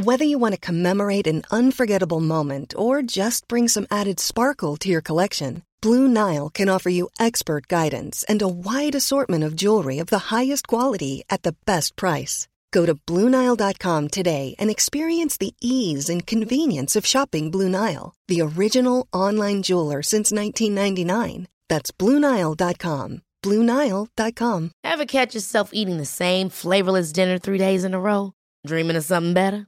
Whether you want to commemorate an unforgettable moment or just bring some added sparkle to your collection, Blue Nile can offer you expert guidance and a wide assortment of jewelry of the highest quality at the best price. Go to BlueNile.com today and experience the ease and convenience of shopping Blue Nile, the original online jeweler since 1999. That's BlueNile.com. BlueNile.com. Ever catch yourself eating the same flavorless dinner three days in a row? Dreaming of something better?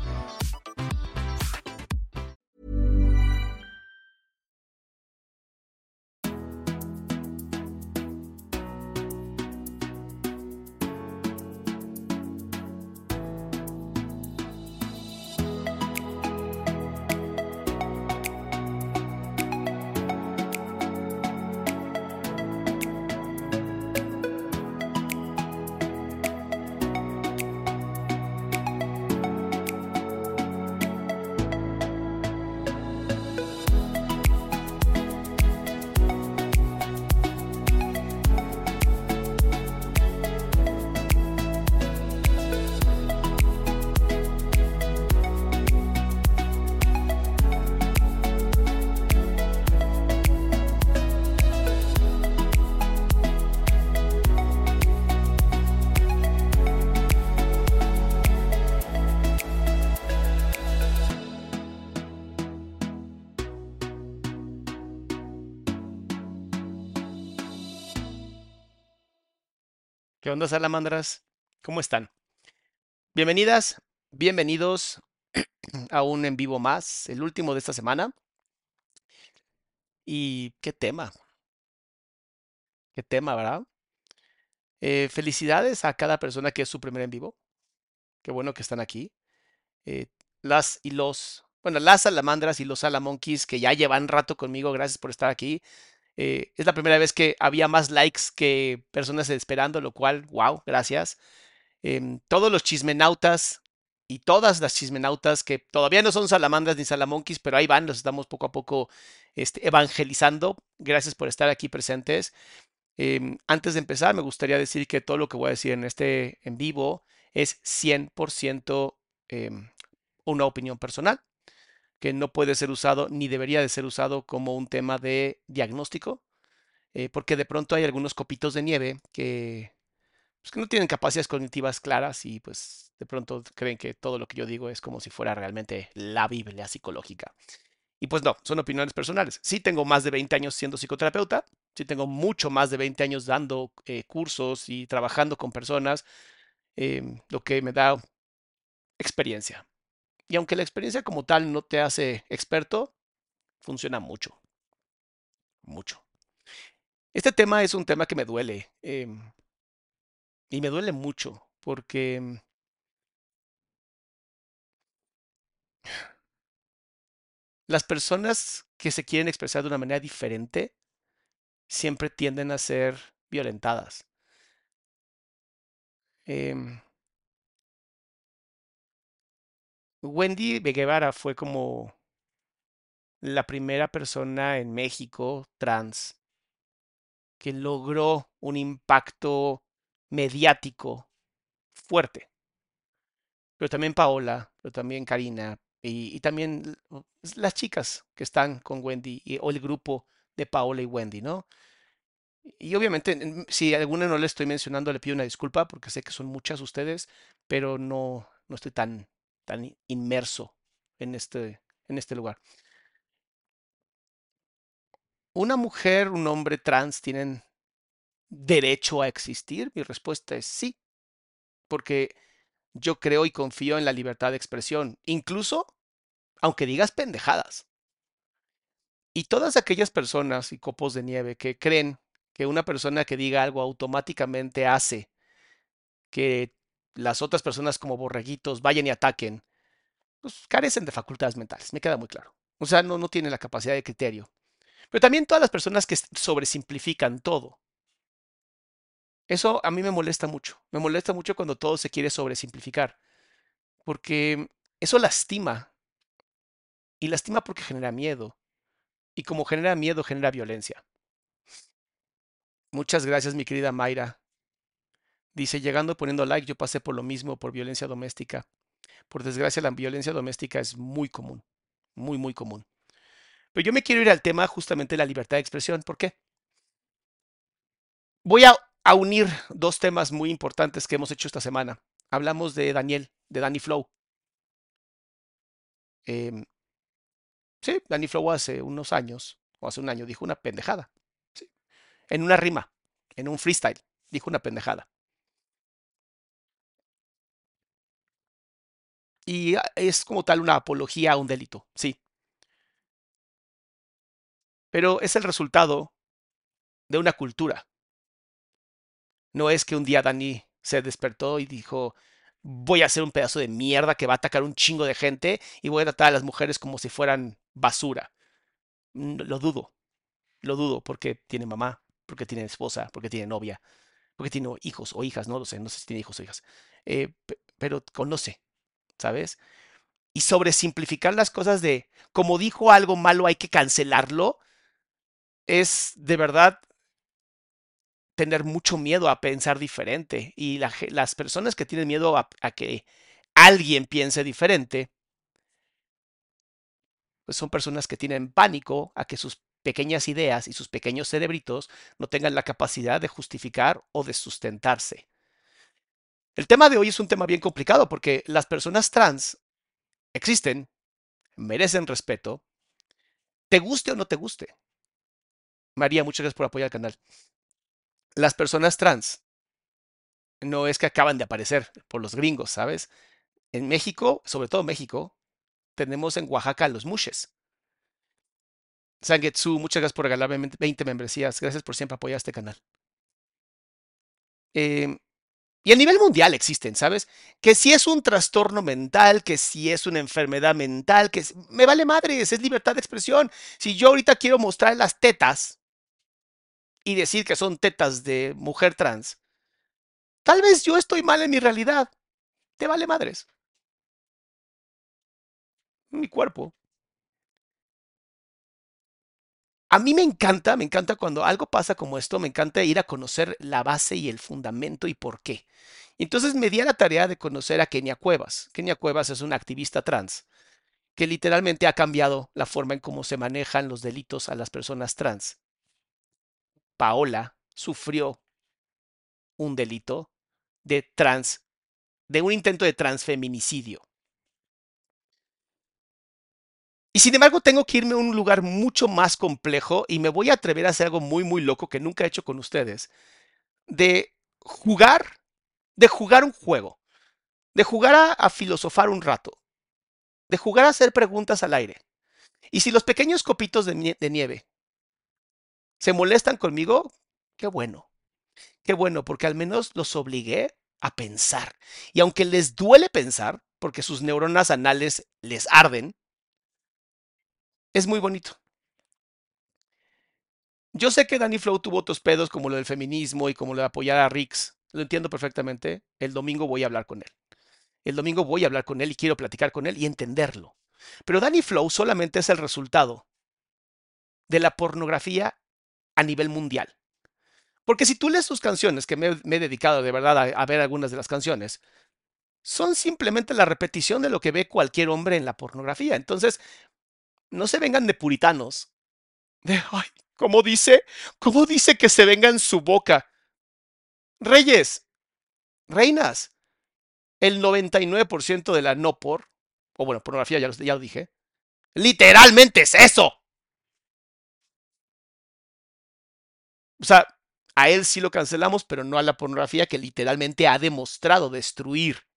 Onda, salamandras? ¿Cómo están? Bienvenidas, bienvenidos a un en vivo más, el último de esta semana. Y qué tema. Qué tema, ¿verdad? Eh, felicidades a cada persona que es su primer en vivo. Qué bueno que están aquí. Eh, las y los, bueno, las salamandras y los salamonkeys que ya llevan rato conmigo, gracias por estar aquí. Eh, es la primera vez que había más likes que personas esperando, lo cual, wow, gracias. Em, todos los chismenautas y todas las chismenautas que todavía no son salamandras ni salamonquis, pero ahí van, los estamos poco a poco este, evangelizando. Gracias por estar aquí presentes. Em, antes de empezar, me gustaría decir que todo lo que voy a decir en este en vivo es 100% em, una opinión personal que no puede ser usado ni debería de ser usado como un tema de diagnóstico, eh, porque de pronto hay algunos copitos de nieve que, pues, que no tienen capacidades cognitivas claras y pues de pronto creen que todo lo que yo digo es como si fuera realmente la Biblia psicológica. Y pues no, son opiniones personales. Sí tengo más de 20 años siendo psicoterapeuta, sí tengo mucho más de 20 años dando eh, cursos y trabajando con personas, em, lo que me da experiencia. Y aunque la experiencia como tal no te hace experto, funciona mucho. Mucho. Este tema es un tema que me duele. Em, y me duele mucho porque em las personas que se quieren expresar de una manera diferente siempre tienden a ser violentadas. Eh, Wendy Guevara fue como la primera persona en México trans que logró un impacto mediático fuerte. Pero también Paola, pero también Karina y, también las chicas que están con Wendy o el grupo de Paola y Wendy, ¿no? Y obviamente, si alguna no le estoy mencionando, le pido una disculpa porque sé que son muchas ustedes, pero no, no estoy tan tan inmerso en este, en este lugar. ¿Una mujer, un hombre trans tienen derecho a existir? Mi respuesta es sí, porque yo creo y confío en la libertad de expresión, incluso aunque digas pendejadas. Y todas aquellas personas y copos de nieve que creen que una persona que diga algo automáticamente hace que las otras personas como borreguitos vayan y ataquen, pues carecen de facultades mentales, me queda muy claro. O sea, no, no tienen la capacidad de criterio. Pero también todas las personas que sobresimplifican todo. Eso a mí me molesta mucho. Me molesta mucho cuando todo se quiere sobresimplificar. Porque eso lastima. Y lastima porque genera miedo. Y como genera miedo, genera violencia. Muchas gracias, mi querida Mayra. Dice, llegando poniendo like, yo pasé por lo mismo, por violencia doméstica. Por desgracia, la violencia doméstica es muy común, muy, muy común. Pero yo me quiero ir al tema justamente de la libertad de expresión. ¿Por qué? Voy a, unir dos temas muy importantes que hemos hecho esta semana. Hablamos de Daniel, de Danny Flow. Em, sí, Danny Flow hace unos años, o hace un año, dijo una pendejada. En una rima, en un freestyle, dijo una pendejada. Y es como tal una apología a un delito, sí. Pero es el resultado de una cultura. No es que un día Dani se despertó y dijo, voy a hacer un pedazo de mierda que va a atacar un chingo de gente y voy a tratar a las mujeres como si fueran basura. Mm, lo dudo, lo dudo porque tiene mamá, porque tiene esposa, porque tiene novia, porque tiene hijos o hijas, no lo sé, no sé si tiene hijos o hijas, eh, pero conoce, ¿sabes? Y sobresimplificar las cosas de, como dijo algo malo, hay que cancelarlo, es de verdad tener mucho miedo a pensar diferente. Y las personas que tienen miedo a, que alguien piense diferente, pues son personas que tienen pánico a que sus pequeñas ideas y sus pequeños cerebritos no tengan la capacidad de justificar o de sustentarse. El tema de hoy es un tema bien complicado porque las personas trans existen, merecen respeto, te guste o no te guste. María, muchas gracias por apoyar el canal. Las personas trans no es que acaban de aparecer por los gringos, ¿sabes? En México, sobre todo México, tenemos en Oaxaca los mushes. Sangetsu, muchas gracias por regalarme 20 membresías. Gracias por siempre apoyar este canal. Eh, y a nivel mundial existen, ¿sabes? Que si es un trastorno mental, que si es una enfermedad mental, que me vale madres, es libertad de expresión. Si yo ahorita quiero mostrar las tetas y decir que son tetas de mujer trans, tal vez yo estoy mal en mi realidad. Te vale madres. Mi cuerpo. A mí me encanta, me encanta cuando algo pasa como esto, me encanta ir a conocer la base y el fundamento y por qué. Entonces me di a la tarea de conocer a Kenia Cuevas. Kenia Cuevas es una activista trans que literalmente ha cambiado la forma en cómo se manejan los delitos a las personas trans. Paola sufrió un delito de trans, de un intento de transfeminicidio. Y sin embargo, tengo que irme a un lugar mucho más complejo y me voy a atrever a hacer algo muy, muy loco que nunca he hecho con ustedes. De jugar, de jugar un juego, de jugar a, filosofar un rato, de jugar a hacer preguntas al aire. Y si los pequeños copitos de, de nieve se molestan conmigo, qué bueno. Qué bueno, porque al menos los obligué a pensar. Y aunque les duele pensar, porque sus neuronas anales les arden, es muy bonito. Yo sé que Danny Flow tuvo otros pedos como lo del feminismo y como lo de apoyar a Rix. Lo entiendo perfectamente. El domingo voy a hablar con él. El domingo voy a hablar con él y quiero platicar con él y entenderlo. Pero Danny Flow solamente es el resultado de la pornografía a nivel mundial. Porque si tú lees sus canciones, que me, he dedicado de verdad a, a ver algunas de las canciones, son simplemente la repetición de lo que ve cualquier hombre en la pornografía. Entonces, no se vengan de puritanos. De, ay, ¿cómo dice? ¿Cómo dice que se venga en su boca? Reyes, reinas, el 99% de la no por, o bueno, pornografía, ya ya lo dije, literalmente es eso. O sea, a él sí lo cancelamos, pero no a la pornografía que literalmente ha demostrado destruir,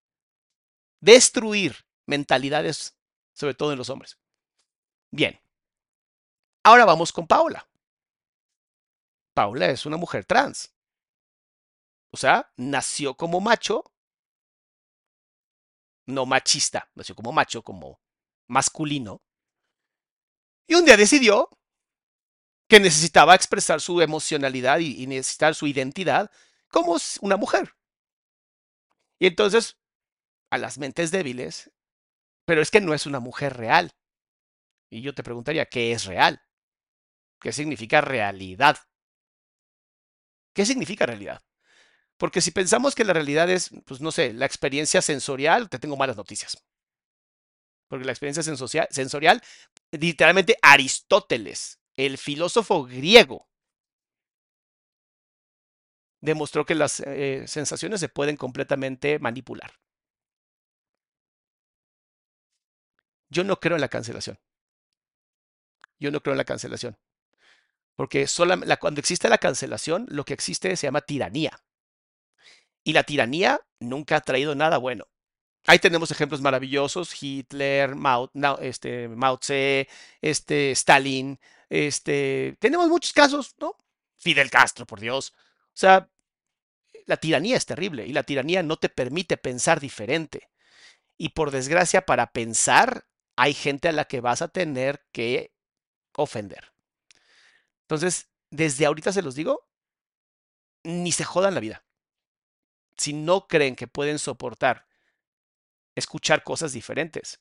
destruir mentalidades sobre todo en los hombres. Bien. Ahora vamos con Paula. Paula es una mujer trans. O sea, nació como macho, no machista, nació como macho, como masculino. Y un día decidió que necesitaba expresar su emocionalidad y, y necesitar su identidad como una mujer. Y entonces, a las mentes débiles, pero es que no es una mujer real. Y yo te preguntaría, ¿qué es real? ¿Qué significa realidad? ¿Qué significa realidad? Porque si pensamos que la realidad es, pues no sé, la experiencia sensorial, te tengo malas noticias. Porque la experiencia sensorial, literalmente Aristóteles, el filósofo griego, demostró que las eh, sensaciones se pueden completamente manipular. Yo no creo en la cancelación. Yo no creo en la cancelación. Porque cuando existe la cancelación, lo que existe se llama tiranía. Y la tiranía nunca ha traído nada bueno. Ahí tenemos ejemplos maravillosos, Hitler, Mao, este, Mao Tse, este, Stalin, este, tenemos muchos casos, ¿no? Fidel Castro, por Dios. O sea, la tiranía es terrible y la tiranía no te permite pensar diferente. Y por desgracia, para pensar, hay gente a la que vas a tener que ofender. Entonces, desde ahorita se los digo, ni se jodan la vida. Si no creen que pueden soportar escuchar cosas diferentes,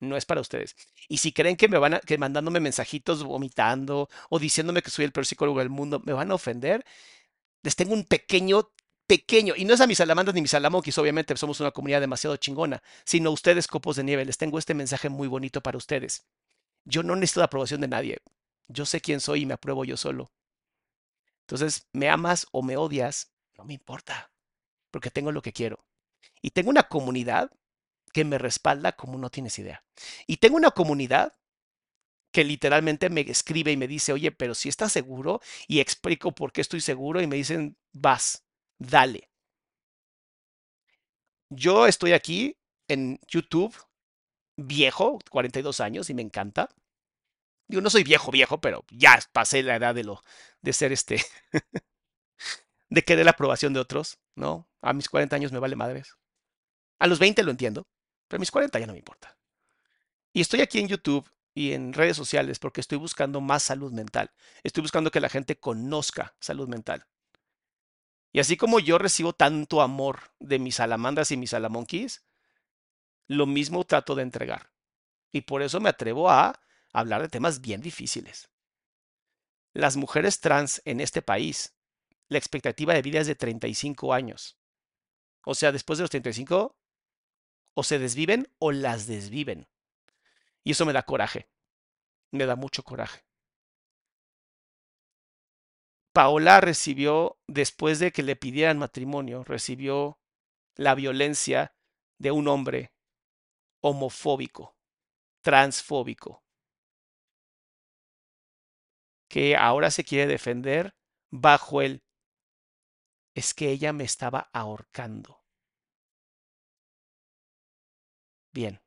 no es para ustedes. Y si creen que me van a, que mandándome mensajitos vomitando o diciéndome que soy el peor psicólogo del mundo, me van a ofender, les tengo un pequeño, pequeño, y no es a mis salamandras ni mis salamonquis, obviamente somos una comunidad demasiado chingona, sino ustedes, copos de nieve, les tengo este mensaje muy bonito para ustedes. Yo no necesito la aprobación de nadie. Yo sé quién soy y me apruebo yo solo. Entonces, me amas o me odias, no me importa, porque tengo lo que quiero. Y tengo una comunidad que me respalda como no tienes idea. Y tengo una comunidad que literalmente me escribe y me dice, oye, pero si estás seguro, y explico por qué estoy seguro, y me dicen, vas, dale. Yo estoy aquí en YouTube, viejo, 42 años, y me encanta. Yo no soy viejo, viejo, pero ya pasé la edad de lo de ser este de querer la aprobación de otros, ¿no? A mis 40 años me vale madres. A los 20 lo entiendo, pero a mis 40 ya no me importa. Y estoy aquí en YouTube y en redes sociales porque estoy buscando más salud mental. Estoy buscando que la gente conozca salud mental. Y así como yo recibo tanto amor de mis salamandras y mis salamonquis, lo mismo trato de entregar. Y por eso me atrevo a hablar de temas bien difíciles. Las mujeres trans en este país, la expectativa de vida es de 35 años. O sea, después de los 35, o se desviven o las desviven. Y eso me da coraje. Me da mucho coraje. Paola recibió, después de que le pidieran matrimonio, recibió la violencia de un hombre homofóbico, transfóbico, que ahora se quiere defender bajo el es que ella me estaba ahorcando. Bien.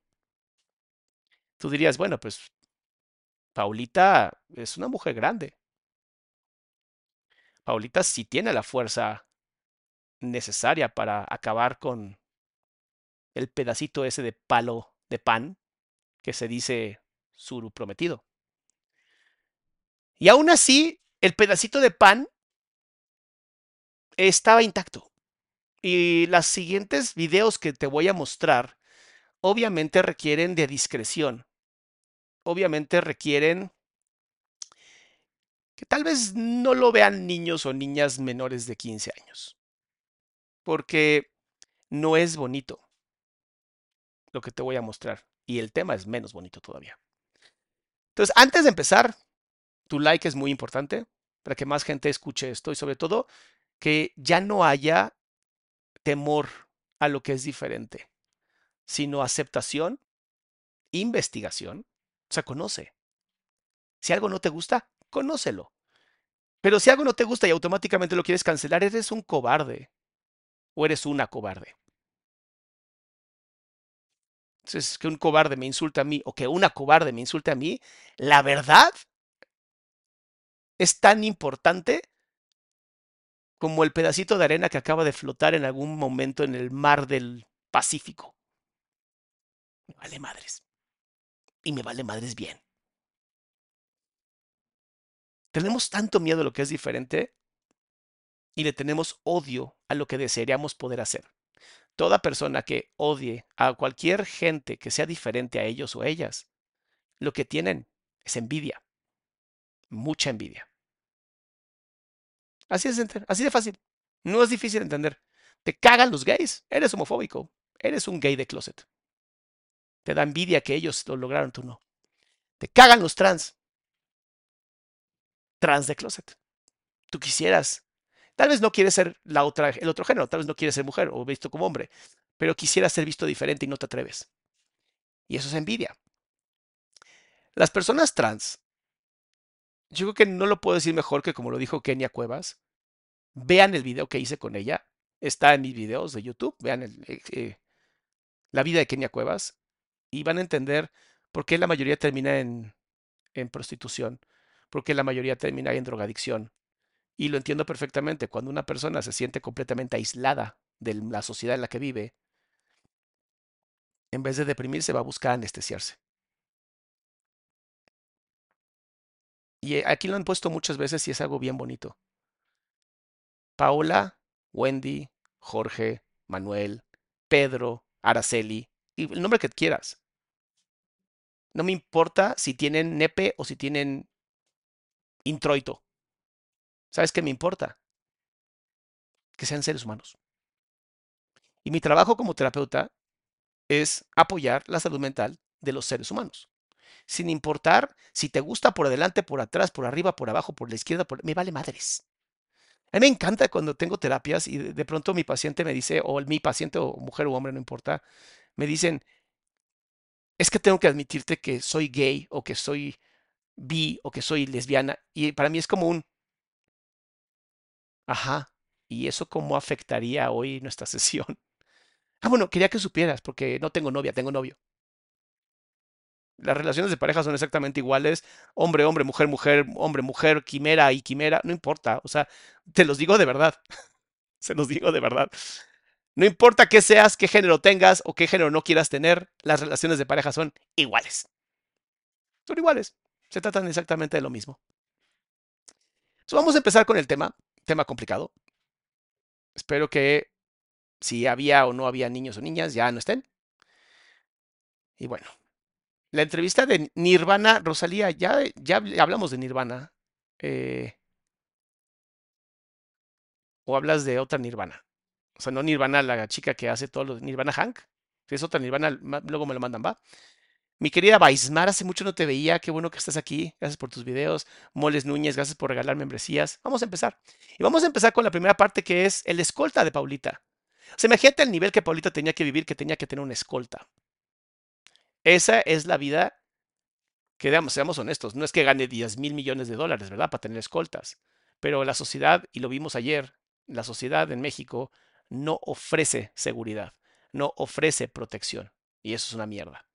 Tú dirías, bueno, pues Paulita es una mujer grande. Paulita sí tiene la fuerza necesaria para acabar con el pedacito ese de palo de pan que se dice su prometido. Y aún así, el pedacito de pan estaba intacto. Y los siguientes videos que te voy a mostrar, obviamente requieren de discreción. Obviamente requieren que tal vez no lo vean niños o niñas menores de 15 años. Porque no es bonito lo que te voy a mostrar. Y el tema es menos bonito todavía. Entonces, antes de empezar, tu like es muy importante para que más gente escuche esto y sobre todo que ya no haya temor a lo que es diferente, sino aceptación, investigación, o sea, conoce. Si algo no te gusta, conócelo. Pero si algo no te gusta y automáticamente lo quieres cancelar, eres un cobarde o eres una cobarde. Entonces, que un cobarde me insulte a mí o que una cobarde me insulte a mí, la verdad es tan importante como el pedacito de arena que acaba de flotar en algún momento en el mar del Pacífico. Me vale madres. Y me vale madres bien. Tenemos tanto miedo a lo que es diferente y le tenemos odio a lo que desearíamos poder hacer. Toda persona que odie a cualquier gente que sea diferente a ellos o ellas, lo que tienen es envidia. Mucha envidia. Así es, así de fácil. No es difícil de entender. Te cagan los gays. Eres homofóbico. Eres un gay de closet. Te da envidia que ellos lo lograron, tú no. Te cagan los trans. Trans de closet. Tú quisieras. Tal vez no quieres ser la otra, el otro género, tal vez no quieres ser mujer o visto como hombre, pero quisieras ser visto diferente y no te atreves. Y eso es envidia. Las personas trans, yo creo que no lo puedo decir mejor que como lo dijo Kenia Cuevas. Vean el video que hice con ella. Está en mis videos de YouTube. Vean el, eh, eh, la vida de Kenia Cuevas y van a entender por qué la mayoría termina en, en prostitución, por qué la mayoría termina en drogadicción. Y lo entiendo perfectamente. Cuando una persona se siente completamente aislada de la sociedad en la que vive, en vez de deprimirse, va a buscar anestesiarse. Y eh, aquí lo han puesto muchas veces y es algo bien bonito. Paola, Wendy, Jorge, Manuel, Pedro, Araceli, y el nombre que quieras. No me importa si tienen nepe o si tienen introito. ¿Sabes qué me importa? Que sean seres humanos. Y mi trabajo como terapeuta es apoyar la salud mental de los seres humanos. Sin importar si te gusta por adelante, por atrás, por arriba, por abajo, por la izquierda, por... me vale madres. A mí me encanta cuando tengo terapias y de pronto mi paciente me dice, o mi paciente o mujer o hombre, no importa, me dicen, es que tengo que admitirte que soy gay o que soy bi o que soy lesbiana. Y para mí es como un, ajá, ¿y eso cómo afectaría hoy nuestra sesión? Ah, bueno, quería que supieras, porque no tengo novia, tengo novio. Las relaciones de pareja son exactamente iguales, hombre, hombre, mujer, mujer, hombre, mujer, quimera y quimera, no importa, o sea, te los digo de verdad, se los digo de verdad. No importa qué seas, qué género tengas o qué género no quieras tener, las relaciones de pareja son iguales. Son iguales. Se tratan exactamente de lo mismo. vamos a empezar con el tema, tema complicado. Espero que si había o no había niños o niñas ya no estén. Y bueno, la entrevista de Nirvana, Rosalía, ya, ya hablamos de Nirvana. Eh, ¿O hablas de otra Nirvana? O sea, no Nirvana, la chica que hace todo lo de Nirvana Hank. Si es otra Nirvana, luego me lo mandan, va. Mi querida Baismar, hace mucho no te veía. Qué bueno que estás aquí. Gracias por tus videos. Moles Núñez, gracias por regalar membresías. Vamos a empezar. Y vamos a empezar con la primera parte que es el escolta de Paulita. O sea, imagínate el nivel que Paulita tenía que vivir, que tenía que tener una escolta. Esa es la vida que, digamos, seamos honestos, no es que gane 10 mil millones de dólares, ¿verdad? Para tener escoltas. Pero la sociedad, y lo vimos ayer, la sociedad en México no ofrece seguridad, no ofrece protección. Y eso es una mierda.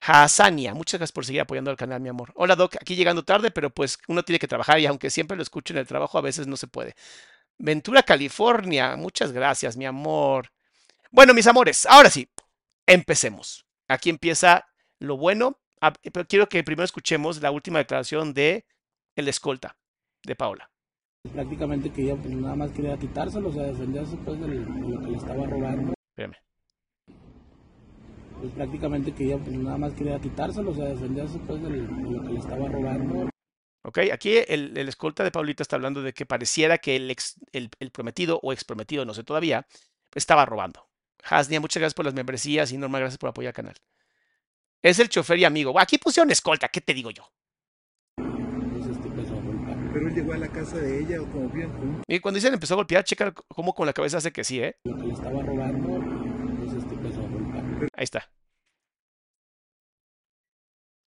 Hasania, muchas gracias por seguir apoyando al canal, mi amor. Hola, Doc, aquí llegando tarde, pero pues uno tiene que trabajar y aunque siempre lo escucho en el trabajo, a veces no se puede. Ventura, California, muchas gracias, mi amor. Bueno, mis amores, ahora sí, empecemos. Aquí empieza lo bueno, ah, pero quiero que primero escuchemos la última declaración de el escolta, de Paola prácticamente que ella pues, nada más quería quitárselo, o sea, defenderse pues de lo que le estaba robando. Espérame. Pues prácticamente que ella pues, nada más quería quitárselo, o sea, defenderse pues de lo que le estaba robando. Ok, aquí el, el, escolta de Paulita está hablando de que pareciera que el, ex, el, el prometido o ex prometido, no sé todavía, estaba robando. Hasnia, muchas gracias por las membresías y Norma, gracias por apoyar al canal. Es el chofer y amigo. Aquí pusieron escolta, ¿qué te digo yo? pero él llegó a la casa de ella o como bien. Y cuando dicen empezó a golpear, checa cómo con la cabeza hace que sí, ¿eh? Lo que le estaba robando, entonces este empezó a golpear. Ahí está.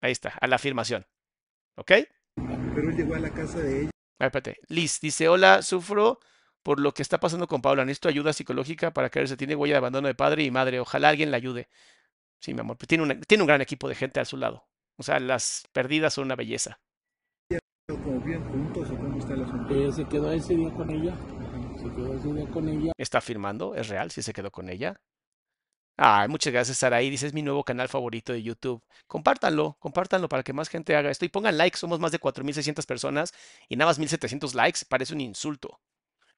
Ahí está, a la afirmación. ¿Ok? Pero él llegó a la casa de ella. A ver, espérate. Liz dice, hola, sufro por lo que está pasando con Paula. Necesito ayuda psicológica para que se tiene huella de abandono de padre y madre. Ojalá alguien la ayude. Sí, mi amor, pues tiene, una- tiene un gran equipo de gente a su lado. O sea, las perdidas son una belleza. ¿O como viven juntos o cómo está el asunto? Eh, se quedó ese día con ella. Se quedó ese día con ella. Está firmando, es real, si se quedó con ella. Ay, muchas gracias, Saraí. Dice, es mi nuevo canal favorito de YouTube. Compártanlo, compártanlo para que más gente haga esto. Y pongan like, somos más de 4.600 personas y nada más 1.700 likes. Parece un insulto.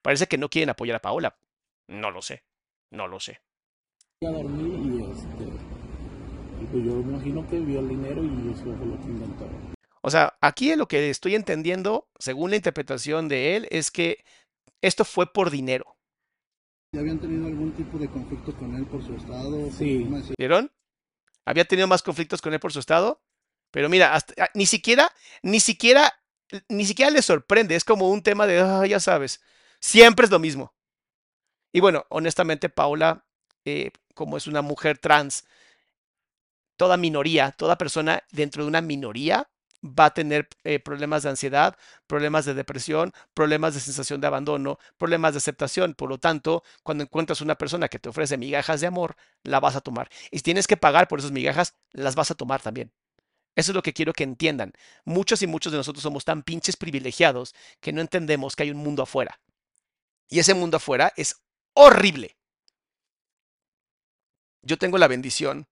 Parece que no quieren apoyar a Paola. No lo sé, no lo sé. a dormir y este y pues yo me imagino que vio el dinero y eso fue lo que inventó. O sea, aquí lo que estoy entendiendo, según la interpretación de él, es que esto fue por dinero. ¿Ya habían tenido algún tipo de conflicto con él por su estado? Sí. ¿Vieron? Había tenido más conflictos con él por su estado, pero mira, hasta- ah, ni siquiera, ni siquiera, ni siquiera le sorprende. Es como un tema de, "Ah, ya sabes, siempre es lo mismo. Y bueno, honestamente, Paula, eh, como es una mujer trans, toda minoría, toda persona dentro de una minoría va a tener eh, problemas de ansiedad, problemas de depresión, problemas de sensación de abandono, problemas de aceptación. Por lo tanto, cuando encuentras una persona que te ofrece migajas de amor, la vas a tomar. Y si tienes que pagar por esas migajas, las vas a tomar también. Eso es lo que quiero que entiendan. Muchos y muchos de nosotros somos tan pinches privilegiados que no entendemos que hay un mundo afuera. Y ese mundo afuera es horrible. Yo tengo la bendición,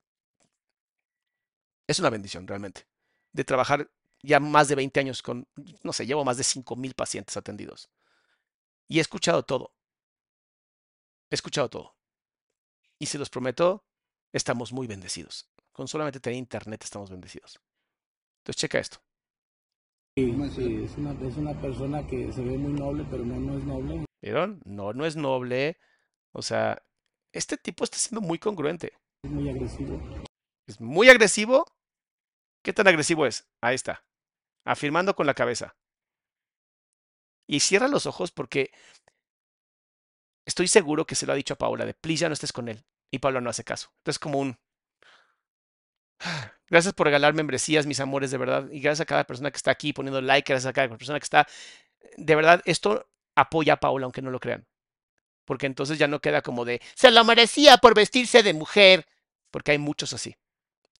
es una bendición realmente, de trabajar ya más de 20 años con, no sé, llevo más de 5 mil pacientes atendidos. Y he escuchado todo. He escuchado todo. Y se los prometo, estamos muy bendecidos. Con solamente tener internet estamos bendecidos. Entonces, checa esto. Sí, sí, es una, es una persona que se ve muy noble, pero no, no es noble. ¿Vieron? No, no es noble. O sea, este tipo está siendo muy congruente. Es muy agresivo. Es muy agresivo. ¿Qué tan agresivo es? Ahí está. Afirmando con la cabeza. Y cierra los ojos porque estoy seguro que se lo ha dicho a Paula de, please ya no estés con él. Y Paula no hace caso. Entonces como un... Gracias por regalar membresías, mis amores, de verdad. Y gracias a cada persona que está aquí poniendo like, gracias a cada persona que está... De verdad, esto apoya a Paula, aunque no lo crean. Porque entonces ya no queda como de, se lo merecía por vestirse de mujer. Porque hay muchos así.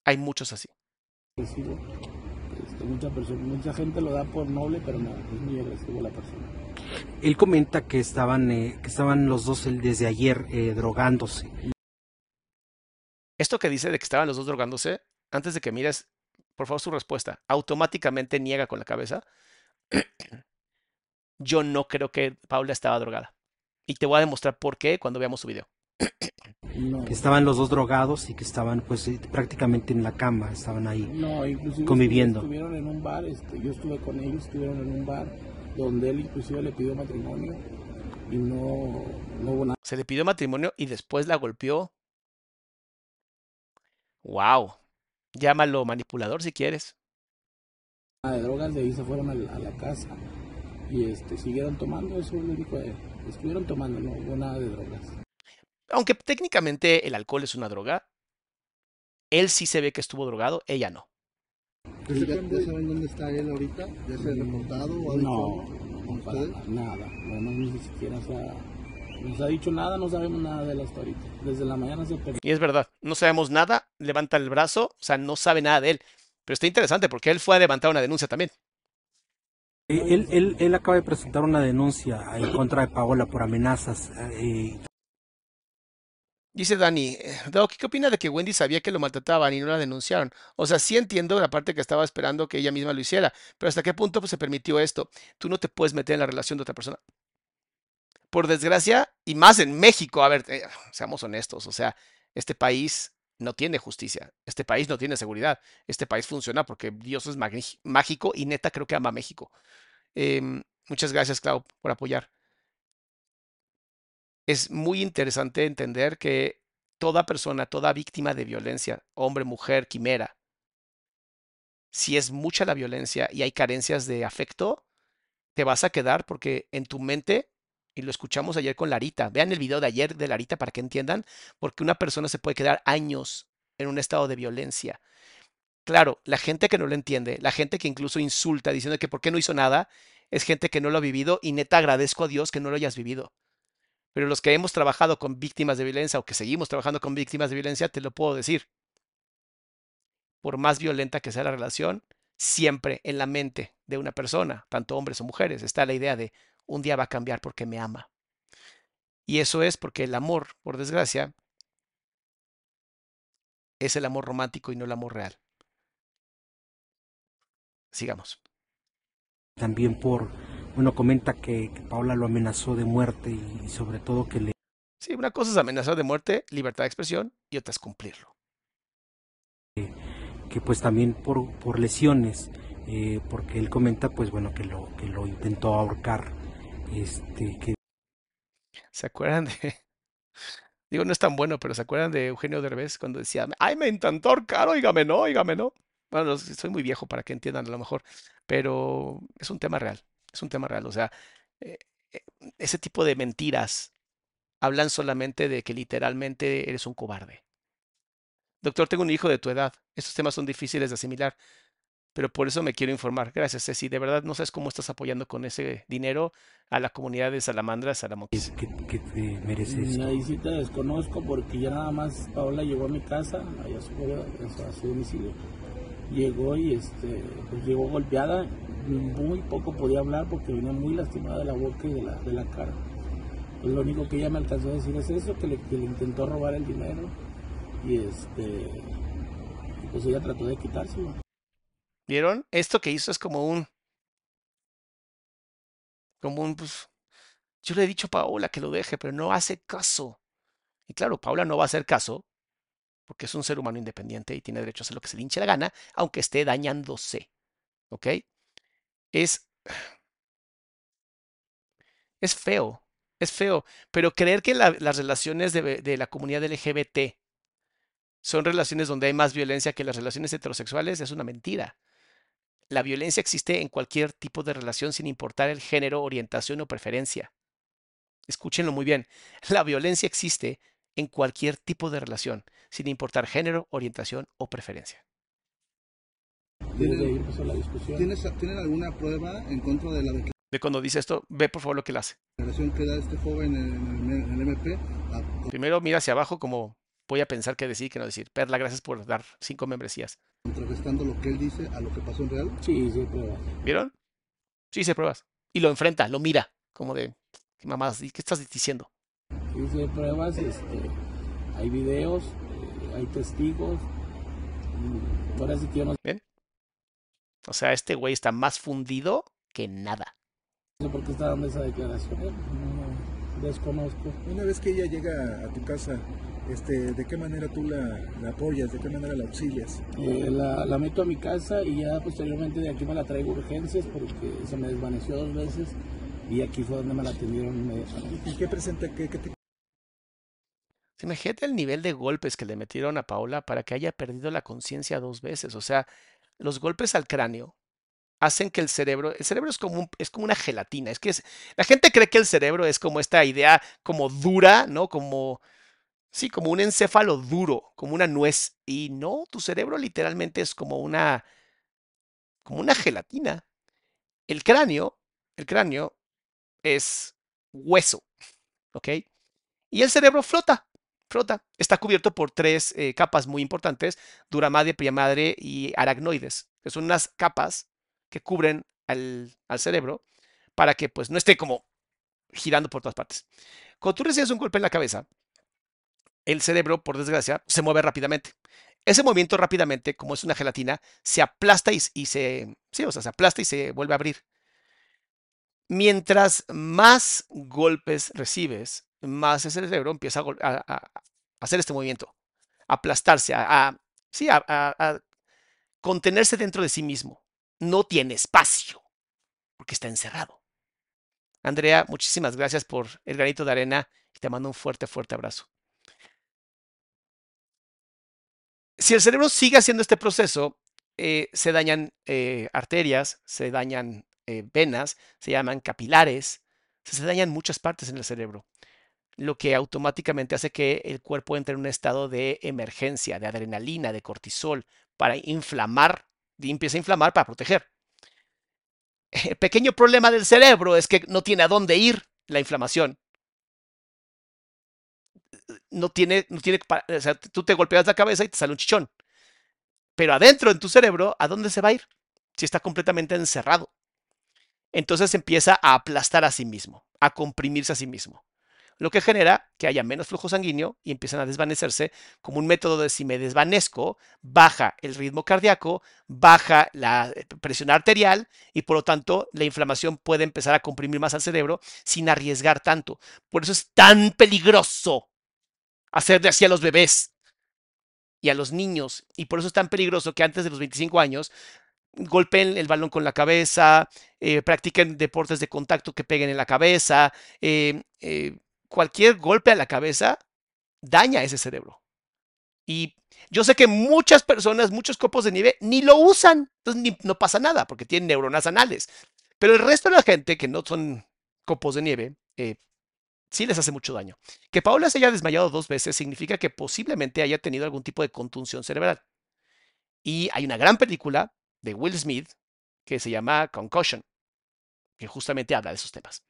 Hay muchos así. Mucha, persona, mucha gente lo da por noble, pero no, es muy agresivo la persona. Él comenta que estaban, eh, que estaban los dos desde ayer eh, drogándose. Esto que dice de que estaban los dos drogándose, antes de que mires, por favor, su respuesta, automáticamente niega con la cabeza. Yo no creo que Paula estaba drogada. Y te voy a demostrar por qué cuando veamos su video. No, Que estaban los dos drogados y que estaban pues eh, prácticamente en la cama, estaban ahí. no inclusive Conviviendo. estuvieron en un bar, este, yo estuve con ellos, estuvieron en un bar donde él inclusive le pidió matrimonio y no, no hubo nada Se le pidió matrimonio y después la golpeó. ¡Wow! Llámalo manipulador si quieres. de drogas, de ahí se fueron a la, a la casa y este, siguieron tomando, eso es lo único de, estuvieron tomando, no hubo nada de drogas. Aunque técnicamente el alcohol es una droga, él sí se ve que estuvo drogado, ella no. ¿Ya, ya saben dónde está él ahorita? ¿Ya se ha reportado o ha dicho No, no, para nada, no, ni siquiera se ha, nos ha dicho nada, no sabemos nada de él hasta ahorita. Desde la mañana se perdió. Y es verdad, no sabemos nada, levanta el brazo, o sea, no sabe nada de él. Pero está interesante porque él fue a levantar una denuncia también. Eh, Él, él, él acaba de presentar una denuncia en contra de Paola por amenazas. eh, Dice Dani, eh, Doc, ¿qué opina de que Wendy sabía que lo maltrataban y no la denunciaron? O sea, sí entiendo la parte que estaba esperando que ella misma lo hiciera, pero ¿hasta qué punto pues, se permitió esto? Tú no te puedes meter en la relación de otra persona. Por desgracia, y más en México, a ver, eh, seamos honestos, o sea, este país no tiene justicia, este país no tiene seguridad, este país funciona porque Dios es mágico y neta creo que ama a México. Em, muchas gracias, Clau, por apoyar es muy interesante entender que toda persona, toda víctima de violencia, hombre, mujer, quimera, si es mucha la violencia y hay carencias de afecto, te vas a quedar porque en tu mente, y lo escuchamos ayer con Larita, vean el video de ayer de Larita para que entiendan, porque una persona se puede quedar años en un estado de violencia. Claro, la gente que no lo entiende, la gente que incluso insulta diciendo que por qué no hizo nada, es gente que no lo ha vivido y neta agradezco a Dios que no lo hayas vivido. Pero los que hemos trabajado con víctimas de violencia o que seguimos trabajando con víctimas de violencia, te lo puedo decir. por más violenta que sea la relación, siempre en la mente de una persona, tanto hombres o mujeres, está la idea de un día va a cambiar porque me ama. Y eso es porque el amor, por desgracia, es el amor romántico y no el amor real. Sigamos. También por, bueno, comenta que, que Paula lo amenazó de muerte y, y sobre todo que le Sí, una cosa es amenazar de muerte, libertad de expresión, y otra es cumplirlo. que pues también por, por lesiones, eh, porque él comenta pues bueno que lo, que lo intentó ahorcar, este, que ¿Se acuerdan de.? Digo, no es tan bueno, pero ¿se acuerdan de Eugenio Derbez cuando decía, ay, me intentó ahorcar, óigame, no, óigame, no? Bueno, soy muy viejo para que entiendan a lo mejor, pero es un tema real, es un tema real. O sea, eh, eh, ese tipo de mentiras hablan solamente de que literalmente eres un cobarde. Doctor, tengo un hijo de tu edad. Estos temas son difíciles de asimilar, pero por eso me quiero informar. Gracias, Ceci. De verdad, no sabes cómo estás apoyando con ese dinero a la comunidad de Salamandra, Salamoquis. que, que te mereces. Ahí sí te desconozco porque ya nada más Paola llegó a mi casa, allá a su, a su domicilio. Llegó y este, pues llegó golpeada, muy poco podía hablar porque venía muy lastimada de la boca y de la, de la cara. Pues lo único que ella me alcanzó a decir es eso, que le, intentó robar el dinero y este, pues ella trató de quitárselo. ¿Vieron? Esto que hizo es como un. Como un. Pues, yo le he dicho a Paola que lo deje, pero no hace caso. Y claro, Paola no va a hacer caso porque es un ser humano independiente y tiene derecho a hacer lo que se le hinche la gana, aunque esté dañándose. ¿Ok? Es. Es feo. Es feo. Pero creer que la- las relaciones de, de la comunidad LGBT son relaciones donde hay más violencia que las relaciones heterosexuales es una mentira. La violencia existe en cualquier tipo de relación sin importar el género, orientación o preferencia. Escúchenlo muy bien. La violencia existe en cualquier tipo de relación, sin importar género, orientación o preferencia. ¿Tienes, ¿Tienen alguna prueba en contra de la Ve cuando dice esto, ve por favor lo que él hace. declaración que da este joven en el, en el MP? a- Primero mira hacia abajo como voy a pensar qué decir, qué no decir. Perla, gracias por dar cinco membresías. contrarrestando lo que él dice a lo que pasó en real. Sí, sí, pruebas. ¿Vieron? Sí, se pruebas. Y lo enfrenta, lo mira, como de, ¿qué mamás? ¿Qué estás diciendo? Sí, sí, hay pruebas, este, hay videos, hay testigos. y Ahora sí que yo no ¿Ven? O sea, este güey está más fundido que nada. sé por qué está dando esa declaración. eh, No, desconozco. Una vez que ella llega a tu casa, este, ¿de qué manera tú la, la apoyas? ¿De qué manera la auxilias? Eh, la, la meto a mi casa y ya posteriormente de aquí me la traigo urgencias porque se me desvaneció dos veces y aquí fue donde me la atendieron inmediatamente. ¿Y qué presenta? ¿Qué, qué Se Imagínate el nivel de golpes que le metieron a Paola para que haya perdido la conciencia dos veces. O sea, los golpes al cráneo hacen que el cerebro, el cerebro es como, es como una gelatina. Es que es- la gente cree que el cerebro es como esta idea como dura, ¿no? Como, sí, como un encéfalo duro, como una nuez. Y no, tu cerebro literalmente es como una, como una gelatina. El cráneo, el cráneo es hueso, ¿ok? Y el cerebro flota, Está cubierto por tres eh, capas muy importantes, dura madre, madre y aracnoides. que son unas capas que cubren al, cerebro para que pues no esté como girando por todas partes. Cuando tú recibes un golpe en la cabeza, el cerebro, por desgracia, se mueve rápidamente. Ese movimiento rápidamente, como es una gelatina, se aplasta y, y se, sí, o sea, se aplasta y se vuelve a abrir. Mientras más golpes recibes, más ese cerebro empieza a, hacer este movimiento, a aplastarse, a, sí, a, contenerse dentro de sí mismo. No tiene espacio, porque está encerrado. Andrea, muchísimas gracias por el granito de arena y te mando un fuerte, fuerte abrazo. Si el cerebro sigue haciendo este proceso, eh, se dañan eh, arterias, se dañan eh, venas, se llaman capilares, se dañan muchas partes en el cerebro, lo que automáticamente hace que el cuerpo entre en un estado de emergencia, de adrenalina, de cortisol, para inflamar, y empieza a inflamar para proteger. El pequeño problema del cerebro es que no tiene a dónde ir la inflamación. No tiene, no tiene, o sea, tú te golpeas la cabeza y te sale un chichón. Pero adentro en tu cerebro, ¿a dónde se va a ir? Si está completamente encerrado. Entonces empieza a aplastar a sí mismo, a comprimirse a sí mismo lo que genera que haya menos flujo sanguíneo y empiezan a desvanecerse como un método de si me desvanezco, baja el ritmo cardíaco, baja la eh, presión arterial y por lo tanto la inflamación puede empezar a comprimir más al cerebro sin arriesgar tanto. Por eso es tan peligroso hacerle así a los bebés y a los niños. Y por eso es tan peligroso que antes de los 25 años golpeen el balón con la cabeza, eh, practiquen deportes de contacto que peguen en la cabeza, eh, cualquier golpe a la cabeza daña ese cerebro. Y yo sé que muchas personas, muchos copos de nieve, ni lo usan, entonces no pasa nada porque tienen neuronas anales. Pero el resto de la gente que no son copos de nieve, eh, sí les hace mucho daño. Que Paula se haya desmayado dos veces significa que posiblemente haya tenido algún tipo de contunción cerebral. Y hay una gran película de Will Smith que se llama Concussion, que justamente habla de esos temas.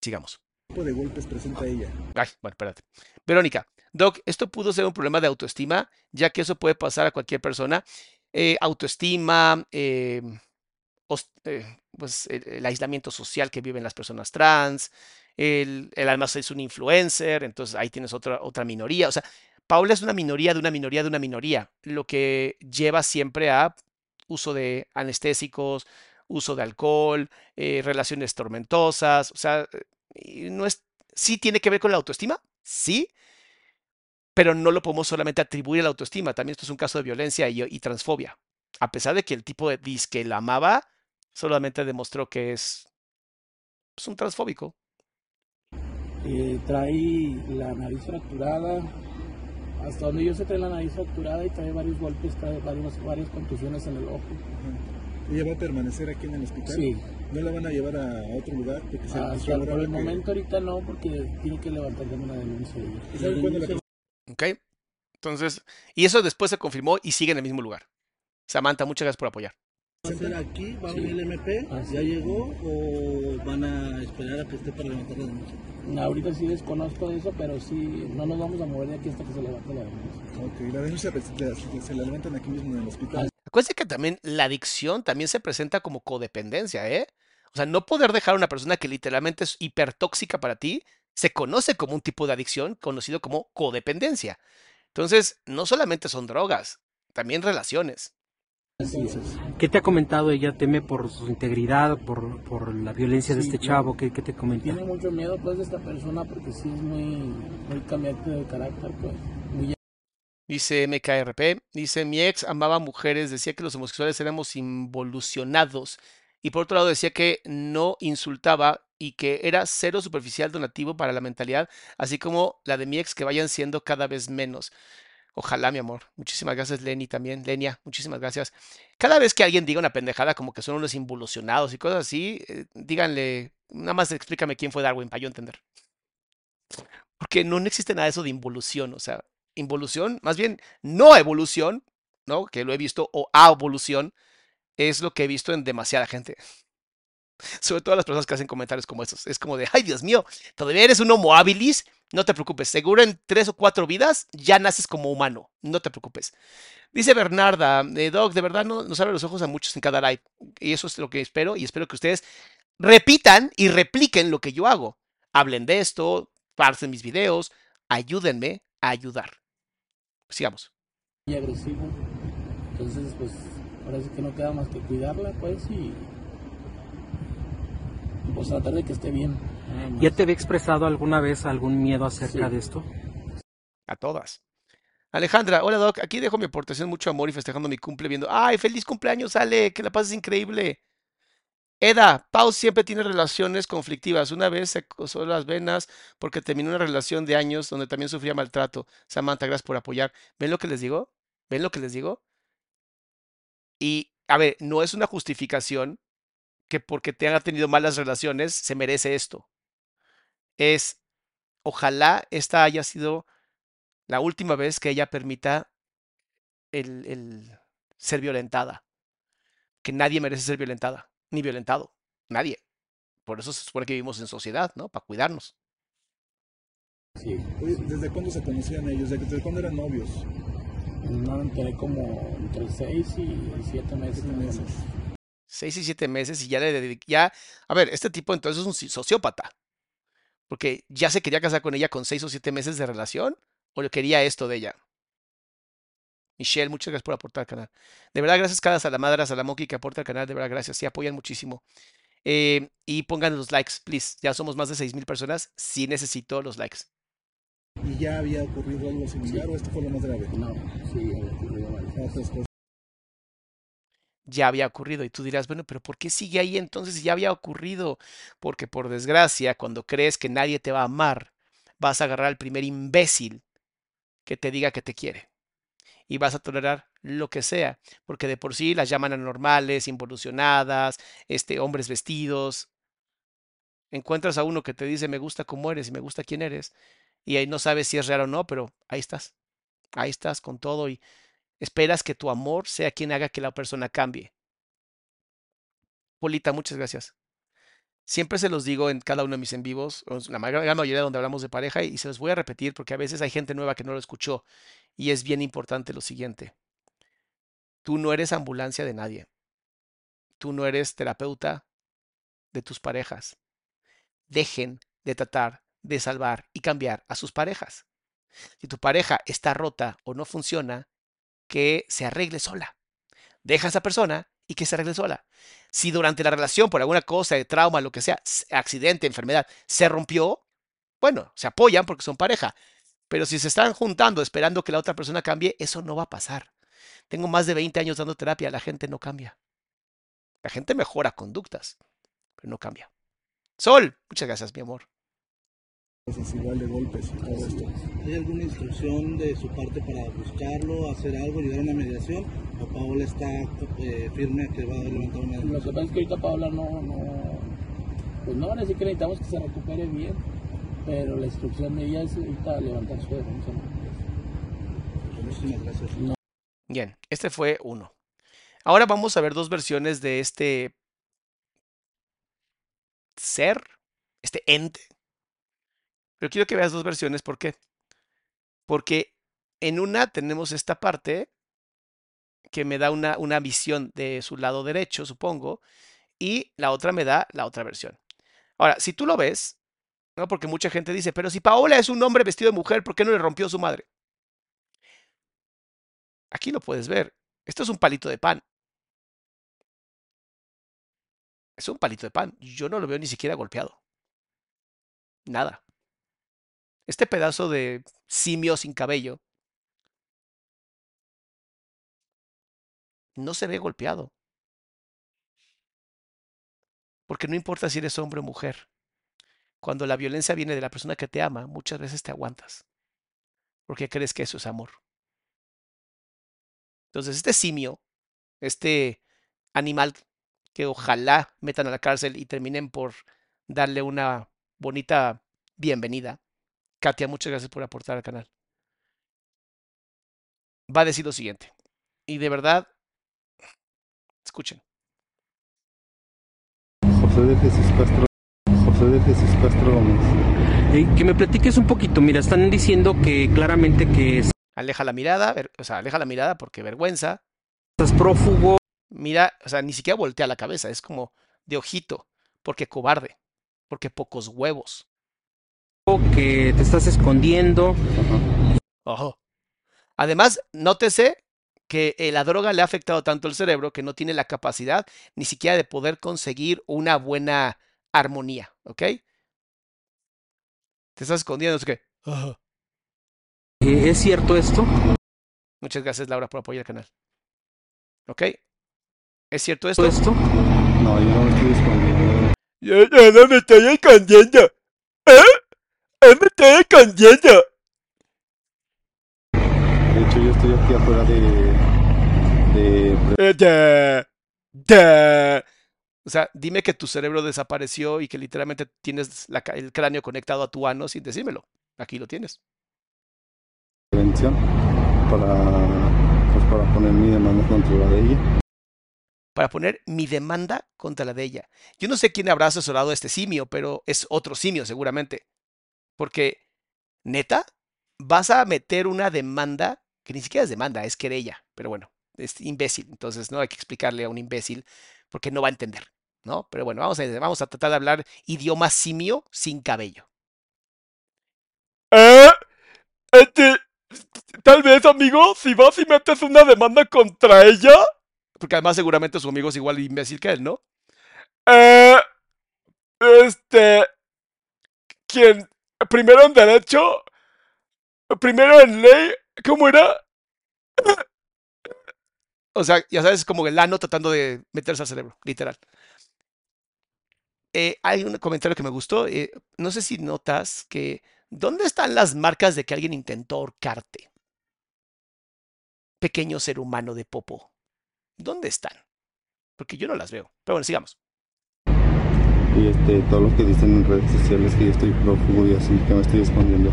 Sigamos tipo de golpes presenta ella? Ay, bueno, espérate. Verónica, Doc, esto pudo ser un problema de autoestima, ya que eso puede pasar a cualquier persona. Eh, autoestima, em, eh, pues el, aislamiento social que viven las personas trans, el, el además es un influencer, entonces ahí tienes otra, otra minoría. O sea, Paula es una minoría de una minoría de una minoría, lo que lleva siempre a uso de anestésicos, uso de alcohol, eh, relaciones tormentosas, o sea, no es, sí tiene que ver con la autoestima, sí, pero no lo podemos solamente atribuir a la autoestima. También esto es un caso de violencia y, transfobia. A pesar de que el tipo de que la amaba, solamente demostró que es, es un transfóbico. Eh, trae la nariz fracturada. Hasta donde yo sé, trae la nariz fracturada y trae varios golpes, trae varios, varias contusiones en el ojo. ¿Ella va a permanecer aquí en el hospital? Sí. ¿No la van a llevar a otro lugar? Porque ah, por el momento ahorita no, porque tiene que levantar una denuncia. Ok. Entonces, y eso después se confirmó y sigue en el mismo lugar. Samantha, muchas gracias por apoyar. ¿Va a ser aquí? ¿Va a venir el MP? Ah, ¿Ya llegó o van a esperar a que esté para levantar la denuncia? ahorita sí desconozco eso, pero sí, no nos vamos a mover de aquí hasta que se levante la denuncia. Ok, la denuncia se, se la levantan aquí mismo en el hospital. Acuérdense que también la adicción también se presenta como codependencia, ¿eh? O sea, no poder dejar a una persona que literalmente es hipertóxica para ti, se conoce como un tipo de adicción conocido como codependencia. Entonces, no solamente son drogas, también relaciones. ¿Qué te ha comentado ella? ¿Teme por su integridad, por, por la violencia de este chavo? ¿Qué, ¿Qué, te comenta? Tiene mucho miedo pues de esta persona porque sí es muy, muy cambiante de carácter, pues. Muy Dice MKRP, dice, mi ex amaba mujeres, decía que los homosexuales éramos involucionados y por otro lado decía que no insultaba y que era cero superficial donativo para la mentalidad, así como la de mi ex que vayan siendo cada vez menos. Ojalá, mi amor. Muchísimas gracias, Lenny, también. Lenia, muchísimas gracias. Cada vez que alguien diga una pendejada como que son unos involucionados y cosas así, eh, díganle, nada más explícame quién fue Darwin para yo entender. Porque no existe nada de eso de involución, o sea, involución, más bien no evolución, ¿no? Que lo he visto, o evolución, es lo que he visto en demasiada gente. Sobre todo las personas que hacen comentarios como estos. Es como de, ay Dios mío, todavía eres un homo habilis, no te preocupes. Seguro en tres o cuatro vidas ya naces como humano, no te preocupes. Dice Bernarda, eh, Doc, de verdad no, nos abre los ojos a muchos en cada live. Y eso es lo que espero y espero que ustedes repitan y repliquen lo que yo hago. Hablen de esto, parten mis videos, ayúdenme a ayudar. Sigamos. Y agresivo. Entonces, pues, parece que no queda más que cuidarla, pues, y pues tratar de que esté bien. ¿Ya te había expresado alguna vez algún miedo acerca de esto? A todas. Alejandra, hola Doc, aquí dejo mi aportación, mucho amor y festejando mi cumple viendo. ¡Ay, feliz cumpleaños, Ale! Que la pases increíble. Eda, Pau siempre tiene relaciones conflictivas. Una vez se cosó las venas porque terminó una relación de años donde también sufría maltrato. Samantha, gracias por apoyar. ¿Ven lo que les digo? ¿Ven lo que les digo? Y, a ver, no es una justificación que porque te haya tenido malas relaciones se merece esto. Es, ojalá esta haya sido la última vez que ella permita el, el ser violentada. Que nadie merece ser violentada ni violentado. Nadie. Por eso se supone que vivimos en sociedad, ¿no? Para cuidarnos. Sí. ¿Desde cuándo se conocían ellos? ¿Desde cuándo eran novios? Me como entre 6 y 7 meses. 6 y 7 meses y ya le dediqué, ya, a ver, este tipo entonces es un sociópata, porque ya se quería casar con ella con 6 o 7 meses de relación, o le quería esto de ella. Michelle, muchas gracias por aportar al canal. De verdad, gracias cada Salamadra, Salamoki que aporta al canal. De verdad, gracias. Sí, apoyan muchísimo. Eh, y pongan los likes, please. Ya somos más de 6.000 personas. Sí necesito los likes. ¿Y ya había ocurrido algo similar o esto fue lo más grave? No, sí, había ocurrido algo. Ya había ocurrido. Y tú dirás, bueno, pero ¿por qué sigue ahí entonces ya había ocurrido? Porque por desgracia, cuando crees que nadie te va a amar, vas a agarrar al primer imbécil que te diga que te quiere y vas a tolerar lo que sea, porque de por sí las llaman anormales, involucionadas, este, hombres vestidos. Encuentras a uno que te dice me gusta cómo eres y me gusta quién eres, y ahí no sabes si es real o no, pero ahí estás. Ahí estás con todo y esperas que tu amor sea quien haga que la persona cambie. Polita, muchas gracias. Siempre se los digo en cada uno de mis en vivos, la gran mayoría donde hablamos de pareja, y se los voy a repetir porque a veces hay gente nueva que no lo escuchó. Y es bien importante lo siguiente. Tú no eres ambulancia de nadie. Tú no eres terapeuta de tus parejas. Dejen de tratar de salvar y cambiar a sus parejas. Si tu pareja está rota o no funciona, que se arregle sola. Deja a esa persona y que se arregle sola. Si durante la relación, por alguna cosa, de trauma, lo que sea, accidente, enfermedad, se rompió, bueno, se apoyan porque son pareja. Pero si se están juntando esperando que la otra persona cambie, eso no va a pasar. Tengo más de 20 años dando terapia, la gente no cambia. La gente mejora conductas, pero no cambia. Sol, muchas gracias, mi amor. ¿Hay alguna instrucción de su parte para buscarlo, hacer algo, llegar a una mediación? ¿O Paola está eh, firme que va a levantar una Lo que pasa es que ahorita Paola no, no, pues no van a decir que necesitamos que se recupere bien, pero la instrucción de ella es ahorita levantar su defensa. Muchísimas gracias. Bien, este fue uno. Ahora vamos a ver dos versiones de este ser, este ente pero quiero que veas dos versiones. ¿Por qué? Porque en una tenemos esta parte que me da una, una visión de su lado derecho, supongo, y la otra me da la otra versión. Ahora, si tú lo ves, ¿no? porque mucha gente dice, pero si Paola es un hombre vestido de mujer, ¿por qué no le rompió su madre? Aquí lo puedes ver. Esto es un palito de pan. Es un palito de pan. Yo no lo veo ni siquiera golpeado. Nada este pedazo de simio sin cabello no se ve golpeado. Porque no importa si eres hombre o mujer. Cuando la violencia viene de la persona que te ama, muchas veces te aguantas. Porque crees que eso es amor. Entonces, este simio, este animal que ojalá metan a la cárcel y terminen por darle una bonita bienvenida, Katia, muchas gracias por aportar al canal. Va a decir lo siguiente. Y de verdad, escuchen. José de Jesús Castro. José de Jesús Castro Gómez. que me platiques un poquito. Mira, están diciendo que claramente que... Aleja la mirada, o sea, aleja la mirada porque vergüenza. Estás prófugo. Mira, o sea, ni siquiera voltea la cabeza, es como de ojito, porque cobarde, porque pocos huevos que te estás escondiendo. Ojo. Además, nótese que eh, la droga le ha afectado tanto el cerebro que no tiene la capacidad ni siquiera de poder conseguir una buena armonía, ¿ok? Te estás escondiendo, es que... ¿Es cierto esto? Muchas gracias, Laura, por apoyar el canal. ¿Ok? ¿Es cierto esto? ¿Esto? No, yo no me estoy escondiendo. Yo, yo no me estoy escondiendo. ¿Eh? Me estoy escondiendo! De hecho, yo estoy aquí afuera de. de. de. O sea, dime que tu cerebro desapareció y que literalmente tienes la, el cráneo conectado a tu ano sin decírmelo. Aquí lo tienes. Prevención para, pues para poner mi demanda contra la de ella. Para poner mi demanda contra la de ella. Yo no sé quién habrá asesorado a este simio, pero es otro simio seguramente. Porque, neta, vas a meter una demanda que ni siquiera es demanda, es querella, pero bueno, es imbécil, entonces no hay que explicarle a un imbécil porque no va a entender, ¿no? Pero bueno, vamos a, vamos a tratar de hablar idioma simio sin cabello. Eh, este, tal vez, amigo, si vas y metes una demanda contra ella. Porque además seguramente su amigo es igual de imbécil que él, ¿no? Eh, este, quien, primero en derecho, primero en ley, ¿cómo era? O sea, ya sabes, como el ano tratando de meterse al cerebro, literal. Eh, hay un comentario que me gustó. eh, no sé si notas que. ¿Dónde están las marcas de que alguien intentó ahorcarte? Pequeño ser humano de popo. ¿Dónde están? Porque yo no las veo. Pero bueno, sigamos. Y este, todo lo que dicen en redes sociales que yo estoy prófugo y así, que me estoy escondiendo,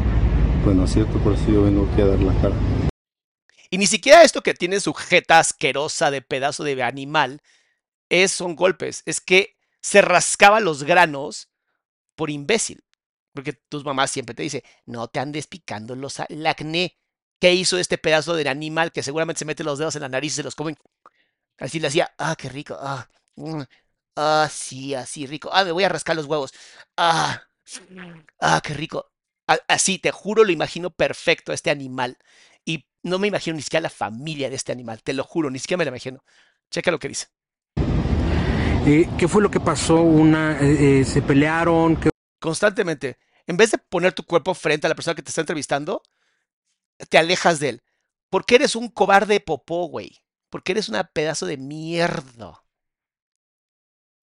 pues no es cierto, por eso yo vengo aquí a dar la cara. Y ni siquiera esto que tiene su jeta asquerosa de pedazo de animal es, son golpes. Es que se rascaba los granos por imbécil. Porque tus mamás siempre te dicen, no te andes picando los, el acné. ¿Qué hizo este pedazo de animal que seguramente se mete los dedos en la nariz y se los come? Así le hacía, ah, qué rico, ah, mm, ah, sí, así rico, ah, me voy a rascar los huevos, ah, ah, qué rico. Así, te juro, lo imagino perfecto a este animal. Y no me imagino ni siquiera la familia de este animal, te lo juro, ni siquiera me lo imagino. Checa lo que dice. Eh, ¿Qué fue lo que pasó? Una, eh, eh, ¿Se pelearon? ¿Qué- Constantemente, en vez de poner tu cuerpo frente a la persona que te está entrevistando, te alejas de él. Porque eres un cobarde popó, güey. Porque eres una pedazo de mierda.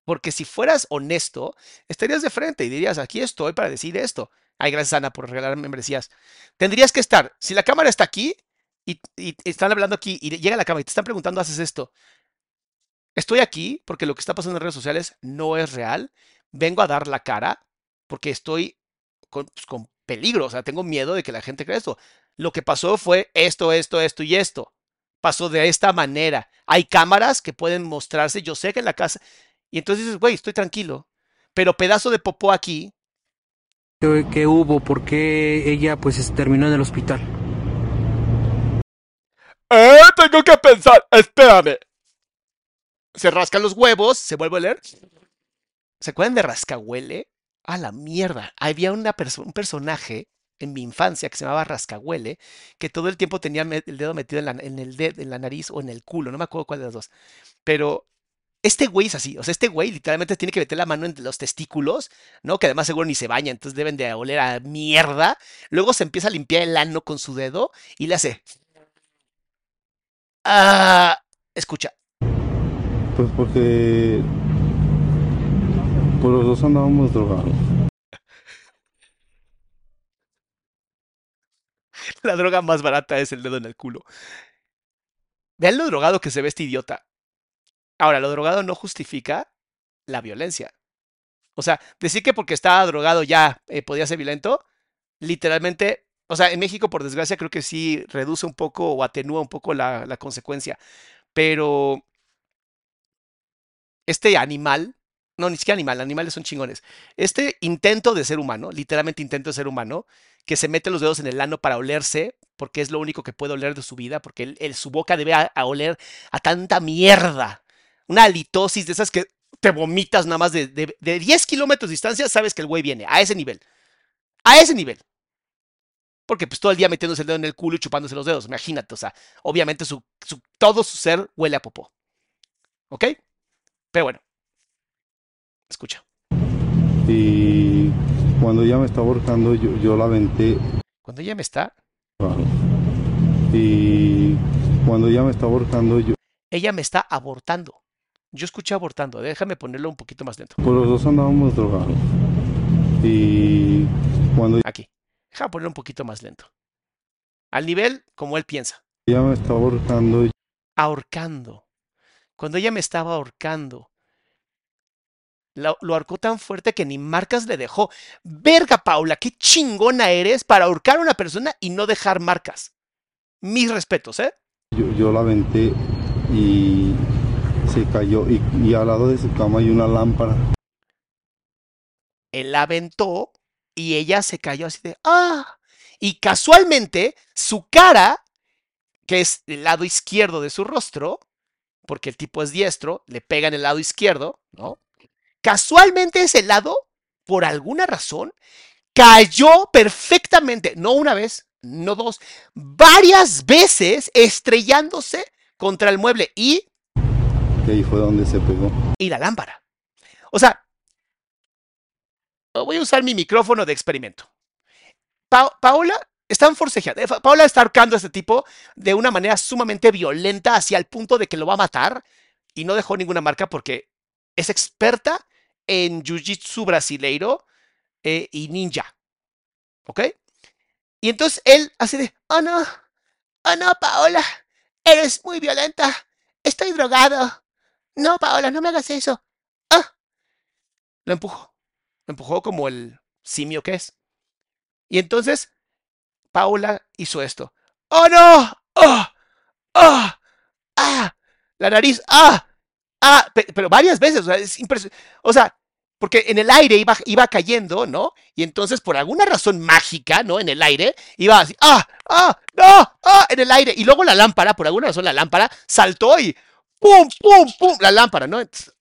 Porque si fueras honesto, estarías de frente y dirías, aquí estoy para decir esto. Ay, gracias Ana por regalar membresías. Tendrías que estar, si la cámara está aquí y, están hablando aquí y llega la cámara y te están preguntando, haces esto. Estoy aquí porque lo que está pasando en redes sociales no es real. Vengo a dar la cara porque estoy con, pues, con peligro. O sea, tengo miedo de que la gente crea esto. Lo que pasó fue esto, esto, esto y esto. Pasó de esta manera. Hay cámaras que pueden mostrarse. Yo sé que en la casa. Y entonces dices, güey, estoy tranquilo. Pero pedazo de popó aquí. qué, qué hubo? ¿Por qué ella pues se terminó en el hospital? Eh, tengo que pensar, espérame. Se rasca los huevos, se vuelve a leer. ¿Se acuerdan de Rascahuele? A la mierda. Había una perso- un personaje en mi infancia que se llamaba Rascahuele, que todo el tiempo tenía el dedo metido en la, en el ded- en la nariz o en el culo, no me acuerdo cuál de las dos. Pero este güey es así, o sea, este güey literalmente tiene que meter la mano en los testículos, ¿no? Que además seguro ni se baña, entonces deben de oler a mierda. Luego se empieza a limpiar el ano con su dedo y le hace... Ah, escucha, Pues porque pues los dos andábamos drogados. La droga más barata es el dedo en el culo. Vean lo drogado que se ve este idiota. Ahora, lo drogado no justifica la violencia. O sea, decir que porque estaba drogado ya eh, podía ser violento, literalmente, o sea, en México, por desgracia, creo que sí reduce un poco o atenúa un poco la, consecuencia. Pero este animal, no, ni siquiera animal, animales son chingones. Este intento de ser humano, literalmente intento de ser humano, que se mete los dedos en el ano para olerse, porque es lo único que puede oler de su vida, porque él, él- su boca debe a oler a tanta mierda. Una halitosis de esas que te vomitas nada más de, de, de 10 kilómetros de distancia, sabes que el güey viene, a ese nivel. A ese nivel. Porque pues todo el día metiéndose el dedo en el culo y chupándose los dedos, imagínate, o sea, obviamente su, su- todo su ser huele a popó. ¿Ok? Pero bueno. Escucha. Y cuando ella me estaba ahorcando, yo, yo la aventé. Cuando ella me está. Y cuando ella me estaba ahorcando, yo, ella me está abortando. Yo escuché abortando, déjame ponerlo un poquito más lento. pues los dos andábamos drogados. Y cuando Aquí. Déjame ponerlo un poquito más lento. Al nivel como él piensa. ella me estaba ahorcando, Ahorcando. Cuando ella me estaba ahorcando. Lo, lo ahorcó tan fuerte que ni marcas le dejó. Verga, Paula, qué chingona eres para ahorcar a una persona y no dejar marcas. Mis respetos, ¿eh? yo, yo la aventé y se cayó. Y, al lado de su cama hay una lámpara. Él la aventó y ella se cayó así de ¡ah! Y casualmente su cara que es el lado izquierdo de su rostro, porque el tipo es diestro, le pega en el lado izquierdo, ¿no? Casualmente ese lado, por alguna razón, cayó perfectamente, no una vez, no dos, varias veces estrellándose contra el mueble y, Y ahí fue donde se pegó. y la lámpara. O sea, voy a usar mi micrófono de experimento. Pa- Paola están forcejeando. eh, Paola está ahorcando a este tipo de una manera sumamente violenta hacia el punto de que lo va a matar y no dejó ninguna marca porque es experta en jiu-jitsu brasileiro eh, y ninja. ¿Ok? Y entonces él así de, oh no, oh no, Paola, eres muy violenta, estoy drogado. No, Paola, no me hagas eso. Ah. Lo empujó. Lo empujó como el simio que es. Y entonces Paola hizo esto. ¡Oh no! ¡Oh! ¡Oh! ¡Ah! La nariz. ¡Ah! ¡Ah! Pe- Pero varias veces. O sea, es. O sea, porque en el aire iba, iba cayendo, ¿no? Y entonces, por alguna razón mágica, ¿no? En el aire, iba así. ¡Ah! ¡Ah! ¡No! ¡Ah! En el aire. Y luego la lámpara, por alguna razón, la lámpara saltó y. ¡Pum! ¡Pum! ¡Pum! La lámpara, ¿no? Entonces,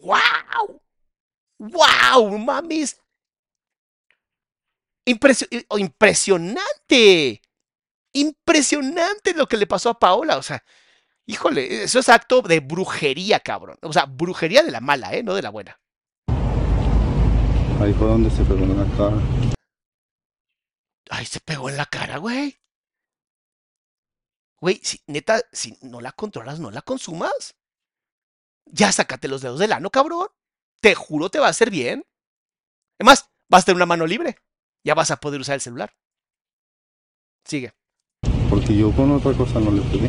¡Wow! ¡Wow! ¡Mamis! Impresio- i- o impresionante. Impresionante lo que le pasó a Paola. O sea, híjole, eso es acto de brujería, cabrón. O sea, brujería de la mala, ¿eh? No de la buena. Ahí fue donde se pegó en la cara. Ay, se pegó en la cara, güey. Güey, si, neta, si no la controlas, no la consumas. Ya sácate los dedos del ano, cabrón. Te juro te va a hacer bien. Además, vas a tener una mano libre. Ya vas a poder usar el celular. Sigue. Porque yo con otra cosa no le pegué.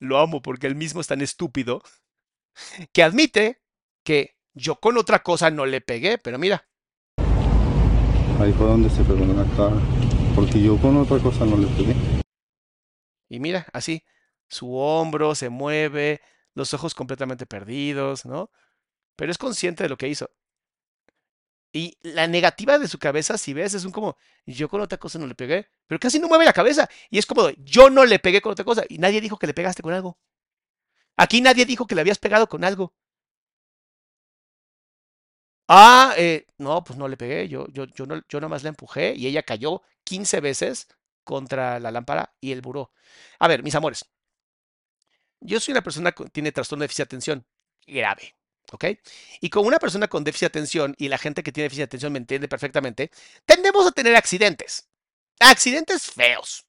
Lo amo porque él mismo es tan estúpido que admite que yo con otra cosa no le pegué, pero mira, Ahí fue donde se pegó en la cara. Porque yo con otra cosa no le pegué. y mira, así, su hombro se mueve, los ojos completamente perdidos, ¿no? Pero es consciente de lo que hizo. Y la negativa de su cabeza, si ves, es un como, yo con otra cosa no le pegué, pero casi no mueve la cabeza. Y es como, yo no le pegué con otra cosa. Y nadie dijo que le pegaste con algo. Aquí nadie dijo que le habías pegado con algo. Ah, eh, no, pues no le pegué. Yo, yo, yo, no, yo nomás la empujé y ella cayó 15 veces contra la lámpara y el buró. A ver, mis amores. Yo soy una persona que tiene trastorno de déficit de atención grave. ¿Ok? Y como una persona con déficit de atención y la gente que tiene déficit de atención me entiende perfectamente, tendemos a tener accidentes. Accidentes feos.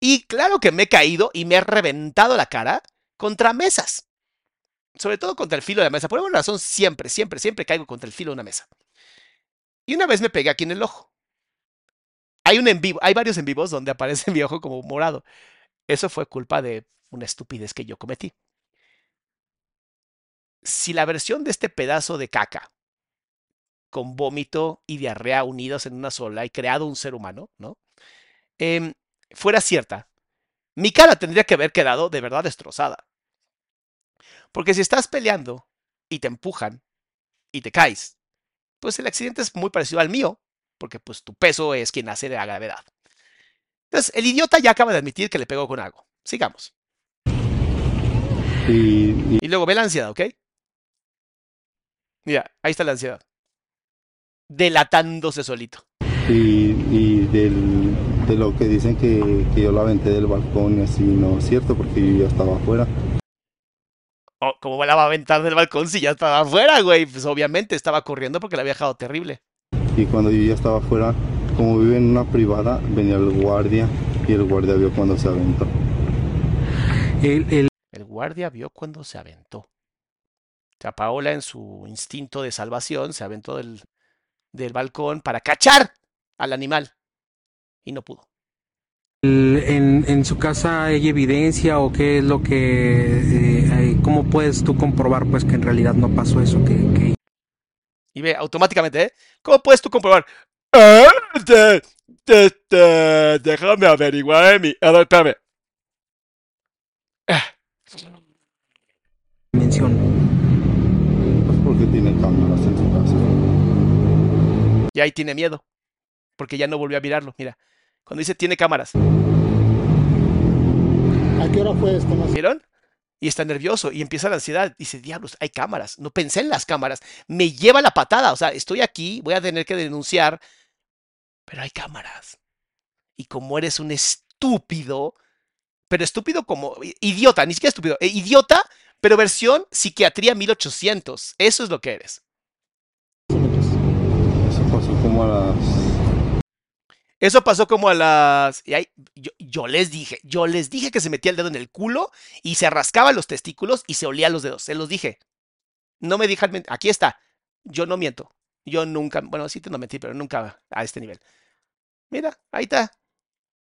Y claro que me he caído y me he reventado la cara contra mesas. Sobre todo contra el filo de la mesa. Por alguna razón, siempre, siempre, siempre caigo contra el filo de una mesa. Y una vez me pegué aquí en el ojo. Hay un en vivo, hay varios en vivos donde aparece mi ojo como morado. Eso fue culpa de una estupidez que yo cometí. Si la versión de este pedazo de caca con vómito y diarrea unidos en una sola y creado un ser humano, ¿no? Em, fuera cierta, mi cara tendría que haber quedado de verdad destrozada. Porque si estás peleando y te empujan y te caes, pues el accidente es muy parecido al mío, porque pues tu peso es quien hace la gravedad. Entonces, el idiota ya acaba de admitir que le pegó con algo. Sigamos. Y, luego ve la ansiedad, ¿ok? Mira, ahí está la ansiedad. Delatándose solito. Y, y del, de lo que dicen que, que yo la aventé del balcón y así, no es cierto, porque yo ya estaba afuera. Oh, ¿Cómo la va a aventar del balcón si ya estaba afuera, güey? Pues obviamente estaba corriendo porque la había dejado terrible. Y cuando yo ya estaba afuera, como vive en una privada, venía el guardia y el guardia vio cuando se aventó. El, el- El guardia vio cuando se aventó. O sea, Paola en su instinto de salvación se aventó del, del balcón para cachar al animal. Y no pudo. en, en su casa hay evidencia o qué es lo que, eh, cómo puedes tú comprobar pues que en realidad no pasó eso que, que Y ve automáticamente, ¿eh? ¿Cómo puedes tú comprobar? "Ah, te- te- te- déjame averiguar, mi. A ver, espérame. Ah, mencionó? Pues porque tiene cámaras en su casa. Y ahí tiene miedo. Porque ya no volvió a mirarlo. Mira, Cuando dice tiene cámaras. ¿A qué hora fue esto? Más? ¿Vieron? Y está nervioso y empieza la ansiedad. Dice, diablos, hay cámaras. No pensé en las cámaras. Me lleva la patada. O sea, estoy aquí, voy a tener que denunciar, pero hay cámaras. Y como eres un estúpido, pero estúpido como idiota, ni siquiera estúpido, eh, idiota, pero versión psiquiatría 1800. Eso es lo que eres. Eso como a las Eso pasó como a las... yo, yo les dije, yo les dije que se metía el dedo en el culo y se rascaba los testículos y se olía los dedos. Se los dije. No me dijan... men- Aquí está. Yo no miento. Yo nunca... Bueno, sí te no mentí, pero nunca a este nivel. Mira, ahí está.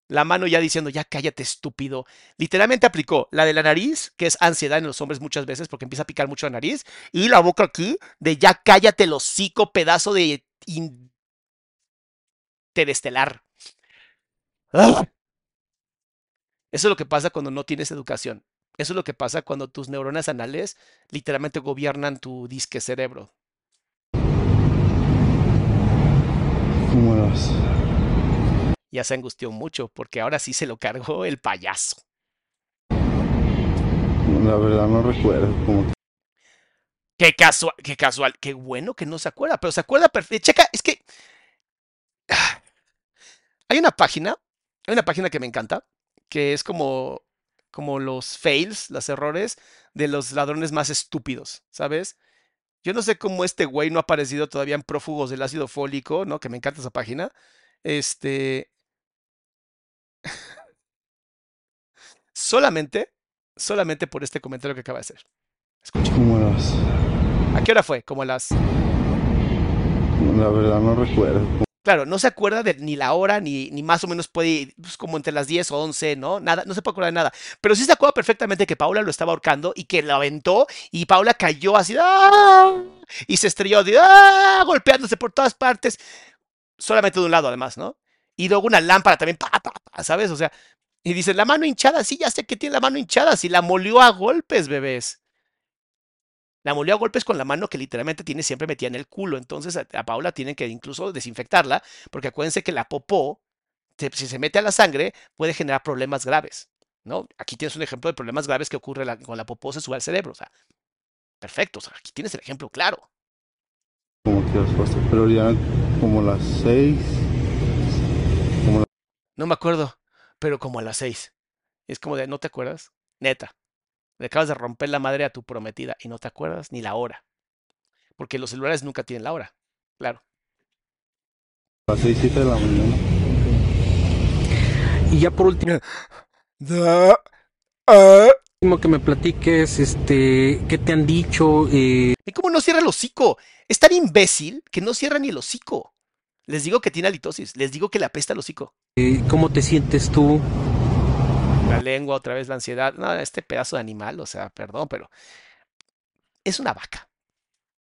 La mano ya diciendo, ya cállate, estúpido. Literalmente aplicó la de la nariz, que es ansiedad en los hombres muchas veces porque empieza a picar mucho la nariz, y la boca aquí, de ya cállate el hocico, pedazo de interestelar. ¡Ah! Eso es lo que pasa cuando no tienes educación. Eso es lo que pasa cuando tus neuronas anales literalmente gobiernan tu disque cerebro. las Ya se angustió mucho porque ahora sí se lo cargó el payaso. la verdad no recuerdo que Qué casual, qué casual, qué bueno que no se acuerda, pero se acuerda perfecto. Checa, es que hay una página, hay una página que me encanta, que es como, como los fails, los errores de los ladrones más estúpidos, ¿sabes? Yo no sé cómo este güey no ha aparecido todavía en prófugos del ácido fólico, ¿no? Que me encanta esa página. Este. Solamente, solamente por este comentario que acaba de hacer. Escucha. como a las ¿A qué hora fue? Como las. la verdad no recuerdo Claro, no se acuerda de ni la hora, ni, ni más o menos puede, pues, como entre las 10 o 11, ¿no? Nada, no se puede acordar de nada. Pero sí se acuerda perfectamente que Paula lo estaba ahorcando y que lo aventó y Paula cayó así, ¡ah! Y se estrelló, ¡ah! golpeándose por todas partes. Solamente de un lado, además, ¿no? Y luego una lámpara también, pa, pa, pa, ¿sabes? O sea, y dice, la mano hinchada, sí, ya sé que tiene la mano hinchada, si la molió a golpes, bebés. La molió a golpes con la mano que literalmente tiene siempre metida en el culo. Entonces a, a Paula tienen que incluso desinfectarla, porque acuérdense que la popó, te- si se mete a la sangre, puede generar problemas graves. ¿no? Aquí tienes un ejemplo de problemas graves que ocurre la- con la popó se sube al cerebro. O sea, perfecto. O sea, aquí tienes el ejemplo claro. como que pero ya como las seis como la- No me acuerdo, pero como a las seis. Es como de, ¿no te acuerdas? Neta. Le acabas de romper la madre a tu prometida y no te acuerdas ni la hora. Porque los celulares nunca tienen la hora. Claro. las seis siete de la mañana Y ya por último, ah. último que me platiques, este, ¿qué te han dicho? Eh, ¿Y cómo no cierra el hocico? Es tan imbécil que no cierra ni el hocico. Les digo que tiene halitosis. Les digo que le apesta el hocico. eh, ¿Cómo te sientes tú? La lengua, otra vez la ansiedad. No, este pedazo de animal, o sea, perdón, pero es una vaca.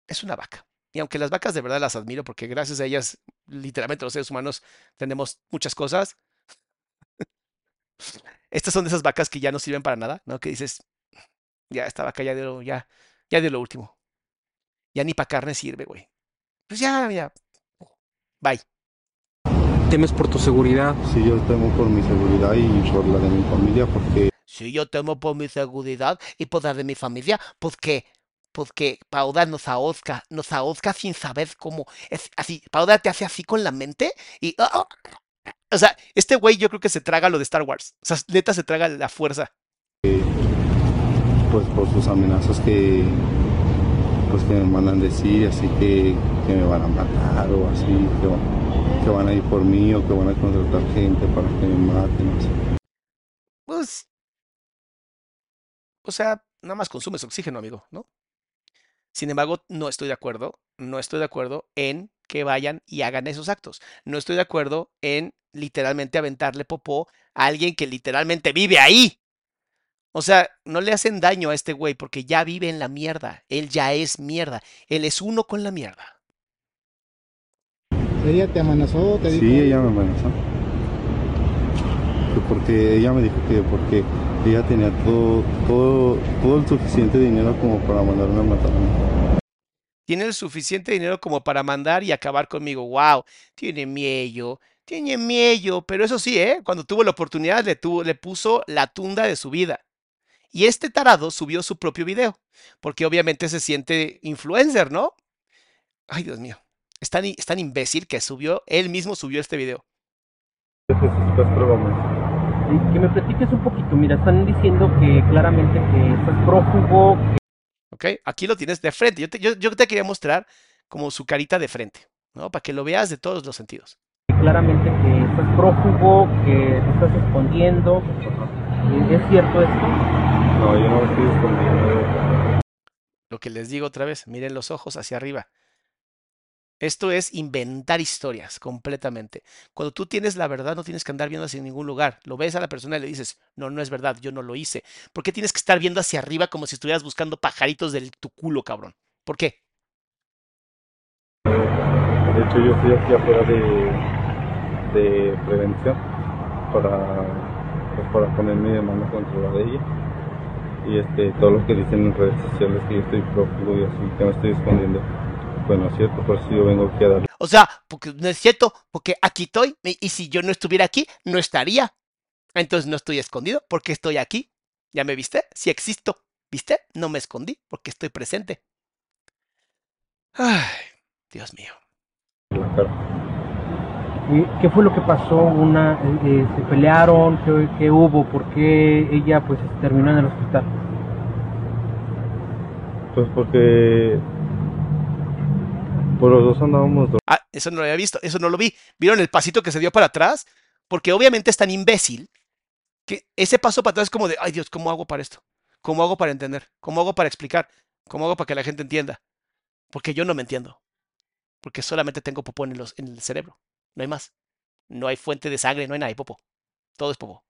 Es una vaca. Y aunque las vacas de verdad las admiro porque gracias a ellas, literalmente los seres humanos tenemos muchas cosas. Estas son de esas vacas que ya no sirven para nada, ¿no? Que dices, ya esta vaca ya dio, ya, ya dio lo último. Ya ni para carne sirve, güey. Pues ya, ya. Bye. ¿Temes por tu seguridad? sí yo temo por mi seguridad y por la de mi familia porque Si yo temo por mi seguridad y por la de mi familia, porque, porque Paula nos ahozca, nos ahozca sin saber cómo. Es así, Paula te hace así con la mente y. ¡ah! ¡ah! O sea, este güey yo creo que se traga lo de Star Wars. O sea, neta se traga la fuerza. pues por sus amenazas que pues que me mandan decir así que, que me van a matar o así que, va- que van a ir por mí o que van a contratar gente para que me maten. Pues. O sea, nada más consumes oxígeno, amigo, ¿no? Sin embargo, no estoy de acuerdo, no estoy de acuerdo en que vayan y hagan esos actos. No estoy de acuerdo en literalmente aventarle popó a alguien que literalmente vive ahí. O sea, no le hacen daño a este güey porque ya vive en la mierda. Él ya es mierda. Él es uno con la mierda. ¿Ella te amenazó? ¿Te dijo? Sí, ella me amenazó. Que porque ella me dijo que porque ella tenía todo, todo, todo el suficiente dinero como para mandarme a matarme. Tiene el suficiente dinero como para mandar y acabar conmigo. Wow, tiene miedo, Tiene miedo, pero eso sí, ¿eh? Cuando tuvo la oportunidad le, tuvo, le puso la tunda de su vida. Y este tarado subió su propio video, porque obviamente se siente influencer, ¿no? Ay, Dios mío. Es tan, es tan imbécil que subió, él mismo subió este video. Que me platiques un poquito, mira, están diciendo que claramente que estás prófugo, que ¿Ok? Aquí lo tienes de frente. Yo te, yo, yo te quería mostrar como su carita de frente, ¿no? Para que lo veas de todos los sentidos. claramente que estás prófugo, que te estás escondiendo. ¿Es cierto esto? No, yo no estoy escondiendo. Lo que les digo otra vez, miren los ojos hacia arriba. Esto es inventar historias completamente. Cuando tú tienes la verdad, no tienes que andar viendo hacia ningún lugar. Lo ves a la persona y le dices, no, no es verdad, yo no lo hice. ¿Por qué tienes que estar viendo hacia arriba como si estuvieras buscando pajaritos de tu culo, cabrón? ¿Por qué? De hecho, yo estoy aquí afuera de, de prevención para, pues, para poner mi demanda contra la de ella. Y este, todo lo que dicen en redes sociales que yo estoy prófugo y así, que me estoy escondiendo. Bueno, es cierto, por eso yo vengo aquí a darle. O sea, porque no es cierto, porque aquí estoy y si yo no estuviera aquí, no estaría. Entonces no estoy escondido porque estoy aquí. ¿Ya me viste? Sí existo. ¿Viste? No me escondí porque estoy presente. Ay, Dios mío. la cara. Eh, ¿Qué fue lo que pasó? Una, eh, eh, ¿Se pelearon? ¿Qué, qué hubo? ¿Por qué ella pues terminó en el hospital? Pues porque pues los dos andábamos Ah, eso no lo había visto, eso no lo vi. ¿Vieron el pasito que se dio para atrás? Porque obviamente es tan imbécil que ese paso para atrás es como de, ay Dios, ¿cómo hago para esto? ¿Cómo hago para entender? ¿Cómo hago para explicar? ¿Cómo hago para que la gente entienda? Porque yo no me entiendo. Porque solamente tengo popó en, los, en el cerebro. No hay más. No hay fuente de sangre, no hay nada, popó. Todo es popó.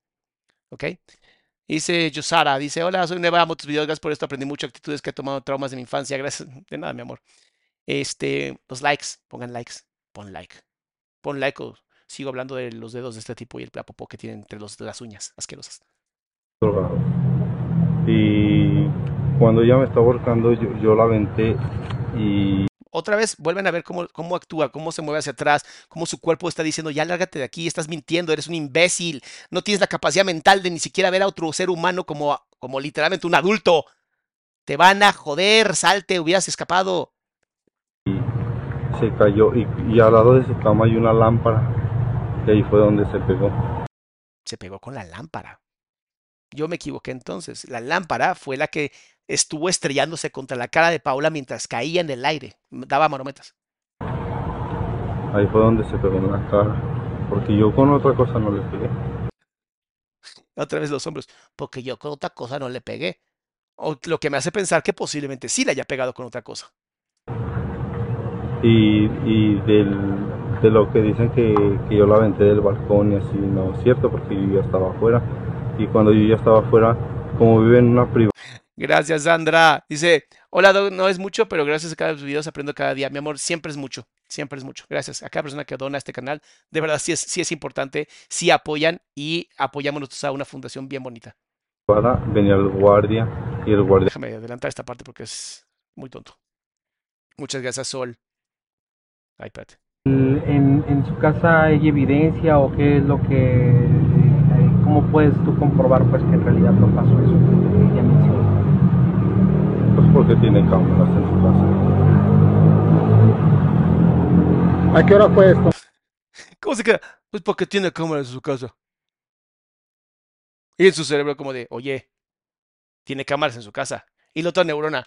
¿Ok? Dice Yosara, dice, hola, soy nueva, amo tus videos, gracias por esto, aprendí mucho actitudes que he tomado traumas de mi infancia, gracias. De nada, mi amor. Este, los likes, pongan likes, pon like. Pon like o sigo hablando de los dedos de este tipo y el la popó que tienen entre los, las uñas asquerosas. Y cuando ella me estaba ahorcando, yo, yo la aventé y Otra vez vuelven a ver cómo, cómo actúa, cómo se mueve hacia atrás, cómo su cuerpo está diciendo, ya lárgate de aquí, estás mintiendo, eres un imbécil, no tienes la capacidad mental de ni siquiera ver a otro ser humano como, como literalmente un adulto. Te van a joder, salte, hubieras escapado. se cayó. Y, y al lado de su cama hay una lámpara. Y ahí fue donde se pegó. Se pegó con la lámpara. Yo me equivoqué entonces. La lámpara fue la que estuvo estrellándose contra la cara de Paula mientras caía en el aire. Daba marometas. Ahí fue donde se pegó en la cara. Porque yo con otra cosa no le pegué. Otra vez los hombros. Porque yo con otra cosa no le pegué. O lo que me hace pensar que posiblemente sí le haya pegado con otra cosa. Y, y del, de lo que dicen que, que yo la aventé del balcón y así, no es cierto, porque yo ya estaba afuera. Y cuando yo ya estaba afuera, como vive en una privada. Gracias, Sandra. Dice, hola, Doc, no es mucho, pero gracias a cada videos aprendo cada día. Mi amor, siempre es mucho, siempre es mucho. Gracias a cada persona que dona a este canal. De verdad, sí es, sí es importante, sí apoyan y apoyamos nosotros a una fundación bien bonita. venía el guardia y el guardia Déjame adelantar esta parte porque es muy tonto. Muchas gracias, Sol. Ay, espérate. ¿En, en su casa hay evidencia o qué es lo que... eh, ¿Cómo puedes tú comprobar pues que en realidad no pasó eso? Pues porque tiene cámaras en su casa. ¿A qué hora fue esto? ¿Cómo se queda? Pues porque tiene cámaras en su casa. Y en su cerebro como de, oye, tiene cámaras en su casa. Y la otra neurona,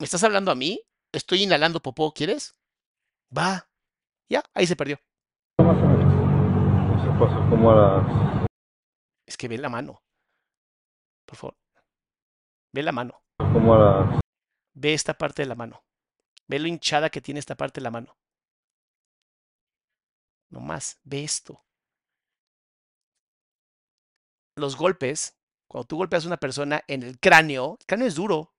¿me estás hablando a mí? Estoy inhalando popó, ¿quieres? Va. Ya, ahí se perdió. Pasó como a las Es que ve la mano. Por favor. Ve la mano. Ve esta parte de la mano. Ve lo hinchada que tiene esta parte de la mano. No más, ve esto. Los golpes, cuando tú golpeas a una persona en el cráneo, el cráneo es duro.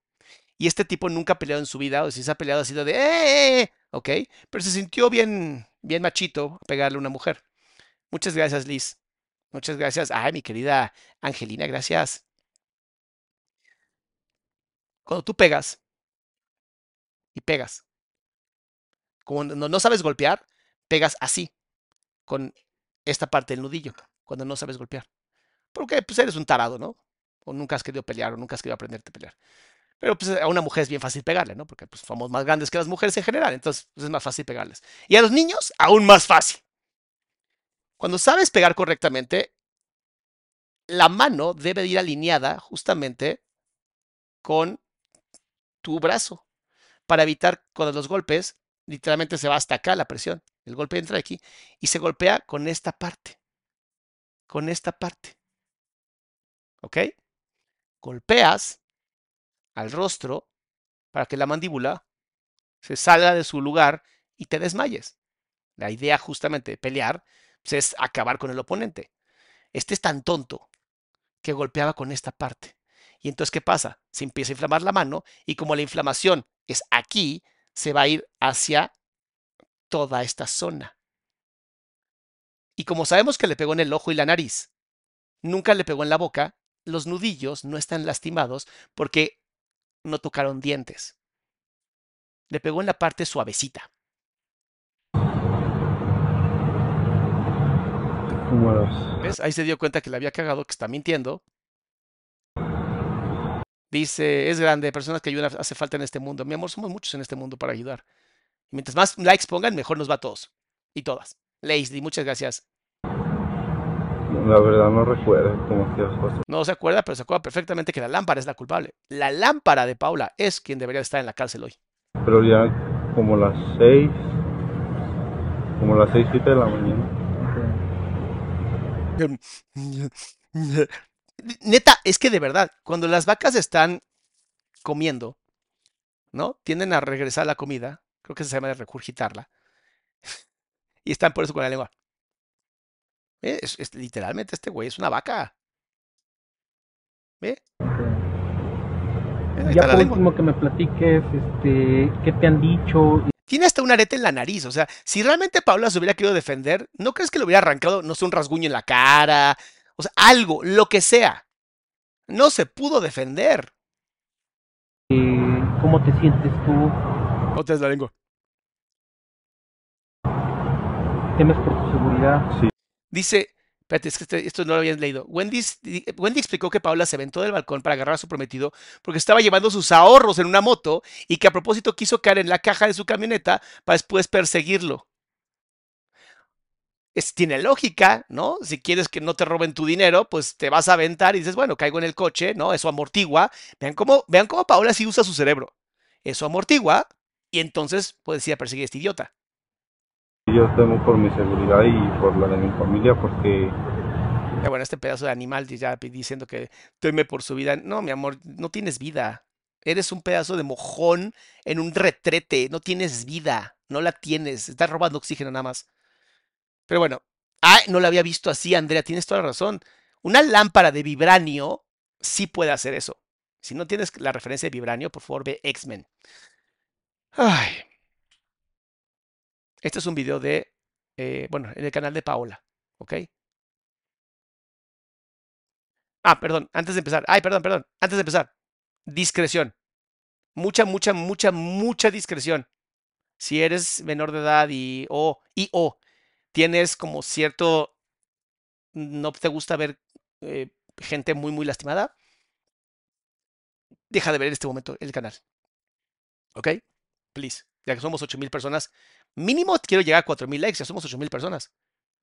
Y este tipo nunca ha peleado en su vida, o si se ha peleado ha sido de ¡eh! eh, eh", ¿Ok? Pero se sintió bien, bien machito pegarle a una mujer. Muchas gracias, Liz. Muchas gracias. Ay, mi querida Angelina, gracias. Cuando tú pegas y pegas, cuando no sabes golpear, pegas así, con esta parte del nudillo cuando no sabes golpear. Porque pues eres un tarado, ¿no? O nunca has querido pelear o nunca has querido aprenderte a pelear. Pero pues a una mujer es bien fácil pegarle, ¿no? Porque pues somos más grandes que las mujeres en general, entonces pues, es más fácil pegarles. Y a los niños, aún más fácil. Cuando sabes pegar correctamente, la mano debe ir alineada justamente con tu brazo para evitar cuando los golpes, literalmente se va hasta acá la presión. El golpe entra aquí y se golpea con esta parte. Con esta parte. ¿Ok? Golpeas al rostro para que la mandíbula se salga de su lugar y te desmayes. La idea justamente de pelear pues, es acabar con el oponente. Este es tan tonto que golpeaba con esta parte. Y entonces, ¿qué pasa? Se empieza a inflamar la mano y como la inflamación es aquí, se va a ir hacia toda esta zona. Y como sabemos que le pegó en el ojo y la nariz, nunca le pegó en la boca, los nudillos no están lastimados porque no tocaron dientes. Le pegó en la parte suavecita. ¿Ves? Ahí se dio cuenta que le había cagado, que está mintiendo. Dice, es grande, personas que ayudan hace falta en este mundo. Mi amor, somos muchos en este mundo para ayudar. Y mientras más likes pongan, mejor nos va a todos. Y todas. Lacey, muchas gracias. La verdad no recuerdo cómo que No se acuerda, pero se acuerda perfectamente que la lámpara es la culpable. La lámpara de Paula es quien debería estar en la cárcel hoy. Pero ya como las seis, como las seis, siete de la mañana. Neta, es que de verdad, cuando las vacas están comiendo, ¿no? Tienden a regresar a la comida, creo que se llama de recurgitarla, y están por eso con la lengua. Es, literalmente este güey es una vaca. ¿Ve? Ya por último que me platiques, este, ¿qué te han dicho? Tiene hasta un arete en la nariz. O sea, si realmente Paula se hubiera querido defender, ¿no crees que le hubiera arrancado, no sé, un rasguño en la cara? O sea, algo, lo que sea. No se pudo defender. ¿Cómo te sientes tú? No te la lengua. ¿Temes por tu seguridad? Sí. Dice, espérate, es que este, esto no lo habían leído. Wendy, Wendy explicó que Paula se aventó del balcón para agarrar a su prometido porque estaba llevando sus ahorros en una moto y que a propósito quiso caer en la caja de su camioneta para después perseguirlo. Es, tiene lógica, ¿no? Si quieres que no te roben tu dinero, pues te vas a aventar y dices, bueno, caigo en el coche, ¿no? Eso amortigua. Vean cómo, vean cómo Paula sí usa su cerebro. Eso amortigua y entonces puedes ir a perseguir a este idiota. Yo temo por mi seguridad y por la de mi familia porque... bueno, este pedazo de animal ya diciendo que teme por su vida. No, mi amor, no tienes vida. Eres un pedazo de mojón en un retrete. No tienes vida. No la tienes. Estás robando oxígeno nada más. Pero bueno. Ay, no la había visto así, Andrea. Tienes toda la razón. Una lámpara de vibranio sí puede hacer eso. Si no tienes la referencia de vibranio, por favor ve X-Men. Ay. Este es un video de, eh, bueno, en el canal de Paola, ¿ok? Ah, perdón, antes de empezar. Ay, perdón, perdón. Antes de empezar. Discreción. Mucha, mucha, mucha, mucha discreción. Si eres menor de edad y o, y o tienes como cierto, no te gusta ver eh, gente muy, muy lastimada, deja de ver en este momento el canal. ¿Ok? Please. Ya que somos 8000 personas, Mínimo quiero llegar a 4000 likes, ya somos 8000 personas.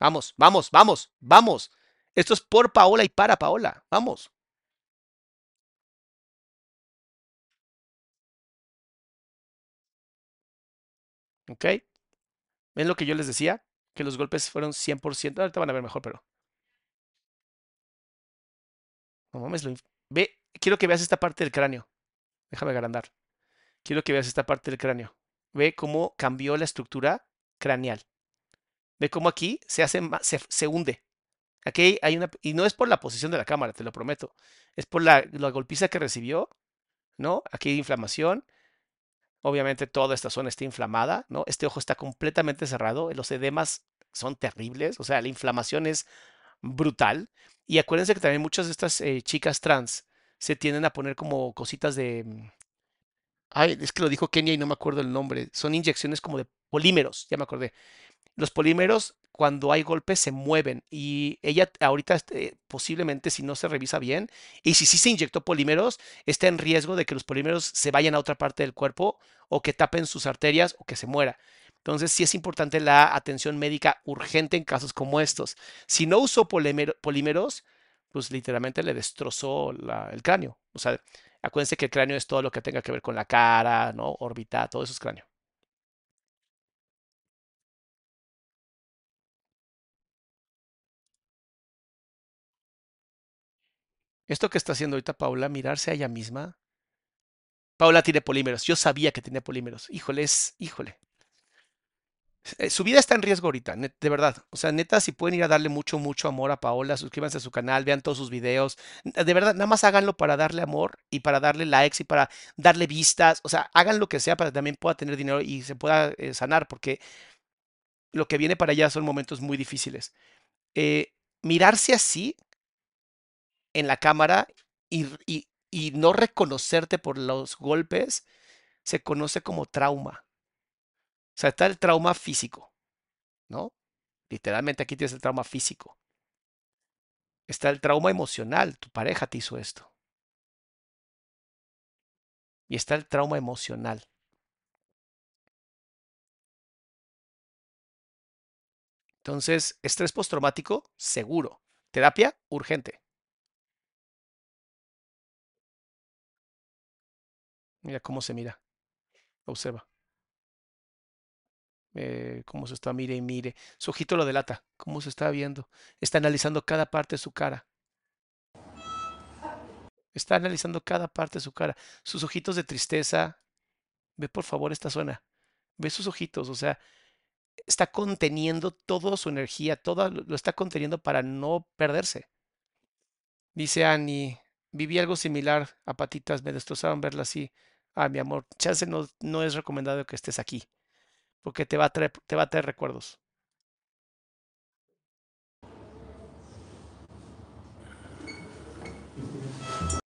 Vamos, vamos, vamos, vamos. Esto es por Paola y para Paola. Vamos. ¿Ok? ¿Ven lo que yo les decía? Que los golpes fueron 100%. Ahorita van a ver mejor, pero... No mames, lo... Ve, quiero que veas esta parte del cráneo. Déjame agrandar. Quiero que veas esta parte del cráneo. Ve cómo cambió la estructura craneal. Ve cómo aquí se hace se, hunde. Aquí hay una y no es por la posición de la cámara, te lo prometo. Es por la, la golpiza que recibió, ¿no? Aquí hay inflamación. Obviamente toda esta zona está inflamada, ¿no? Este ojo está completamente cerrado, los edemas son terribles, o sea, la inflamación es brutal. Y acuérdense que también muchas de estas eh, chicas trans se tienden a poner como cositas de mm, Ay, es que lo dijo Kenia y no me acuerdo el nombre. Son inyecciones como de polímeros, ya me acordé. Los polímeros, cuando hay golpes, se mueven y ella ahorita este, posiblemente si no se revisa bien y si sí se inyectó polímeros, está en riesgo de que los polímeros se vayan a otra parte del cuerpo o que tapen sus arterias o que se muera. Entonces sí es importante la atención médica urgente en casos como estos. Si no usó polímeros, pues literalmente le destrozó el cráneo. O sea, acuérdense que el cráneo es todo lo que tenga que ver con la cara, ¿no? Órbita, todo eso es cráneo. Esto que está haciendo ahorita Paula, mirarse a ella misma. Paula tiene polímeros. Yo sabía que tenía polímeros. Híjole, es, híjole. Eh, su vida está en riesgo ahorita, de verdad. O sea, neta, si pueden ir a darle mucho, mucho amor a Paola, suscríbanse a su canal, vean todos sus videos. De verdad, nada más háganlo para darle amor y para darle likes y para darle vistas. O sea, hagan lo que sea para que también pueda tener dinero y se pueda eh, sanar, porque lo que viene para allá son momentos muy difíciles. Eh, mirarse así en la cámara y, y no reconocerte por los golpes se conoce como trauma. Sea, está el trauma físico, ¿no? Literalmente aquí tienes el trauma físico. Está el trauma emocional, tu pareja te hizo esto. Y está el trauma emocional. Entonces, estrés postraumático, seguro. Terapia, urgente. Mira cómo se mira. Observa. Eh, cómo se está, mire y mire. Su ojito lo delata, cómo se está viendo. Está analizando cada parte de su cara. Está analizando cada parte de su cara. Sus ojitos de tristeza. Ve por favor esta zona. Ve sus ojitos, o sea, está conteniendo toda su energía, todo lo está conteniendo para no perderse. Dice Annie, viví algo similar a patitas, me destrozaron verla así. Ah, mi amor, chance no, no es recomendado que estés aquí porque te va a traer, te va a traer recuerdos.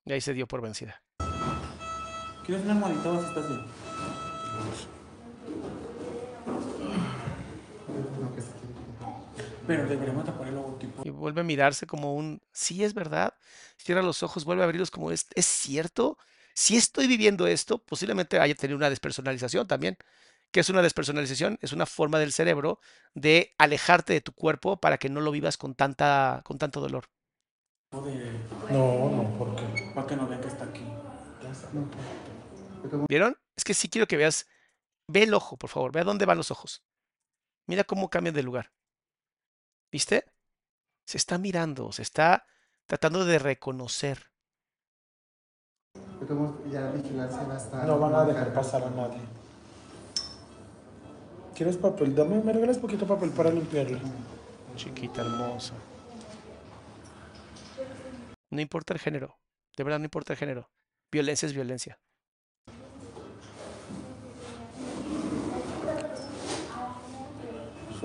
Y ahí se dio por vencida. ¿Quieres una almohadita o estás bien? Pero deberíamos tapar el logotipo. Y vuelve a mirarse como un, sí es verdad. Cierra los ojos, vuelve a abrirlos como, ¿es, ¿es cierto? Si estoy viviendo esto, posiblemente haya tenido una despersonalización también. ¿Qué es una despersonalización? Es una forma del cerebro de alejarte de tu cuerpo para que no lo vivas con, tanta, con tanto dolor. No, no, ¿por qué? Para que no vean que está aquí. ¿Vieron? Es que sí quiero que veas. Ve el ojo, por favor. Ve a dónde van los ojos. Mira cómo cambian de lugar. ¿Viste? Se está mirando, se está tratando de reconocer. No van a dejar pasar a nadie. ¿Quieres papel? Dame, me regalas poquito papel para limpiarlo. Chiquita hermosa. No importa el género. De verdad no importa el género. Violencia es violencia.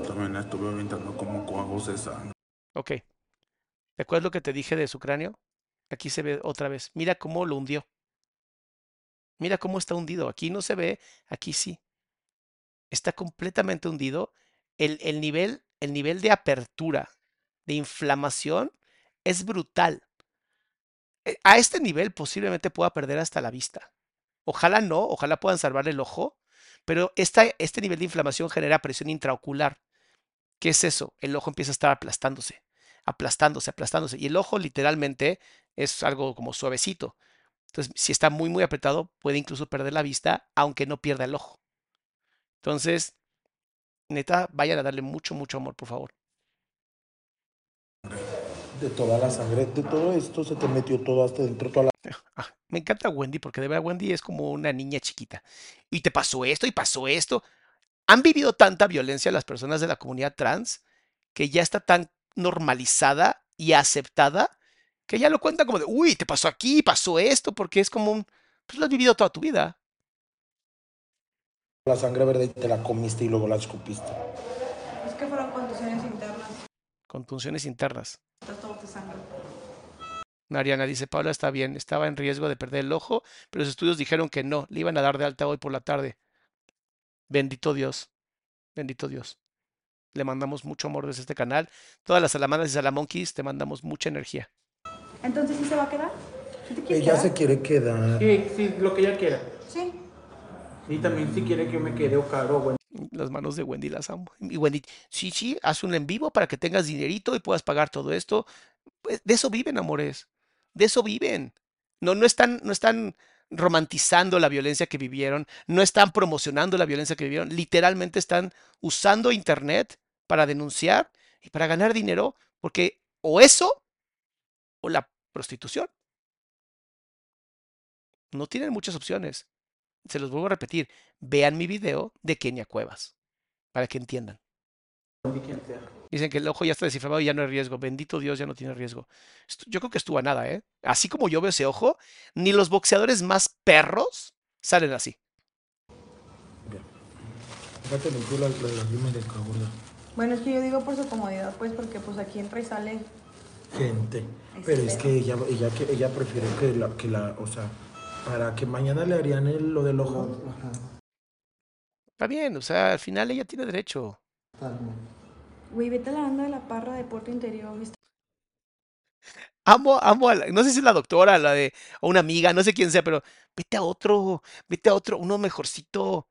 También estuve orientando como César. Ok. ¿Te acuerdas lo que te dije de su cráneo? Aquí se ve otra vez. Mira cómo lo hundió. Mira cómo está hundido. Aquí no se ve, aquí sí está completamente hundido, el, nivel, el nivel de apertura, de inflamación, es brutal. Eh, a este nivel posiblemente pueda perder hasta la vista. Ojalá no, ojalá puedan salvar el ojo, pero este nivel de inflamación genera presión intraocular. ¿Qué es eso? El ojo empieza a estar aplastándose, aplastándose, aplastándose. Y el ojo literalmente es algo como suavecito. Entonces, si está muy, muy apretado, puede incluso perder la vista, aunque no pierda el ojo. Entonces, neta, vayan a darle mucho, mucho amor, por favor. De toda la sangre, de todo esto se te metió todo hasta dentro. Toda la... Ah, me encanta Wendy porque de verdad Wendy es como una niña chiquita. Y te pasó esto y pasó esto. Han vivido tanta violencia las personas de la comunidad trans que ya está tan normalizada y aceptada que ya lo cuentan como de, uy, te pasó aquí, pasó esto, porque es como un, pues lo has vivido toda tu vida la sangre verde y te la comiste y luego la escupiste. Es que fueron contusiones internas. Contusiones internas. Mariana dice, Paula está bien, estaba en riesgo de perder el ojo, pero los estudios dijeron que no, le iban a dar de alta hoy por la tarde. Bendito Dios, bendito Dios. Le mandamos mucho amor desde este canal. Todas las salamanas y salamonquis te mandamos mucha energía. Entonces, ¿sí se va a quedar? ¿Sí te quieres Ella quedar? se quiere quedar. Sí, sí, lo que ella quiera. Sí. Y también si quiere que yo me quede o caro, bueno. Las manos de Wendy las amo. Y Wendy, sí, sí, haz un en vivo para que tengas dinerito y puedas pagar todo esto. Pues, de eso viven, amores. De eso viven. No, no están, no están romantizando la violencia que vivieron, no están promocionando la violencia que vivieron, literalmente están usando internet para denunciar y para ganar dinero, porque o eso o la prostitución. No tienen muchas opciones. Se los vuelvo a repetir. Vean mi video de Kenia Cuevas para que entiendan. Dicen que el ojo ya está descifrado y ya no hay riesgo. Bendito Dios, ya no tiene riesgo. Yo creo que estuvo a nada, ¿eh? Así como yo veo ese ojo, ni los boxeadores más perros salen así. Bueno, es que yo digo por su comodidad, pues, porque pues aquí entra y sale. Gente. Pero es que ella, ella, que ella prefiere que la, que la, o sea, para que mañana le harían el- lo del ojo. Está bien, o sea, al final ella tiene derecho. Güey, vete a la banda de la parra de Puerto Interior. ¿viste? Amo, amo a la- no sé si es la doctora, la de, o una amiga, no sé quién sea, pero vete a otro, vete a otro, uno mejorcito.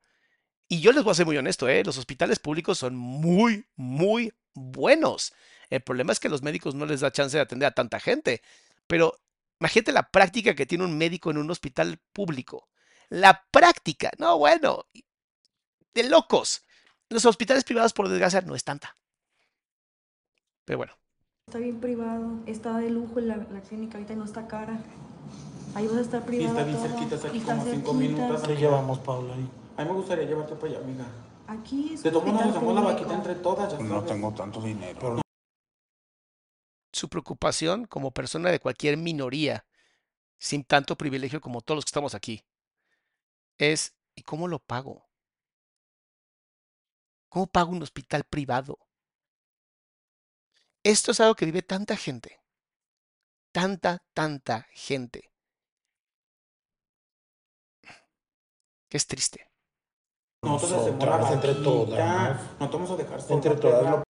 Y yo les voy a ser muy honesto, ¿eh? Los hospitales públicos son muy, muy buenos. El problema es que los médicos no les da chance de atender a tanta gente. Pero imagínate la práctica que tiene un médico en un hospital público. La práctica, no, bueno, de locos. Los hospitales privados, por desgracia, no es tanta. Pero bueno. Está bien privado, está de lujo la, la clínica, ahorita no está cara. Ahí vas a estar privado. está bien cerquita, está aquí y como a cinco cerquita. minutos. Te llevamos, Paula. ahí. A mí me gustaría llevarte para allá, amiga. Aquí es De todos modos, nos hacemos la vaquita entre todas, ya No sabes. tengo tanto dinero. Su preocupación como persona de cualquier minoría, sin tanto privilegio como todos los que estamos aquí, es ¿y cómo lo pago? ¿Cómo pago un hospital privado? Esto es algo que vive tanta gente, tanta, tanta gente, que es triste. Nosotros hacemos la Nosotras, entre todas. No te vamos a dejar Entre todas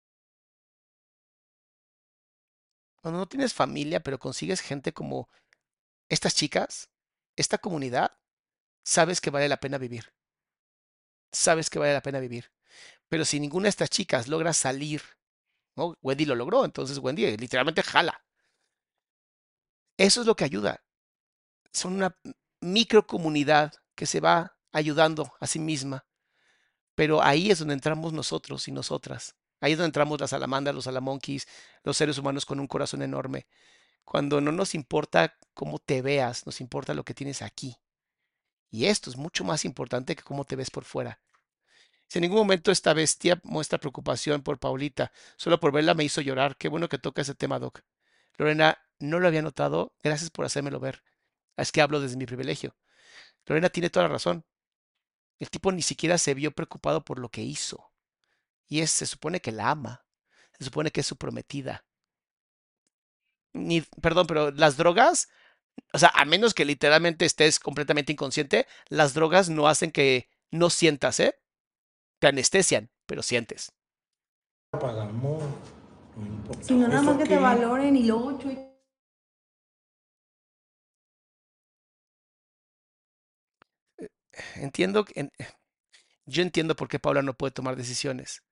Cuando no tienes familia, pero consigues gente como estas chicas, esta comunidad, sabes que vale la pena vivir. Sabes que vale la pena vivir. Pero si ninguna de estas chicas logra salir. Wendy lo logró, entonces Wendy literalmente jala. Eso es lo que ayuda. Son una microcomunidad que se va ayudando a sí misma. Pero ahí es donde entramos nosotros y nosotras. Ahí es donde entramos las salamandras, los salamonquis, los seres humanos con un corazón enorme. Cuando no nos importa cómo te veas, nos importa lo que tienes aquí. Y esto es mucho más importante que cómo te ves por fuera. Si en ningún momento esta bestia muestra preocupación por Paulita, solo por verla me hizo llorar. Qué bueno que toca ese tema, Doc. Lorena, no lo había notado. Gracias por hacérmelo ver. Es que hablo desde mi privilegio. Lorena tiene toda la razón. El tipo ni siquiera se vio preocupado por lo que hizo. Y es, se supone que la ama. Se supone que es su prometida. Ni, perdón, pero las drogas, o sea, a menos que literalmente estés completamente inconsciente, las drogas no hacen que no sientas, ¿eh? Te anestesian, pero sientes. No importa. Si no, nada ¿Eso más que qué? te valoren y luego, Chuy, Entiendo, que- en- yo entiendo por qué Paula no puede tomar decisiones.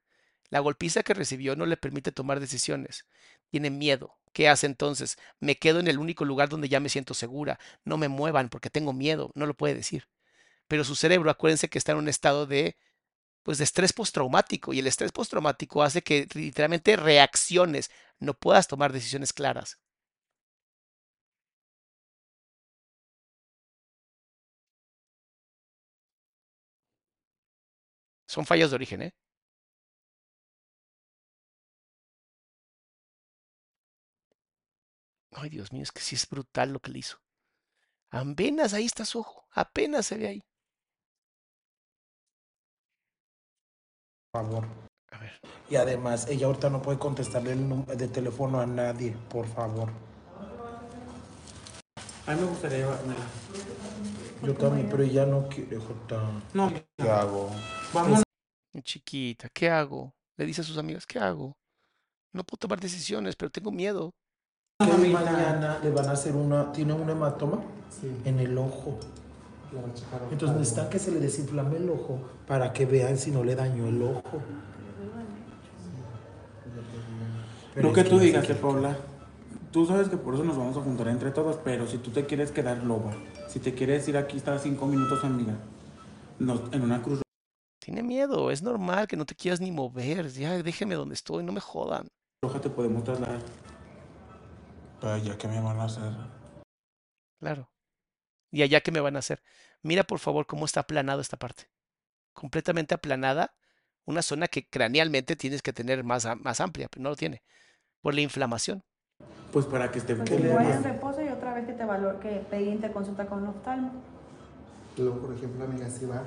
La golpiza que recibió no le permite tomar decisiones. Tiene miedo. ¿Qué hace entonces? Me quedo en el único lugar donde ya me siento segura. No me muevan porque tengo miedo. No lo puede decir. Pero su cerebro, acuérdense que está en un estado de, pues, de estrés postraumático. Y el estrés postraumático hace que literalmente reacciones. No puedas tomar decisiones claras. Son fallas de origen, ¿eh? Ay, Dios mío, es que sí es brutal lo que le hizo. Apenas ahí está su ojo, apenas se ve ahí. Por favor. A ver. Y además, ella ahorita no puede contestarle el número de teléfono a nadie, por favor. A mí me gustaría llevármela. Yo también, pero ella no quiere, Jota. No, ¿Qué hago? vamos. Chiquita, ¿qué hago? Le dice a sus amigas, ¿qué hago? No puedo tomar decisiones, pero tengo miedo. Que mañana le van a hacer una, tiene un hematoma en el ojo. Entonces necesitan que se le desinflame el ojo para que vean si no le dañó el ojo. Lo es que tú digas, Paula. Tú sabes que por eso nos vamos a juntar entre todos, pero si tú te quieres quedar loba, si te quieres ir aquí, estar cinco minutos, amiga, no, en una cruz Tiene miedo, es normal que no te quieras ni mover. Ya déjeme donde estoy, no me jodan. roja te podemos trasladar. Vaya, ¿qué me van a hacer? Claro. ¿Y allá qué me van a hacer? Mira por favor cómo está aplanado esta parte. Completamente aplanada. Una zona que cranealmente tienes que tener más, más amplia, pero no lo tiene. Por la inflamación. Pues para que esté Pues en más- reposo y otra vez que te valor, que pedí interconsulta con un oftalmo. Luego, por ejemplo, amiga, si va,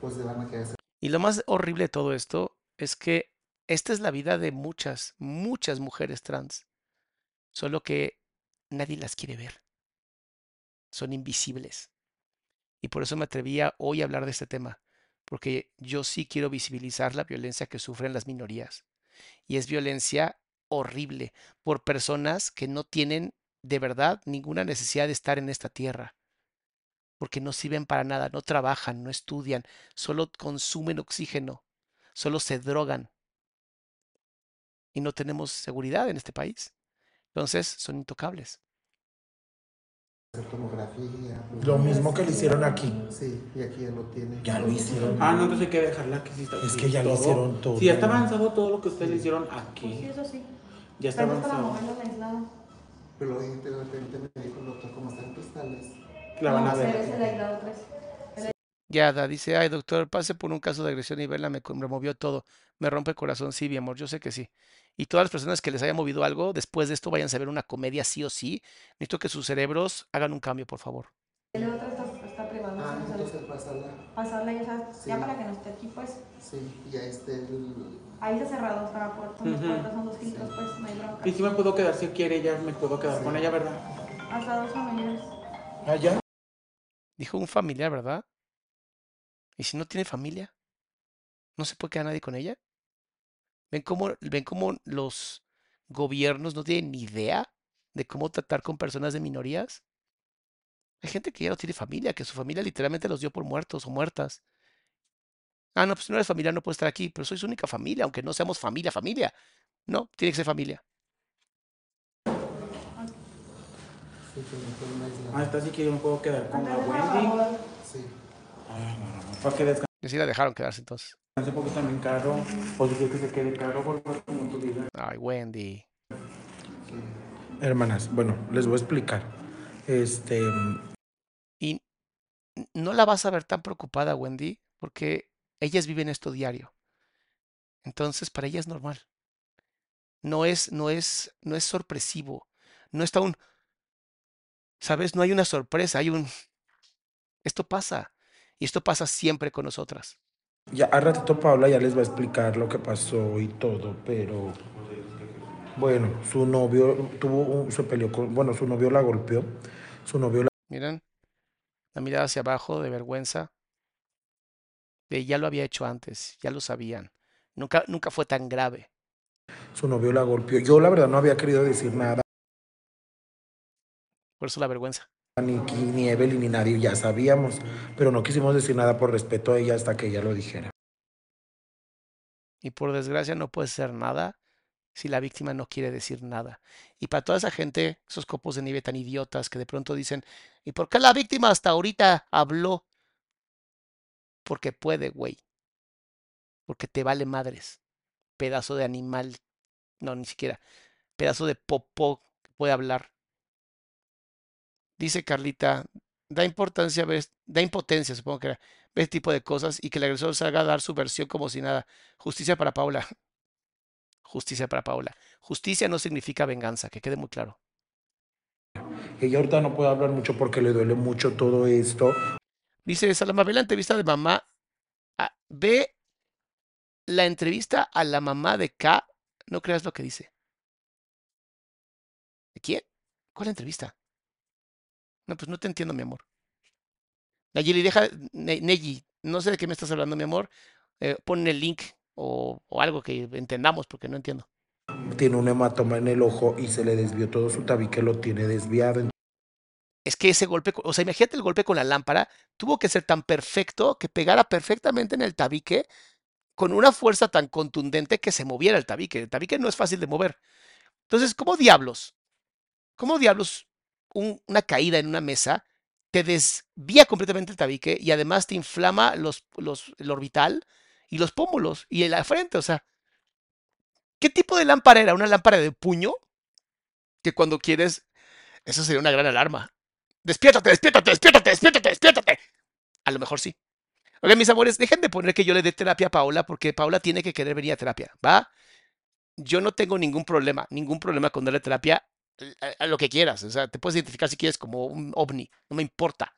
pues le van a quedar Y lo más horrible de todo esto es que esta es la vida de muchas, muchas mujeres trans. Solo que nadie las quiere ver. Son invisibles. Y por eso me atrevía hoy a hablar de este tema. Porque yo sí quiero visibilizar la violencia que sufren las minorías. Y es violencia horrible por personas que no tienen de verdad ninguna necesidad de estar en esta tierra. Porque no sirven para nada, no trabajan, no estudian, solo consumen oxígeno, solo se drogan. Y no tenemos seguridad en este país. Entonces son intocables. hacer tomografía. Lo mismo que le hicieron aquí. Sí, y aquí ya lo tiene. Ya lo hicieron. Ah, no, entonces hay que dejarla que sí está Es sí, que ya le hicieron todo. Sí, ya está avanzado todo lo que ustedes le hicieron Pues sí, aquí. eso sí. Ya está Pero avanzado. Pero luego de repente me dijo el doctor, como están cristales. La van a ver. Es el aislado 3. Yada dice, ay doctor, pase por un caso de agresión y verla me removió todo. Me rompe el corazón, sí, mi amor, yo sé que sí. Y todas las personas que les haya movido algo, después de esto vayan a ver una comedia sí o sí. Necesito que sus cerebros hagan un cambio, por favor. El otro está, está privado. Ah, no entonces pasarla. Pasarla ya, sabes, Sí. ya para que no esté aquí, pues. Sí, y ya esté el. Ahí está cerrado, está la puerta. Las Ujú. puertas son dos filtros, pues, no hay bronca. Y si me puedo quedar, si quiere ella, me puedo quedar con ella, ¿verdad? Hasta dos familiares. Allá. Dijo un familiar, ¿verdad? ¿Y si no tiene familia? ¿No se puede quedar nadie con ella? ¿Ven cómo, ven cómo los gobiernos no tienen ni idea de cómo tratar con personas de minorías? Hay gente que ya no tiene familia, que su familia literalmente los dio por muertos o muertas. Ah, no, pues si no eres familia no puedes estar aquí, pero soy su única familia, aunque no seamos familia, familia. No, tiene que ser familia. Sí. Ah, está así que yo me puedo quedar con la Wendy. Sí. Ay, no, no, no. Para que descanse Y así la dejaron quedarse entonces. Porque también caro. O si quieres que se quede caro, volver como tú digas. Ay, Wendy. Hermanas, bueno, les voy a explicar. Este, Y no la vas a ver tan preocupada, Wendy, porque ellas viven esto diario. Entonces, para ella es normal. No es, no es, no es sorpresivo. No está un, ¿sabes? No hay una sorpresa, hay un, esto pasa. Y esto pasa siempre con nosotras. Ya al ratito Paula ya les va a explicar lo que pasó y todo, pero bueno, su novio tuvo un- se peleó con, bueno, su novio la golpeó, su novio la, Miren, la mirada hacia abajo de vergüenza. De ya lo había hecho antes, ya lo sabían. Nunca, nunca fue tan grave. su novio la golpeó. Yo la verdad no había querido decir nada, Por eso la vergüenza. Ni, ni Evelyn ni nadie, ya sabíamos, pero no quisimos decir nada por respeto a ella hasta que ella lo dijera. Y por desgracia no puede ser nada si la víctima no quiere decir nada. Y para toda esa gente, esos copos de nieve tan idiotas que de pronto dicen, ¿y por qué la víctima hasta ahorita habló? Porque puede, güey. Porque te vale madres. Pedazo de animal. No, ni siquiera. Pedazo de popó que puede hablar. Dice Carlita, da importancia, ves- da impotencia, supongo que era, ver este tipo de cosas y que el agresor salga a dar su versión como si nada. Justicia para Paula. Justicia para Paula. Justicia no significa venganza, que quede muy claro. Ella ahorita no puede hablar mucho porque le duele mucho todo esto. Dice Salama, ve la entrevista de mamá. Ah, ve la entrevista a la mamá de K. No creas lo que dice. ¿De quién? ¿Cuál entrevista? No, pues no te entiendo, mi amor. Nayeli, deja, Ne- Neyi, no sé de qué me estás hablando, mi amor. Eh, pon el link O, o algo que entendamos, porque no entiendo. Tiene un hematoma en el ojo y se le desvió todo su tabique, lo tiene desviado. Es que ese golpe, o sea, imagínate el golpe con la lámpara, tuvo que ser tan perfecto que pegara perfectamente en el tabique con una fuerza tan contundente que se moviera el tabique. El tabique no es fácil de mover. Entonces, ¿cómo diablos? ¿Cómo diablos un- una caída en una mesa te desvía completamente el tabique y además te inflama los, los, el orbital y los pómulos y la frente? O sea, ¿qué tipo de lámpara era? ¿Una lámpara de puño? Que cuando quieres, eso sería una gran alarma. Despiértate, despiértate, despiértate, despiértate, despiértate. A lo mejor sí. Oigan, mis amores, dejen de poner que yo le dé terapia a Paola porque Paola tiene que querer venir a terapia, ¿va? Yo no tengo ningún problema, ningún problema con darle terapia a, a lo que quieras. O sea, te puedes identificar si quieres como un ovni, no me importa.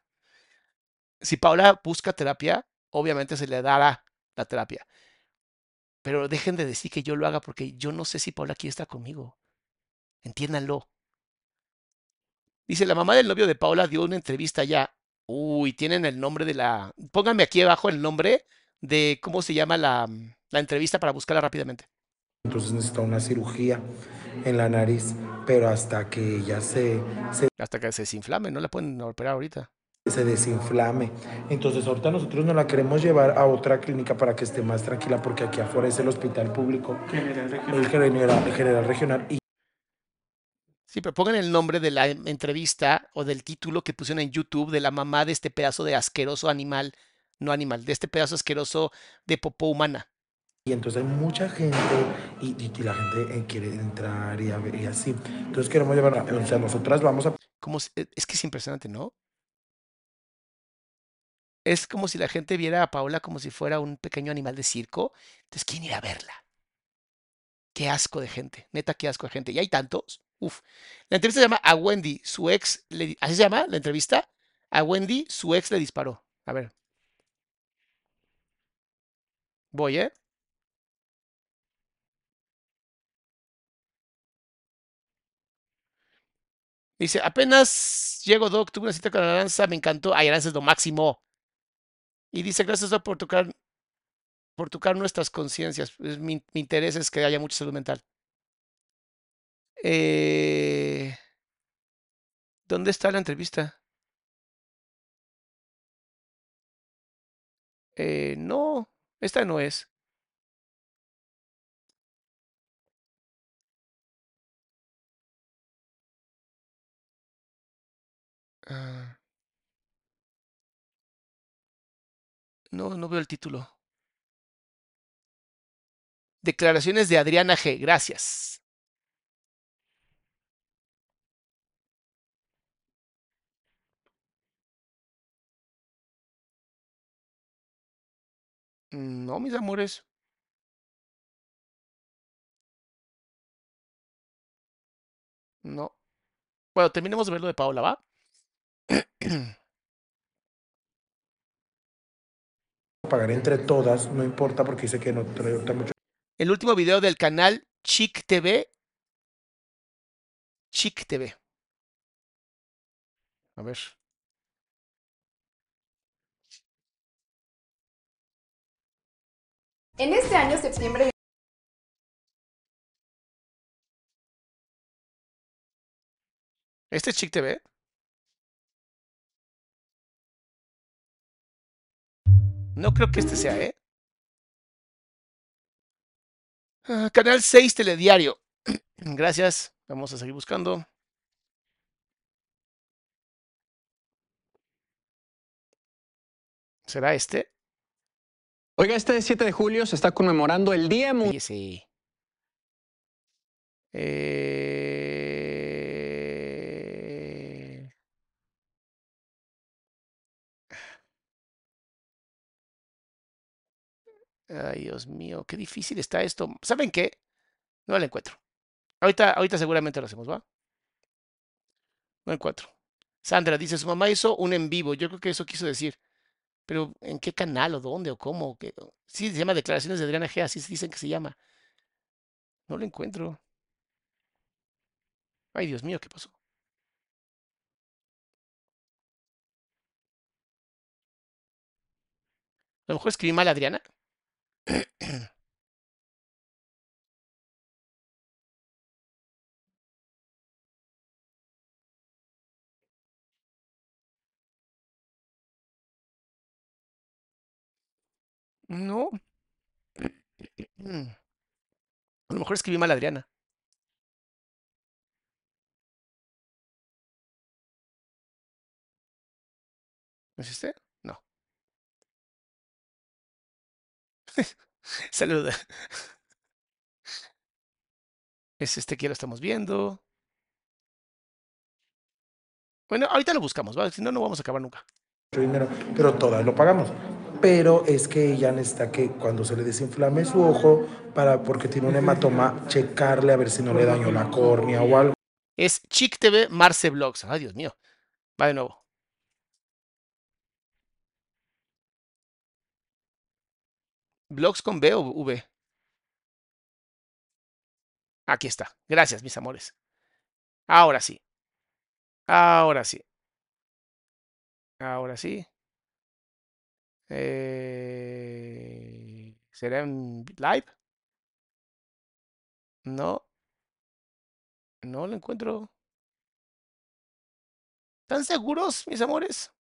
Si Paola busca terapia, obviamente se le dará la terapia. Pero dejen de decir que yo lo haga porque yo no sé si Paola quiere estar conmigo. Entiéndanlo. Dice, la mamá del novio de Paola dio una entrevista ya. Uy, tienen el nombre de la... Pónganme aquí abajo el nombre de cómo se llama la, la entrevista para buscarla rápidamente. Entonces necesita una cirugía en la nariz, pero hasta que ella se, se, Hasta que se desinflame, no la pueden operar ahorita. se desinflame. Entonces ahorita nosotros no la queremos llevar a otra clínica para que esté más tranquila porque aquí afuera es el hospital público, General regional. el general, el general regional. Y Sí, pero pongan el nombre de la entrevista o del título que pusieron en YouTube de la mamá de este pedazo de asqueroso animal, no animal, de este pedazo asqueroso de popó humana. Y entonces hay mucha gente y, y- la gente eh, quiere entrar y, y así. Entonces queremos llevar, o sea, nosotras vamos a Como si- es que es impresionante, ¿no? Es como si la gente viera a Paola como si fuera un pequeño animal de circo. Entonces, ¿quién irá a verla? Qué asco de gente, neta, qué asco de gente. Y hay tantos. Uf. La entrevista se llama A Wendy, su ex, le ¿así se llama la entrevista? A Wendy, su ex le disparó. A ver. Voy, ¿eh? Dice, apenas llego, Doc, tuve una cita con Aranza, me encantó. Ay, Aranza es lo máximo. Y dice, gracias, Doc, por tocar, por tocar nuestras conciencias. Mi interés es que haya mucha salud mental. Eh, ¿dónde está la entrevista? Eh, no, esta no es. Ah, no, no veo el título. Declaraciones de Adriana G. Gracias. No, mis amores. No. Bueno, terminemos de ver lo de Paola, ¿va? pagar entre todas, no importa porque dice que no trae mucho. El último video del canal Chic TV. Chic TV. A ver. En este año, septiembre ¿Este es Chic TV? No creo que este sea, ¿eh? Ah, Canal 6 Telediario. Gracias. Vamos a seguir buscando. ¿Será este? Oiga, este 7 de julio se está conmemorando el Día Mundial. Sí. Eh... Ay, Dios mío, qué difícil está esto. ¿Saben qué? No lo encuentro. Ahorita, ahorita seguramente lo hacemos, ¿va? No encuentro. Sandra dice, su mamá hizo un en vivo. Yo creo que eso quiso decir. Pero, ¿en qué canal o dónde o cómo? Sí, se llama Declaraciones de Adriana G. Así dicen que se llama. No lo encuentro. Ay, Dios mío, ¿qué pasó? A lo mejor escribí mal, Adriana. No. A lo mejor escribí mal Adriana. Hiciste? Saluda. Es este que ya lo estamos viendo. Bueno, ahorita lo buscamos, ¿vale? Si no, no vamos a acabar nunca. dinero, pero todas lo pagamos. Pero es que ella necesita que cuando se le desinflame su ojo, para, porque tiene un hematoma, checarle a ver si no le dañó la córnea o algo. Es Chic TV Marce Vlogs. Ay, Dios mío. Va de nuevo. ¿Blogs con B o V? Aquí está. Gracias, mis amores. Ahora sí. Ahora sí. Ahora sí. Eh, ¿Será en live? No. No lo encuentro. ¿Están seguros, mis amores?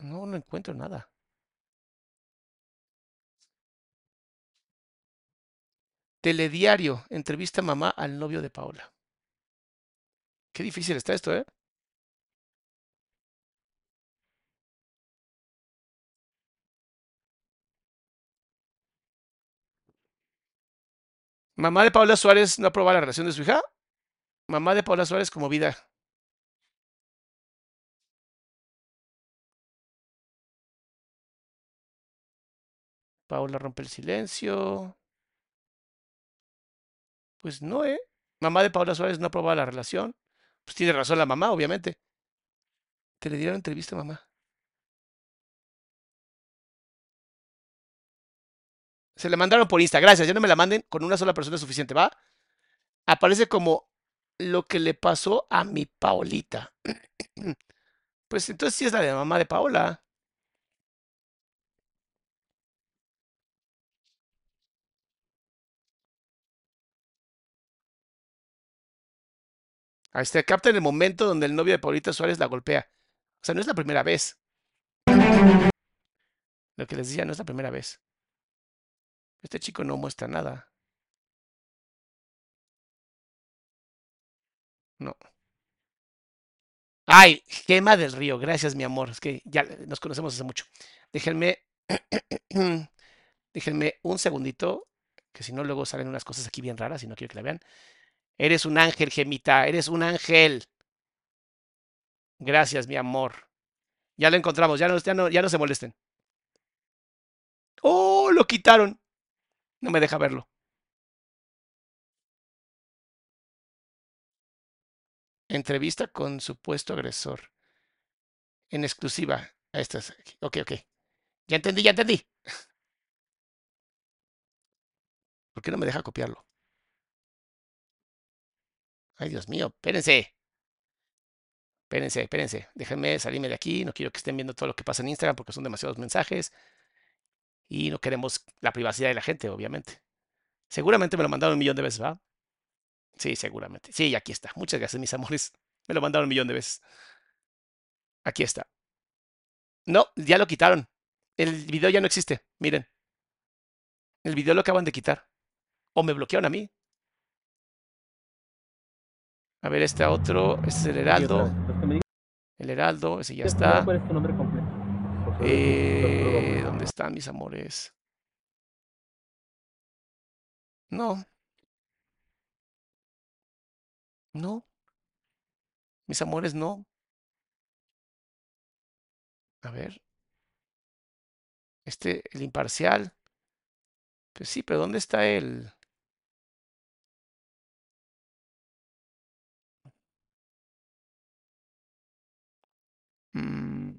No, no encuentro nada. Telediario, entrevista mamá al novio de Paola. Qué difícil está esto, ¿eh? Mamá de Paola Suárez no aprueba la relación de su hija. Mamá de Paola Suárez como vida. Paola rompe el silencio. Pues no, ¿eh? Mamá de Paola Suárez no aprobaba la relación. Pues tiene razón la mamá, obviamente. Te le dieron entrevista, mamá. Se le mandaron por Insta. Gracias. Ya no me la manden. Con una sola persona es suficiente, ¿va? Aparece como lo que le pasó a mi Paolita. Pues entonces sí es la de mamá de Paola. Ahí está, capta en el momento donde el novio de Paulita Suárez la golpea. O sea, no es la primera vez. Lo que les decía, no es la primera vez. Este chico no muestra nada. No. Ay, Gema del Río, gracias mi amor. Es que ya nos conocemos hace mucho. Déjenme, déjenme un segundito, que si no luego salen unas cosas aquí bien raras y no quiero que la vean. Eres un ángel, Gemita, eres un ángel. Gracias, mi amor. Ya lo encontramos, ya no, ya no, ya no se molesten. ¡Oh! Lo quitaron. No me deja verlo. Entrevista con supuesto agresor. En exclusiva. A estas. Ok, ok. Ya entendí, ya entendí. ¿Por qué no me deja copiarlo? Ay, Dios mío, espérense. Espérense, espérense. Déjenme salirme de aquí. No quiero que estén viendo todo lo que pasa en Instagram porque son demasiados mensajes. Y no queremos la privacidad de la gente, obviamente. Seguramente me lo mandaron un millón de veces, ¿va? Sí, seguramente. Sí, aquí está. Muchas gracias, mis amores. Me lo mandaron un millón de veces. Aquí está. No, ya lo quitaron. El video ya no existe. Miren. El video lo acaban de quitar. O me bloquearon a mí. A ver, este otro. Este es el Heraldo. El Heraldo, ese ya está. ¿Cuál es tu nombre completo? Eh, ¿Dónde están mis amores? No. No. Mis amores, no. A ver. Este, el imparcial. Pues sí, pero ¿dónde está el...? Mm.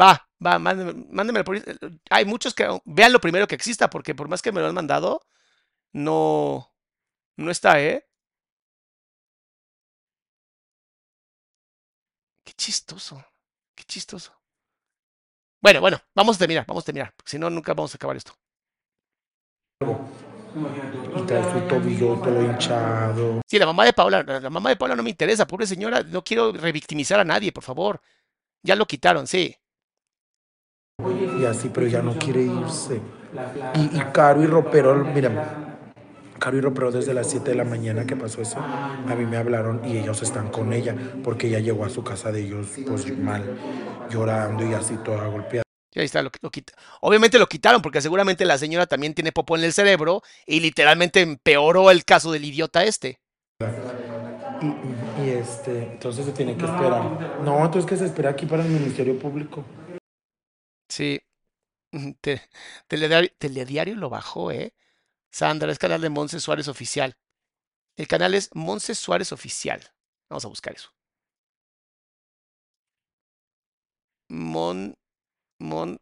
Va, va, mándeme, mándemelo por... Hay muchos que... Vean lo primero que exista, porque por más que me lo han mandado, no... No está, ¿eh? Qué chistoso. Qué chistoso. Bueno, bueno, vamos a terminar, vamos a terminar. Si no, nunca vamos a acabar esto. Y trae su tobillo todo hinchado. Sí, la mamá de Paula, la mamá de Paula no me interesa, pobre señora, no quiero revictimizar a nadie, por favor. Ya lo quitaron, sí. Y así, pero ya no quiere irse. Y, y Caro y Ropero, mira, Caro y Ropero desde las 7 de la mañana que pasó eso, a mí me hablaron y ellos están con ella, porque ella llegó a su casa de ellos pues mal, llorando y así toda golpeada. Y ahí está, lo, lo quita- Obviamente lo quitaron porque seguramente la señora también tiene popó en el cerebro y literalmente empeoró el caso del idiota este. Y este, entonces se tiene que esperar. No, entonces que se espera aquí para el Ministerio Público. Sí. Te- telediario, Telediario lo bajó, ¿eh? Sandra, es canal de Monse Suárez Oficial. El canal es Monse Suárez Oficial. Vamos a buscar eso. Mon, Monse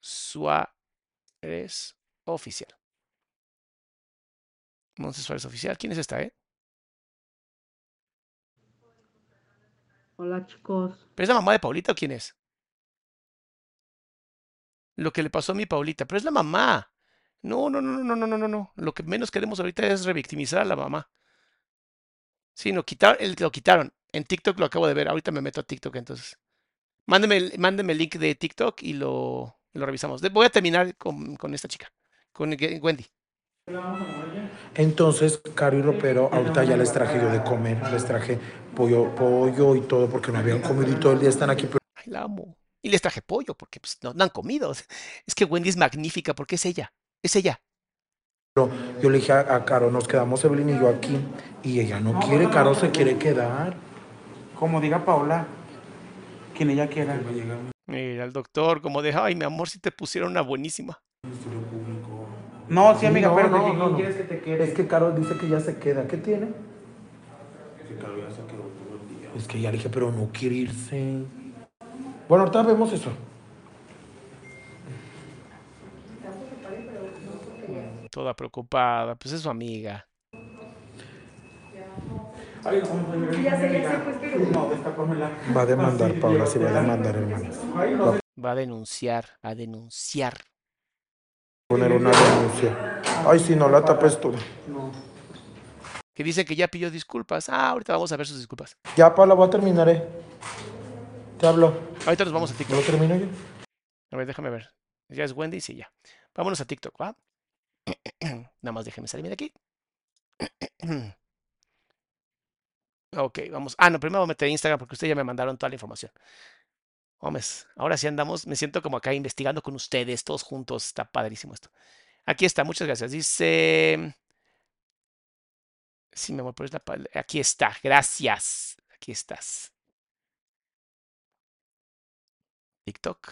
Suárez Oficial. Monse Suárez Oficial. ¿Quién es esta, eh? Hola chicos. ¿Pero es la mamá de Paulita o quién es? Lo que le pasó a mi Paulita, pero es la mamá. No, no, no, no, no, no, no, no. Lo que menos queremos ahorita es revictimizar a la mamá. Sí, no, quitar, lo quitaron. En TikTok lo acabo de ver. Ahorita me meto a TikTok entonces. Mándeme, el- mándeme el link de TikTok y lo, lo revisamos. Voy a terminar con, con esta chica, con Wendy. Entonces, Caro y Ropero, ahorita ya les traje yo de comer, les traje pollo, pollo y todo, porque no habían comido y todo el día están aquí. Pero Ay, la amo. Y les traje pollo porque pues, no, no han comido. Es que Wendy es magnífica porque es ella. Es ella. yo le dije a, a Caro, nos quedamos Evelyn y yo aquí, y ella no quiere, Caro se quiere quedar. Como diga Paula, quien ella quiera. Mira, el doctor, como de, ay, mi amor, si te pusieron una buenísima. No, sí, amiga, no, pero no, ¿quién no, no. quieres que te quede? Es que Caro dice que ya se queda. ¿Qué tiene? Es que ya le dije, pero no quiere irse. Bueno, ahorita vemos eso. Toda preocupada, pues es su amiga. Ay, ¿cómo fue? Ya sé, ya sé, pues, pero- No, destápamela. Va a demandar, Paula, sí va a demandar, hermanos. Va a Va a denunciar, a denunciar. poner una denuncia. Ay, si no la tapes tú. Que dice que ya pidió disculpas. Ah, ahorita vamos a ver sus disculpas. Ya, Paula, voy a terminar, eh. Te hablo. Ahorita nos vamos a ¿No TikTok. lo termino yo? A ver, déjame ver. Ya es Wendy, sí, ya. Vámonos a TikTok, ¿va? Nada más déjeme salirme de aquí. Ok, vamos. Ah, no, primero voy a meter Instagram porque ustedes ya me mandaron toda la información. Homes, ahora sí andamos. Me siento como acá investigando con ustedes, todos juntos. Está padrísimo esto. Aquí está, muchas gracias. Dice. Sí, mi amor, pero es la Aquí está, gracias. Aquí estás. TikTok.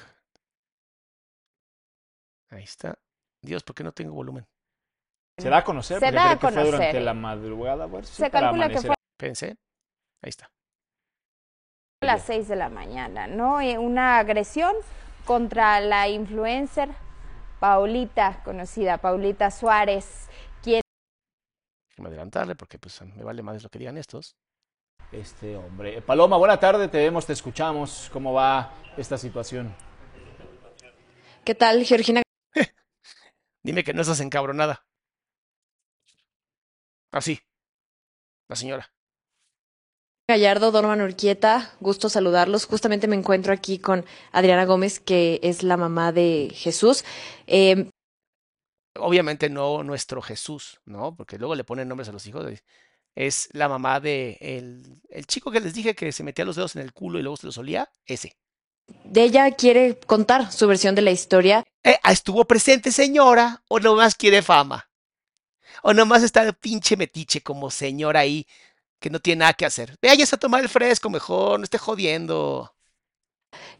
Ahí está. Dios, ¿por qué no tengo volumen? Se da a conocer, Se da a creo que fue durante conocer. la madrugada. bueno, sí, Se calcula que amanecer. fue Pensé. Ahí está. a las 6 de la mañana, ¿no? Eh, Una agresión contra la influencer Paulita, conocida Paulita Suárez, quien Déjame adelantarle porque pues me vale más lo que digan estos. Este hombre. Paloma, buena tarde, te vemos, te escuchamos. ¿Cómo va esta situación? ¿Qué tal, Georgina? Dime que no estás encabronada. Así. La señora. Gallardo, Dorman Urquieta, gusto saludarlos. Justamente me encuentro aquí con Adriana Gómez, que es la mamá de Jesús. Eh, Obviamente no nuestro Jesús, ¿no? Porque luego le ponen nombres a los hijos. de- Es la mamá de el, el chico que les dije que se metía los dedos en el culo y luego se los olía. Ese. de ella quiere contar su versión de la historia. Eh, ah, ¿Estuvo presente, señora? ¿O nomás quiere fama? ¿O nomás está de pinche metiche como señora ahí que no tiene nada que hacer? Váyase a tomar el fresco mejor, no esté jodiendo.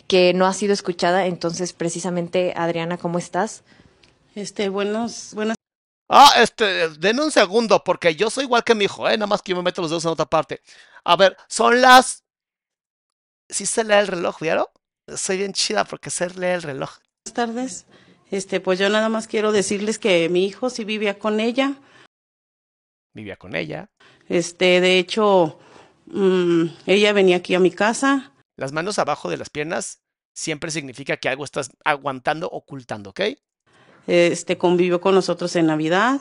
que no ha sido escuchada. Entonces, precisamente, Adriana, ¿cómo estás? Este, buenos, buenas. Ah, este, denme un segundo, porque yo soy igual que mi hijo, ¿eh? Nada más que yo me meto los dedos en otra parte. A ver, son las... ¿Sí se lee el reloj, vieron? Soy bien chida porque sé leer el reloj. tardes. Este, pues yo nada más quiero decirles que mi hijo sí vivía con ella. Vivía con ella. Este, de hecho, mm, ella venía aquí a mi casa. Las manos abajo de las piernas siempre significa que algo estás aguantando, ocultando, ¿ok? este convivió con nosotros en Navidad.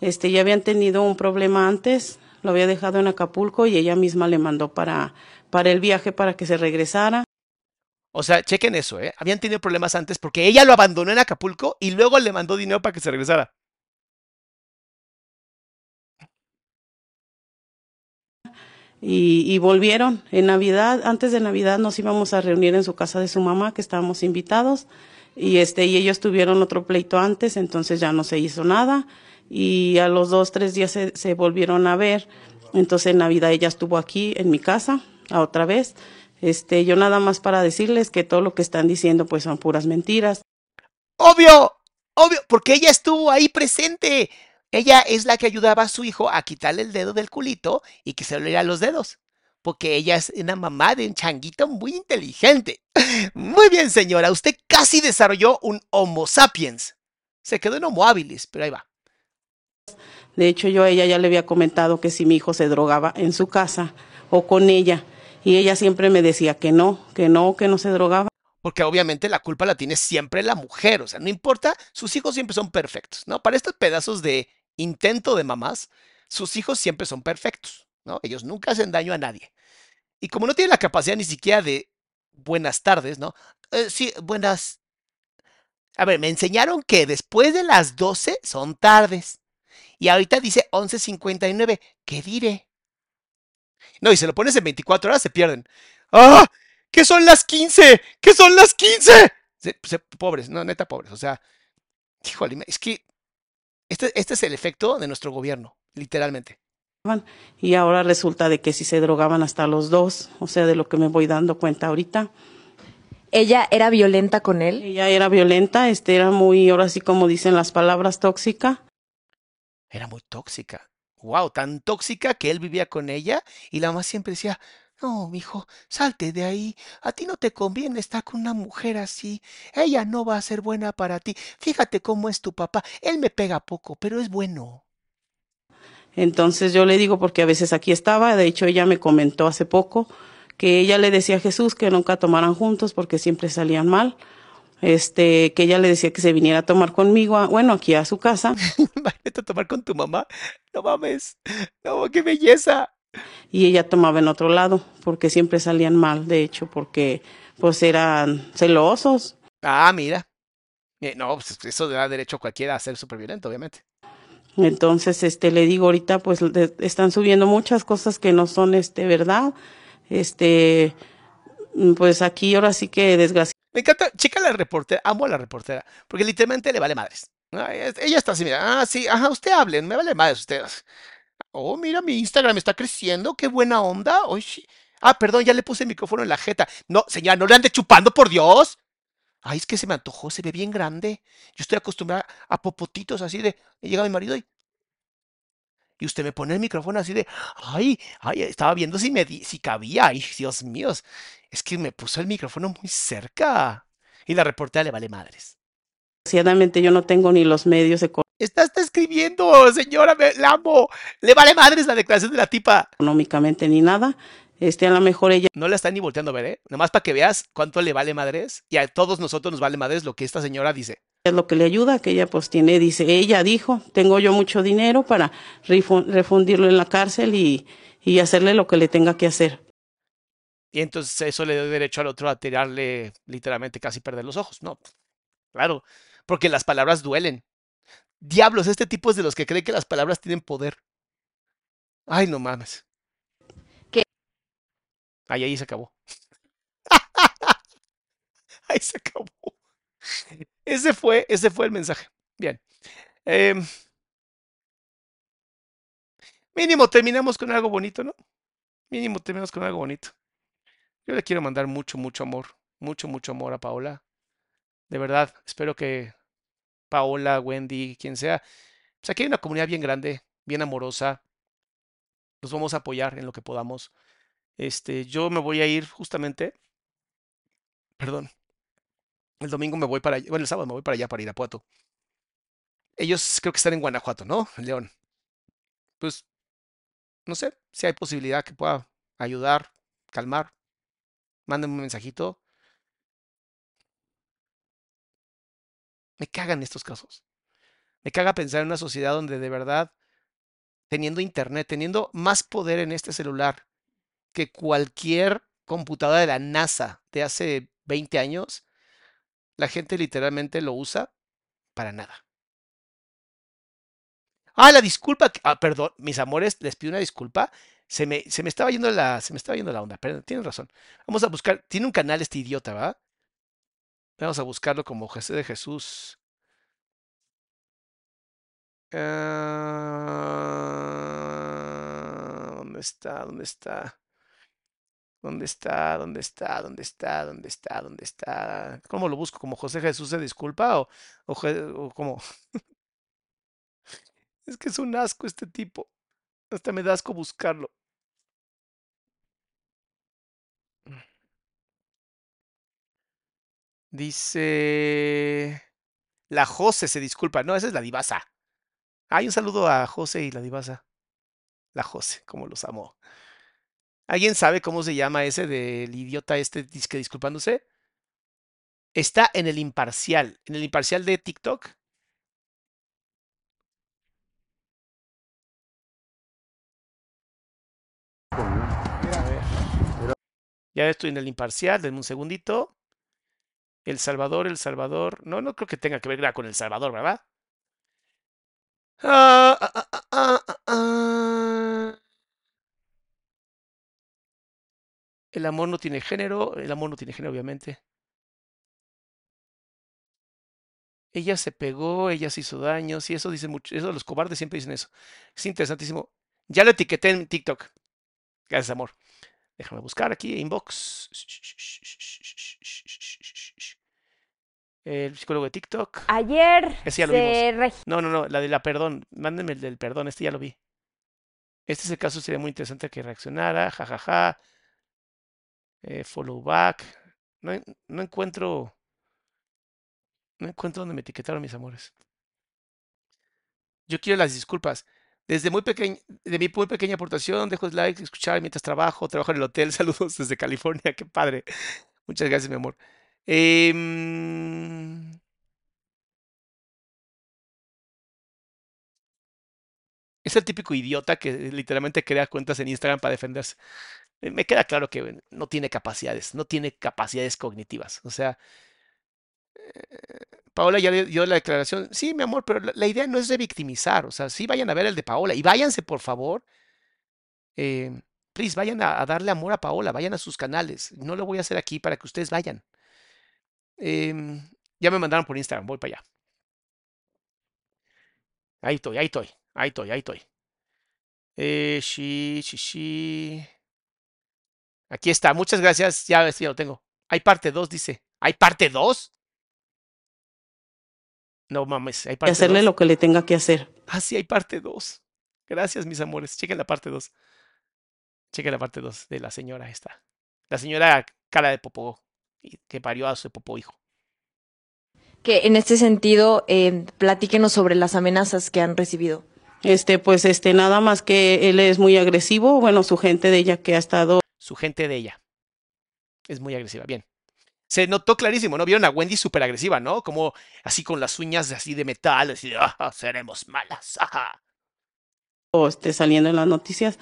Este ya habían tenido un problema antes, lo había dejado en Acapulco y ella misma le mandó para para el viaje para que se regresara. O sea, chequen eso, ¿eh? Habían tenido problemas antes porque ella lo abandonó en Acapulco y luego le mandó dinero para que se regresara. Y, y, volvieron en Navidad. Antes de Navidad nos íbamos a reunir en su casa de su mamá, que estábamos invitados, y este y ellos tuvieron otro pleito antes, entonces ya no se hizo nada. Y a los dos, tres días se, volvieron a ver. Entonces en Navidad ella estuvo aquí en mi casa, a otra vez. Este, yo nada más para decirles que todo lo que están diciendo pues son puras mentiras. Obvio, obvio, porque ella estuvo ahí presente. Ella es la que ayudaba a su hijo a quitarle el dedo del culito y que se le a los dedos. Porque ella es una mamá de un changuito muy inteligente. Muy bien, señora. Usted casi desarrolló un Homo sapiens. Se quedó en Homo habilis, pero ahí va. De hecho, yo a ella ya le había comentado que si mi hijo se drogaba en su casa o con ella, y ella siempre me decía que no, que no, que no se drogaba. Porque obviamente la culpa la tiene siempre la mujer, o sea, no importa, sus hijos siempre son perfectos, ¿no? Para estos pedazos de intento de mamás, sus hijos siempre son perfectos, ¿no? Ellos nunca hacen daño a nadie. Y como no tienen la capacidad ni siquiera de buenas tardes, ¿no? Eh, sí, buenas. A ver, me enseñaron que después de las 12 son tardes. Y ahorita dice 11.59. ¿Qué diré? No, y se lo pones en 24 horas, se pierden. ¡Ah! ¿Qué son las 15? ¿Qué son las 15? Se, se, pobres, no, neta, pobres. O sea, híjole, es que este, este es el efecto de nuestro gobierno, literalmente. Y ahora resulta de que si se drogaban hasta los dos, o sea, de lo que me voy dando cuenta ahorita. ¿Ella era violenta con él? Ella era violenta, este era muy, ahora sí como dicen las palabras, tóxica. Era muy tóxica. Wow, tan tóxica que él vivía con ella y la mamá siempre decía, no, mijo, salte de ahí. A ti no te conviene estar con una mujer así. Ella no va a ser buena para ti. Fíjate cómo es tu papá. Él me pega poco, pero es bueno. Entonces yo le digo, porque a veces aquí estaba, de hecho ella me comentó hace poco que ella le decía a Jesús que nunca tomaran juntos porque siempre salían mal. Este, que ella le decía que se viniera a tomar conmigo, a, bueno, aquí a su casa. Vete a tomar con tu mamá. No mames. No, qué belleza y ella tomaba en otro lado porque siempre salían mal, de hecho, porque pues eran celosos. Ah, mira. Eh, no, pues eso da derecho a cualquiera a ser superviviente, obviamente. Entonces, este, le digo ahorita, pues están subiendo muchas cosas que no son, este, verdad. Este, pues aquí ahora sí que desgraciadamente. Me encanta, chica la reportera, amo a la reportera, porque literalmente le vale madres. Ella está así, mira, ah, sí, ajá, usted hable, me vale madres ustedes. Oh, mira, mi Instagram está creciendo, qué buena onda. Oye. Ah, perdón, ya le puse el micrófono en la jeta. No, señora, no le ande chupando, por Dios. Ay, es que se me antojó, se ve bien grande. Yo estoy acostumbrada a popotitos así de. Llega mi marido y. Y usted me pone el micrófono así de. Ay, ay, estaba viendo si me si cabía. Ay, Dios mío. Es que me puso el micrófono muy cerca. Y la reportera le vale madres. Desgraciadamente yo no tengo ni los medios económicos Está, está escribiendo, señora, me, la amo. Le vale madres la declaración de la tipa. Económicamente ni nada. Este, a lo mejor ella. No la está ni volteando a ver, ¿eh? Nomás para que veas cuánto le vale madres. Y a todos nosotros nos vale madres lo que esta señora dice. Es lo que le ayuda, que ella pues tiene, dice, ella dijo, tengo yo mucho dinero para refundirlo en la cárcel y, y hacerle lo que le tenga que hacer. Y entonces eso le dio derecho al otro a tirarle literalmente casi perder los ojos. No, claro, porque las palabras duelen. Diablos, este tipo es de los que cree que las palabras tienen poder. Ay, no mames. ¿Qué? Ay, ahí se acabó. ahí se acabó. Ese fue, ese fue el mensaje. Bien. Eh, mínimo terminamos con algo bonito, ¿no? Mínimo terminamos con algo bonito. Yo le quiero mandar mucho, mucho amor. Mucho, mucho amor a Paola. De verdad, espero que Paola, Wendy, quien sea. Pues aquí hay una comunidad bien grande, bien amorosa. Los vamos a apoyar en lo que podamos. Este, yo me voy a ir justamente. Perdón. El domingo me voy para allá. Bueno, el sábado me voy para allá, para Irapuato. Ellos creo que están en Guanajuato, ¿no? León. Pues, no sé si hay posibilidad que pueda ayudar, calmar. Mándenme un mensajito. Me cagan estos casos. Me caga pensar en una sociedad donde de verdad, teniendo internet, teniendo más poder en este celular que cualquier computadora de la NASA de hace 20 años, la gente literalmente lo usa para nada. Ah, la disculpa. Ah, perdón, mis amores, les pido una disculpa. Se me, se me estaba yendo la, se me estaba yendo la onda. Pero tienen razón. Vamos a buscar. Tiene un canal este idiota, ¿va? Vamos a buscarlo como José de Jesús. Ah, ¿Dónde está? ¿Dónde está? ¿Dónde está? ¿Dónde está? ¿Dónde está? ¿Dónde está? ¿Dónde está? ¿Cómo lo busco? ¿Como José Jesús se disculpa o, o, o como? Es que es un asco este tipo. Hasta me da asco buscarlo. Dice. La Jose se disculpa. No, esa es la divasa. Hay un saludo a José y la divasa. La Jose, como los amo. ¿Alguien sabe cómo se llama ese del idiota este disque disculpándose? Está en el imparcial. En el imparcial de TikTok. Ya estoy en el imparcial, denme un segundito. El Salvador, El Salvador. No, no creo que tenga que ver nada con El Salvador, ¿verdad? Ah, ah, ah. El amor no tiene género. El amor no tiene género, obviamente. Ella se pegó, ella se hizo daño. Sí, eso dicen mucho. Eso los cobardes siempre dicen eso. Es interesantísimo. Ya lo etiqueté en TikTok. Gracias, amor. Déjame buscar aquí, inbox. El psicólogo de TikTok. Ayer Ese ya lo vimos. No, no, no, la de la perdón. Mándenme el del perdón, este ya lo vi. Este es el caso, sería muy interesante que reaccionara. jajaja ja, ja. Eh, follow back. No, no encuentro. No encuentro dónde me etiquetaron mis amores. Yo quiero las disculpas. Desde muy pequeña, de mi muy pequeña aportación, dejo like, escuchar mientras trabajo, trabajo en el hotel. Saludos desde California, qué padre. Muchas gracias, mi amor. Em, es el típico idiota que literalmente crea cuentas en Instagram para defenderse. Eh, Me queda claro que no tiene capacidades, no tiene capacidades cognitivas. O sea, Paola ya dio la declaración. Sí, mi amor, pero la, idea no es revictimizar. O sea, sí vayan a ver el de Paola y váyanse, por favor. Eh, please, vayan a darle amor a Paola, vayan a sus canales. No lo voy a hacer aquí para que ustedes vayan. Em, ya me mandaron por Instagram, voy para allá. Ahí estoy, ahí estoy, ahí estoy, ahí estoy. Eh, sí, sí, sí. Aquí está, muchas gracias. Ya, ya lo tengo. Hay parte 2, dice. ¿Hay parte 2? No mames, hay hacerle 2. lo que le tenga que hacer. Ah, sí, hay parte 2. Gracias, mis amores. Chequen la parte 2. Chequen la parte 2 de la señora esta. La señora cara de popó que parió a su popó hijo. Que en este sentido, eh, platíquenos sobre las amenazas que han recibido. Este, pues, este, nada más que él es muy agresivo. Bueno, su gente de ella que ha estado Su gente de ella. Es muy agresiva. Bien. Se notó clarísimo, ¿no? Vieron a Wendy súper agresiva, ¿no? Como así con las uñas así de metal, así de, "Ah, seremos malas. ajá". o esté saliendo en las noticias,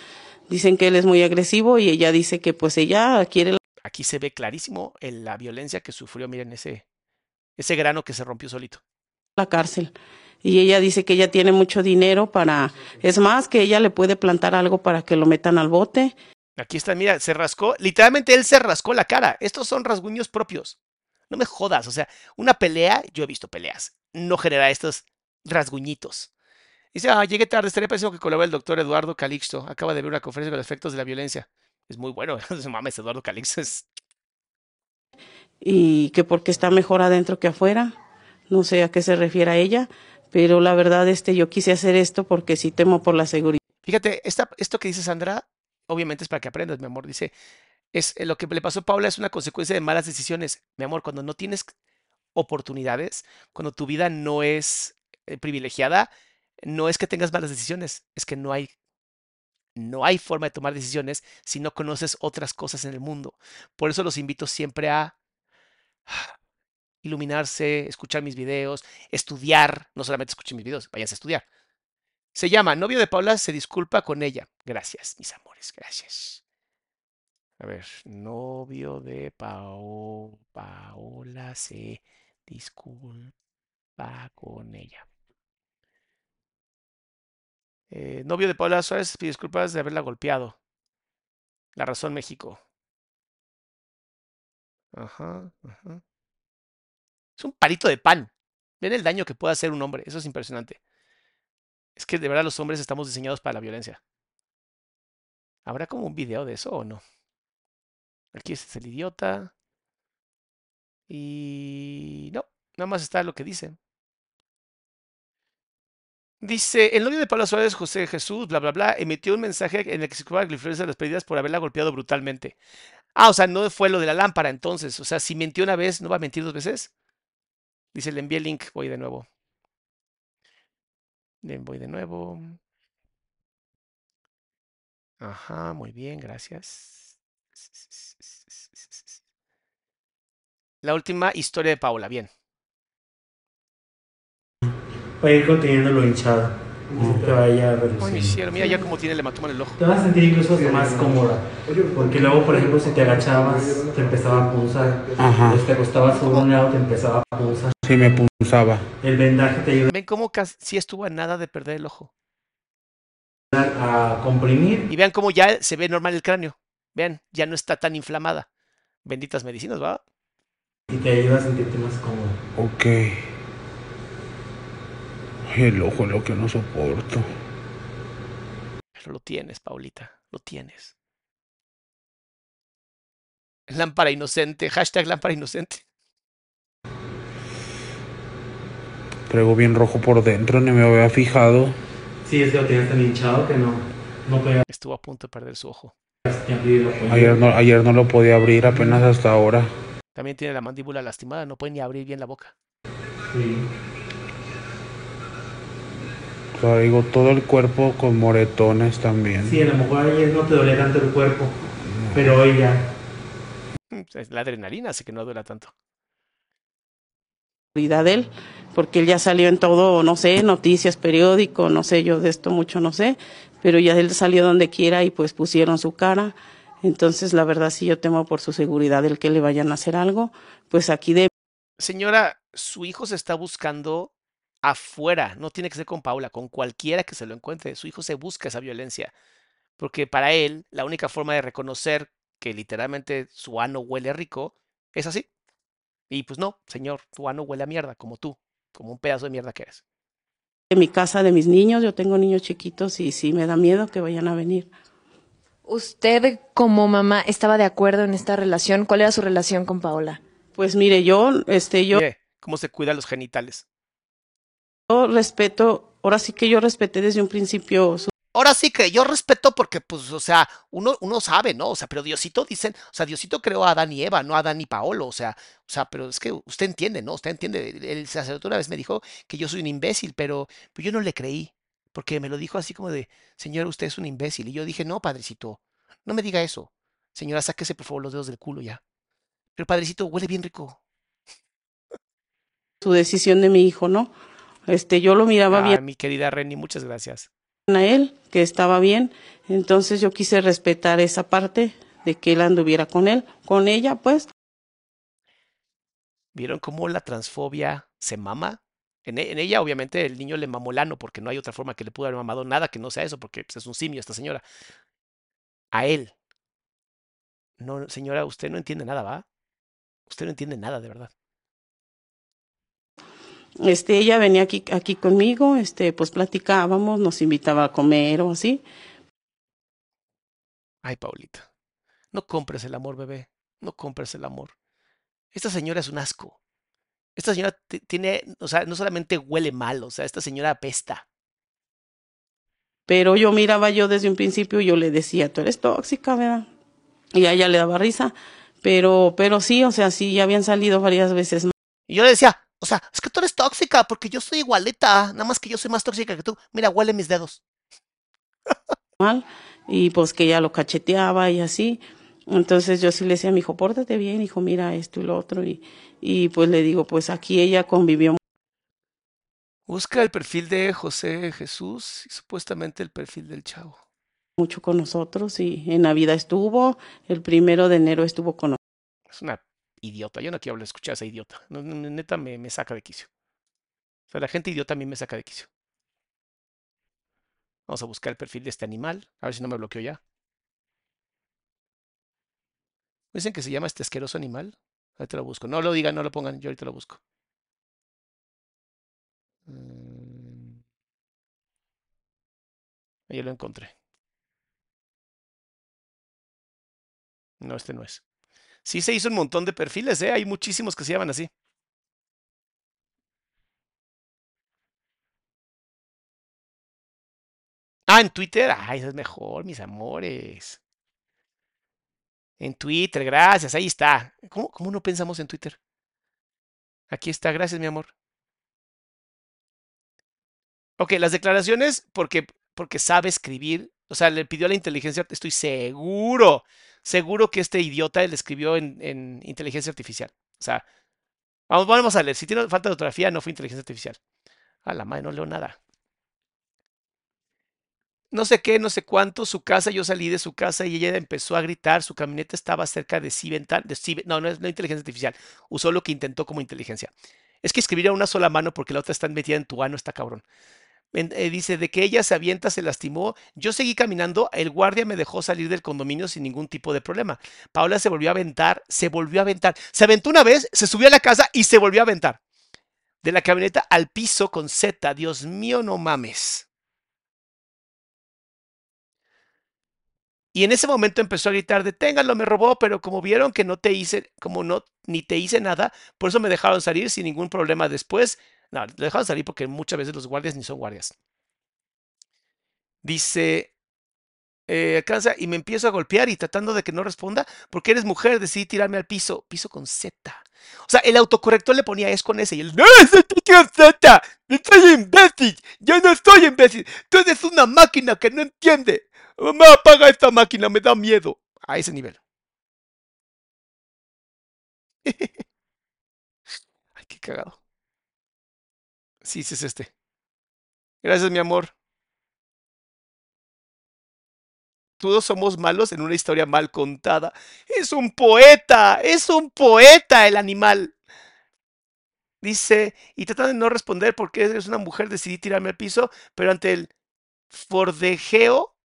dicen que él es muy agresivo y ella dice que pues ella quiere Aquí se ve clarísimo el- la violencia que sufrió, miren ese, ese grano que se rompió solito. la cárcel. Y ella dice que ella tiene mucho dinero para, es más, que ella le puede plantar algo para que lo metan al bote. Aquí está, mira, se rascó, literalmente él se rascó la cara. Estos son rasguños propios. No me jodas, o sea, una pelea, yo he visto peleas, no genera estos rasguñitos. Dice, ah, llegué tarde, estaría pensando que colabora el doctor Eduardo Calixto. Acaba de ver una conferencia con los efectos de la violencia. Es muy bueno, mames, Eduardo Calixto es... y que porque está mejor adentro que afuera. No sé a qué se refiere a ella, pero la verdad este yo quise hacer esto porque sí temo por la seguridad. Fíjate, esta, esto que dice Sandra, obviamente es para que aprendas, mi amor. Dice, es eh, lo que le pasó a Paula es una consecuencia de malas decisiones. Mi amor, cuando no tienes oportunidades, cuando tu vida no es eh, privilegiada, no es que tengas malas decisiones, es que no hay no hay forma de tomar decisiones si no conoces otras cosas en el mundo. Por eso los invito siempre a iluminarse, escuchar mis videos, estudiar, no solamente escuchen mis videos, váyanse a estudiar. Se llama Novio de Paula se disculpa con ella. Gracias, mis amores, gracias. A ver, novio de Pao- Paola se disculpa con ella. Eh, novio de Paola Suárez pide disculpas de haberla golpeado. La razón México. Ajá, ajá. Es un palito de pan. Ven el daño que puede hacer un hombre. Eso es impresionante. Es que de verdad los hombres estamos diseñados para la violencia. ¿Habrá como un video de eso o no? Aquí este es el idiota. Y no, nada más está lo que dice. Dice, el novio de Pablo Suárez, José Jesús, bla, bla, bla, emitió un mensaje en el que se culpaba a de las pérdidas por haberla golpeado brutalmente. Ah, o sea, no fue lo de la lámpara entonces. O sea, si mintió una vez, ¿no va a mentir dos veces? Dice, le envié el link, voy de nuevo. Le voy de nuevo. Ajá, muy bien, gracias. La última historia de Paula, bien. Va a ir conteniéndolo hinchado. y Te vaya Ay, mi reduciendo. cielo, mira ya cómo tiene el hematoma en el ojo. Te vas a sentir incluso hasta más cómoda. Porque luego, por ejemplo, si te agachabas, te empezaba a punzar. Ajá. Si te acostabas sobre un lado, te empezaba a punzar. Sí, me punzaba. El vendaje te ayuda Ven cómo casi sí estuvo a nada de perder el ojo. a comprimir. Y vean cómo ya se ve normal el cráneo. Vean, ya no está tan inflamada. Benditas medicinas, ¿va? y te ayuda a sentirte más cómodo. Ok. El ojo es lo que no soporto. Pero lo tienes, Paulita, lo tienes. Lámpara inocente, hashtag lámpara inocente. Traigo bien rojo por dentro, ni me había fijado. Sí, es que lo tenías tan hinchado que no, no podías Estuvo a punto de perder su ojo. Ayer no, ayer no lo podía abrir, apenas hasta ahora. También tiene la mandíbula lastimada, no puede ni abrir bien la boca. Sí. Traigo todo el cuerpo con moretones también. Sí, a lo mejor ayer no te dolía tanto el cuerpo, pero hoy ya. La adrenalina hace que no duela tanto. seguridad de él, porque él ya salió en todo, no sé, noticias, periódico, no sé, yo de esto mucho no sé, pero ya él salió donde quiera y pues pusieron su cara. Entonces, la verdad sí yo temo por su seguridad el que le vayan a hacer algo, pues aquí de Señora, su hijo se está buscando afuera, no tiene que ser con Paula, con cualquiera que se lo encuentre. Su hijo se busca esa violencia, porque para él la única forma de reconocer que literalmente su ano huele rico es así. Y pues no, señor, tu ano huele a mierda, como tú, como un pedazo de mierda que eres. de mi casa de mis niños, yo tengo niños chiquitos y sí me da miedo que vayan a venir. ¿Usted como mamá estaba de acuerdo en esta relación? ¿Cuál era su relación con Paola? Pues mire, yo, este, yo, Mire cómo se cuidan los genitales. Yo respeto, ahora sí que yo respeté desde un principio su Ahora sí que yo respeto porque, pues, o sea, uno, uno sabe, ¿no? O sea, pero Diosito dicen, o sea, Diosito creó a Adán y Eva, no a Adán y Paolo, o sea, o sea, pero es que usted entiende, ¿no? Usted entiende. El sacerdote una vez me dijo que yo soy un imbécil, pero, pero yo no le creí, porque me lo dijo así como de, señora, usted es un imbécil. Y yo dije, no, padrecito, no me diga eso. Señora, sáquese por favor los dedos del culo ya. Pero padrecito, huele bien rico. su decisión de mi hijo, ¿no? Este, yo lo miraba Ah, bien mi querida Reni, muchas gracias. a él, que estaba bien, entonces yo quise respetar esa parte de que él anduviera con él, con ella, pues, ¿Vieron cómo la transfobia se mama? En, e- en ella, obviamente, el niño le mamó el ano porque no hay otra forma que le pudo haber mamado nada que no sea eso, porque pues, es un simio esta señora. A él. No, señora, usted no entiende nada, ¿va? Usted no entiende nada, de verdad. Este, ella venía aquí, aquí conmigo, este, pues platicábamos, nos invitaba a comer o así, Ay, Paulita. No compres el amor, bebé. No compres el amor. Esta señora es un asco. Esta señora ti- tiene, o sea, no solamente huele mal, o sea, esta señora apesta. pero yo miraba yo desde un principio, yo le decía, tú eres tóxica, ¿verdad? Y a ella le daba risa, pero, pero sí, o sea, sí, ya habían salido varias veces Y yo le decía, o sea, es que tú eres tóxica porque yo soy igualita, nada más que yo soy más tóxica que tú. Mira, huele mis dedos. mal y pues que ella lo cacheteaba y así Entonces yo sí le decía a mi hijo, pórtate bien, hijo, mira esto y lo otro. Y, y pues le digo, pues aquí ella convivió Busca el perfil de José Jesús y supuestamente el perfil del chavo. mucho con nosotros y en Navidad estuvo, el primero de enero estuvo con nosotros. Es una idiota. Yo no quiero hablar- escuchar a esa idiota. No, neta me, me saca de quicio. O sea, la gente idiota a mí me saca de quicio. Vamos a buscar el perfil de este animal. A ver si no me bloqueo ya. Dicen que se llama este asqueroso animal. Ahorita lo busco. No lo digan, no lo pongan. Yo ahorita lo busco. Mm. Ya lo encontré. No, este no es. Sí se hizo un montón de perfiles, ¿eh? Hay muchísimos que se llaman así. Ah, en Twitter. Ay, eso es mejor, mis amores. En Twitter, gracias, ahí está. ¿Cómo, no pensamos en Twitter? Aquí está, gracias, mi amor. Ok, las declaraciones, porque, porque sabe escribir. O sea, le pidió a la inteligencia, estoy seguro, seguro que este idiota le escribió en, en inteligencia artificial. O sea, vamos, a leer. Si tiene falta de ortografía, no fue inteligencia artificial. A la madre, no leo nada. no sé qué, no sé cuánto, su casa, yo salí de su casa y ella empezó a gritar, su camioneta estaba cerca de Civentan, de no, no es no inteligencia artificial, usó lo que intentó como inteligencia. Es que escribir a una sola mano porque la otra está metida en tu ano, está cabrón. Eh, dice, de que ella se avienta, se lastimó, yo seguí caminando, el guardia me dejó salir del condominio sin ningún tipo de problema. Paola se volvió a aventar, se volvió a aventar, se aventó una vez, se subió a la casa y se volvió a aventar. De la camioneta al piso con Z, Dios mío, no mames. Y en ese momento empezó a gritar, deténganlo, me robó, pero como vieron que no te hice, como no, ni te hice nada, por eso me dejaron salir sin ningún problema después. No, lo dejaron salir porque muchas veces los guardias ni son guardias. Dice, eh, alcanza y me empiezo a golpear y tratando de que no responda, porque eres mujer, decidí tirarme al piso, piso con Z. O sea, el autocorrector le ponía es con S y él, no, es con Z, estoy imbécil, yo no estoy imbécil, tú eres una máquina que no entiende. Mamá, apaga esta máquina, me da miedo. A ese nivel. Ay, qué cagado. Sí, sí es este. Gracias, mi amor. Todos somos malos en una historia mal contada. Es un poeta, es un poeta el animal. Dice, y tratando de no responder porque eres una mujer, decidí tirarme al piso, pero ante el fordejeo,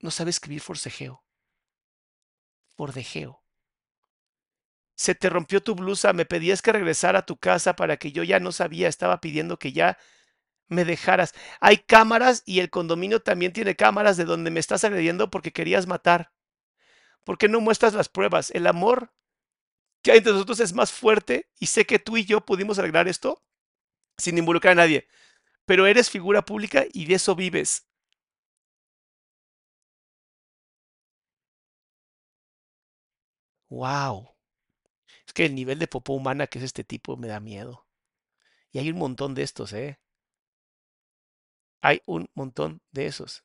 no sabe escribir forcejeo. Fordejeo. Se te rompió tu blusa, me pedías que regresara a tu casa para que yo ya no sabía, estaba pidiendo que ya me dejaras. Hay cámaras y el condominio también tiene cámaras de donde me estás agrediendo porque querías matar. ¿Por qué no muestras las pruebas? El amor que hay entre nosotros es más fuerte y sé que tú y yo pudimos arreglar esto sin involucrar a nadie. Pero eres figura pública y de eso vives. Wow. Que el nivel de popó humana que es este tipo me da miedo. Y hay un montón de estos, ¿eh? Hay un montón de esos.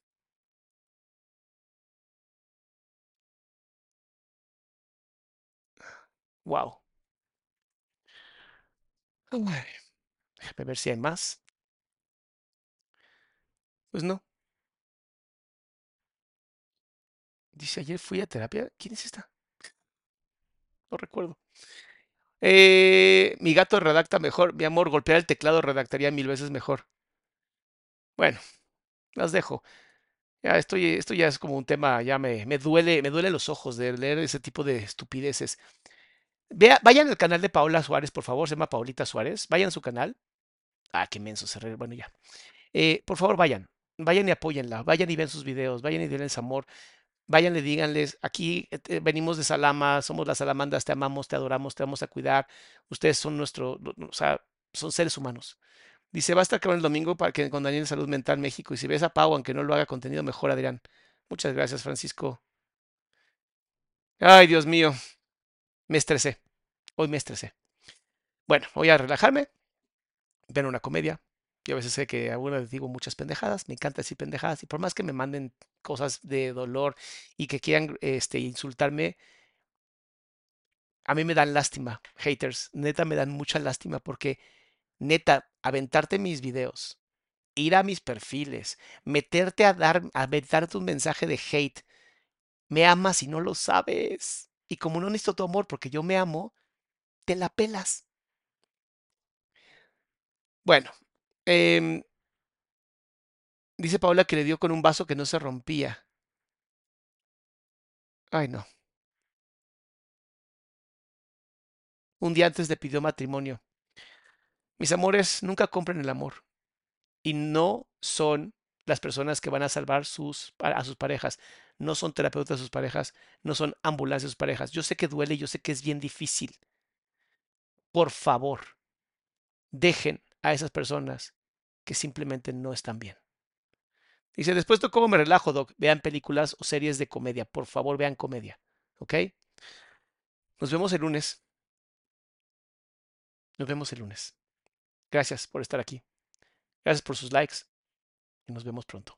Wow. Déjame ver si hay más. Pues no. Dice, ayer fui a terapia. ¿Quién es esta? No recuerdo. Eh, mi gato redacta mejor. Mi amor, golpear el teclado redactaría mil veces mejor. Bueno, las dejo. Ya estoy, esto ya es como un tema, ya me, me duele, me duele los ojos de leer ese tipo de estupideces. Vea, vayan al canal de Paola Suárez, por favor, se llama Paulita Suárez. Vayan a su canal. Ah, qué menso se Bueno, ya. Eh, por favor, vayan. Vayan y apóyenla. Vayan y ven sus videos. Vayan y denles amor. Vayan y díganles, aquí eh, venimos de Salama, somos las salamandas, te amamos, te adoramos, te vamos a cuidar. Ustedes son nuestro, o sea, son seres humanos. Dice, va a estar cabrón el domingo para que con Daniel Salud Mental México. Y si ves a Pau, aunque no lo haga contenido, mejor, Adrián. Muchas gracias, Francisco. Ay, Dios mío. Me estresé. Hoy me estresé. Bueno, voy a relajarme, ver una comedia. Yo a veces sé que algunas les digo muchas pendejadas, me encanta decir pendejadas, y por más que me manden cosas de dolor y que quieran este, insultarme, a mí me dan lástima, haters, neta me dan mucha lástima porque neta, aventarte mis videos, ir a mis perfiles, meterte a dar, aventarte un mensaje de hate, me amas y no lo sabes. Y como no necesito tu amor porque yo me amo, te la pelas. Bueno, em, dice Paola que le dio con un vaso que no se rompía. Ay, no. Un día antes le pidió matrimonio. Mis amores, nunca compren el amor. Y no son las personas que van a salvar a sus parejas. No son terapeutas sus parejas. No son ambulancias sus parejas. Yo sé que duele, yo sé que es bien difícil. Por favor, dejen a esas personas que simplemente no están bien. Dice, después de cómo me relajo, Doc, vean películas o series de comedia. Por favor, vean comedia. ¿Ok? Nos vemos el lunes. Nos vemos el lunes. Gracias por estar aquí. Gracias por sus likes. Y nos vemos pronto.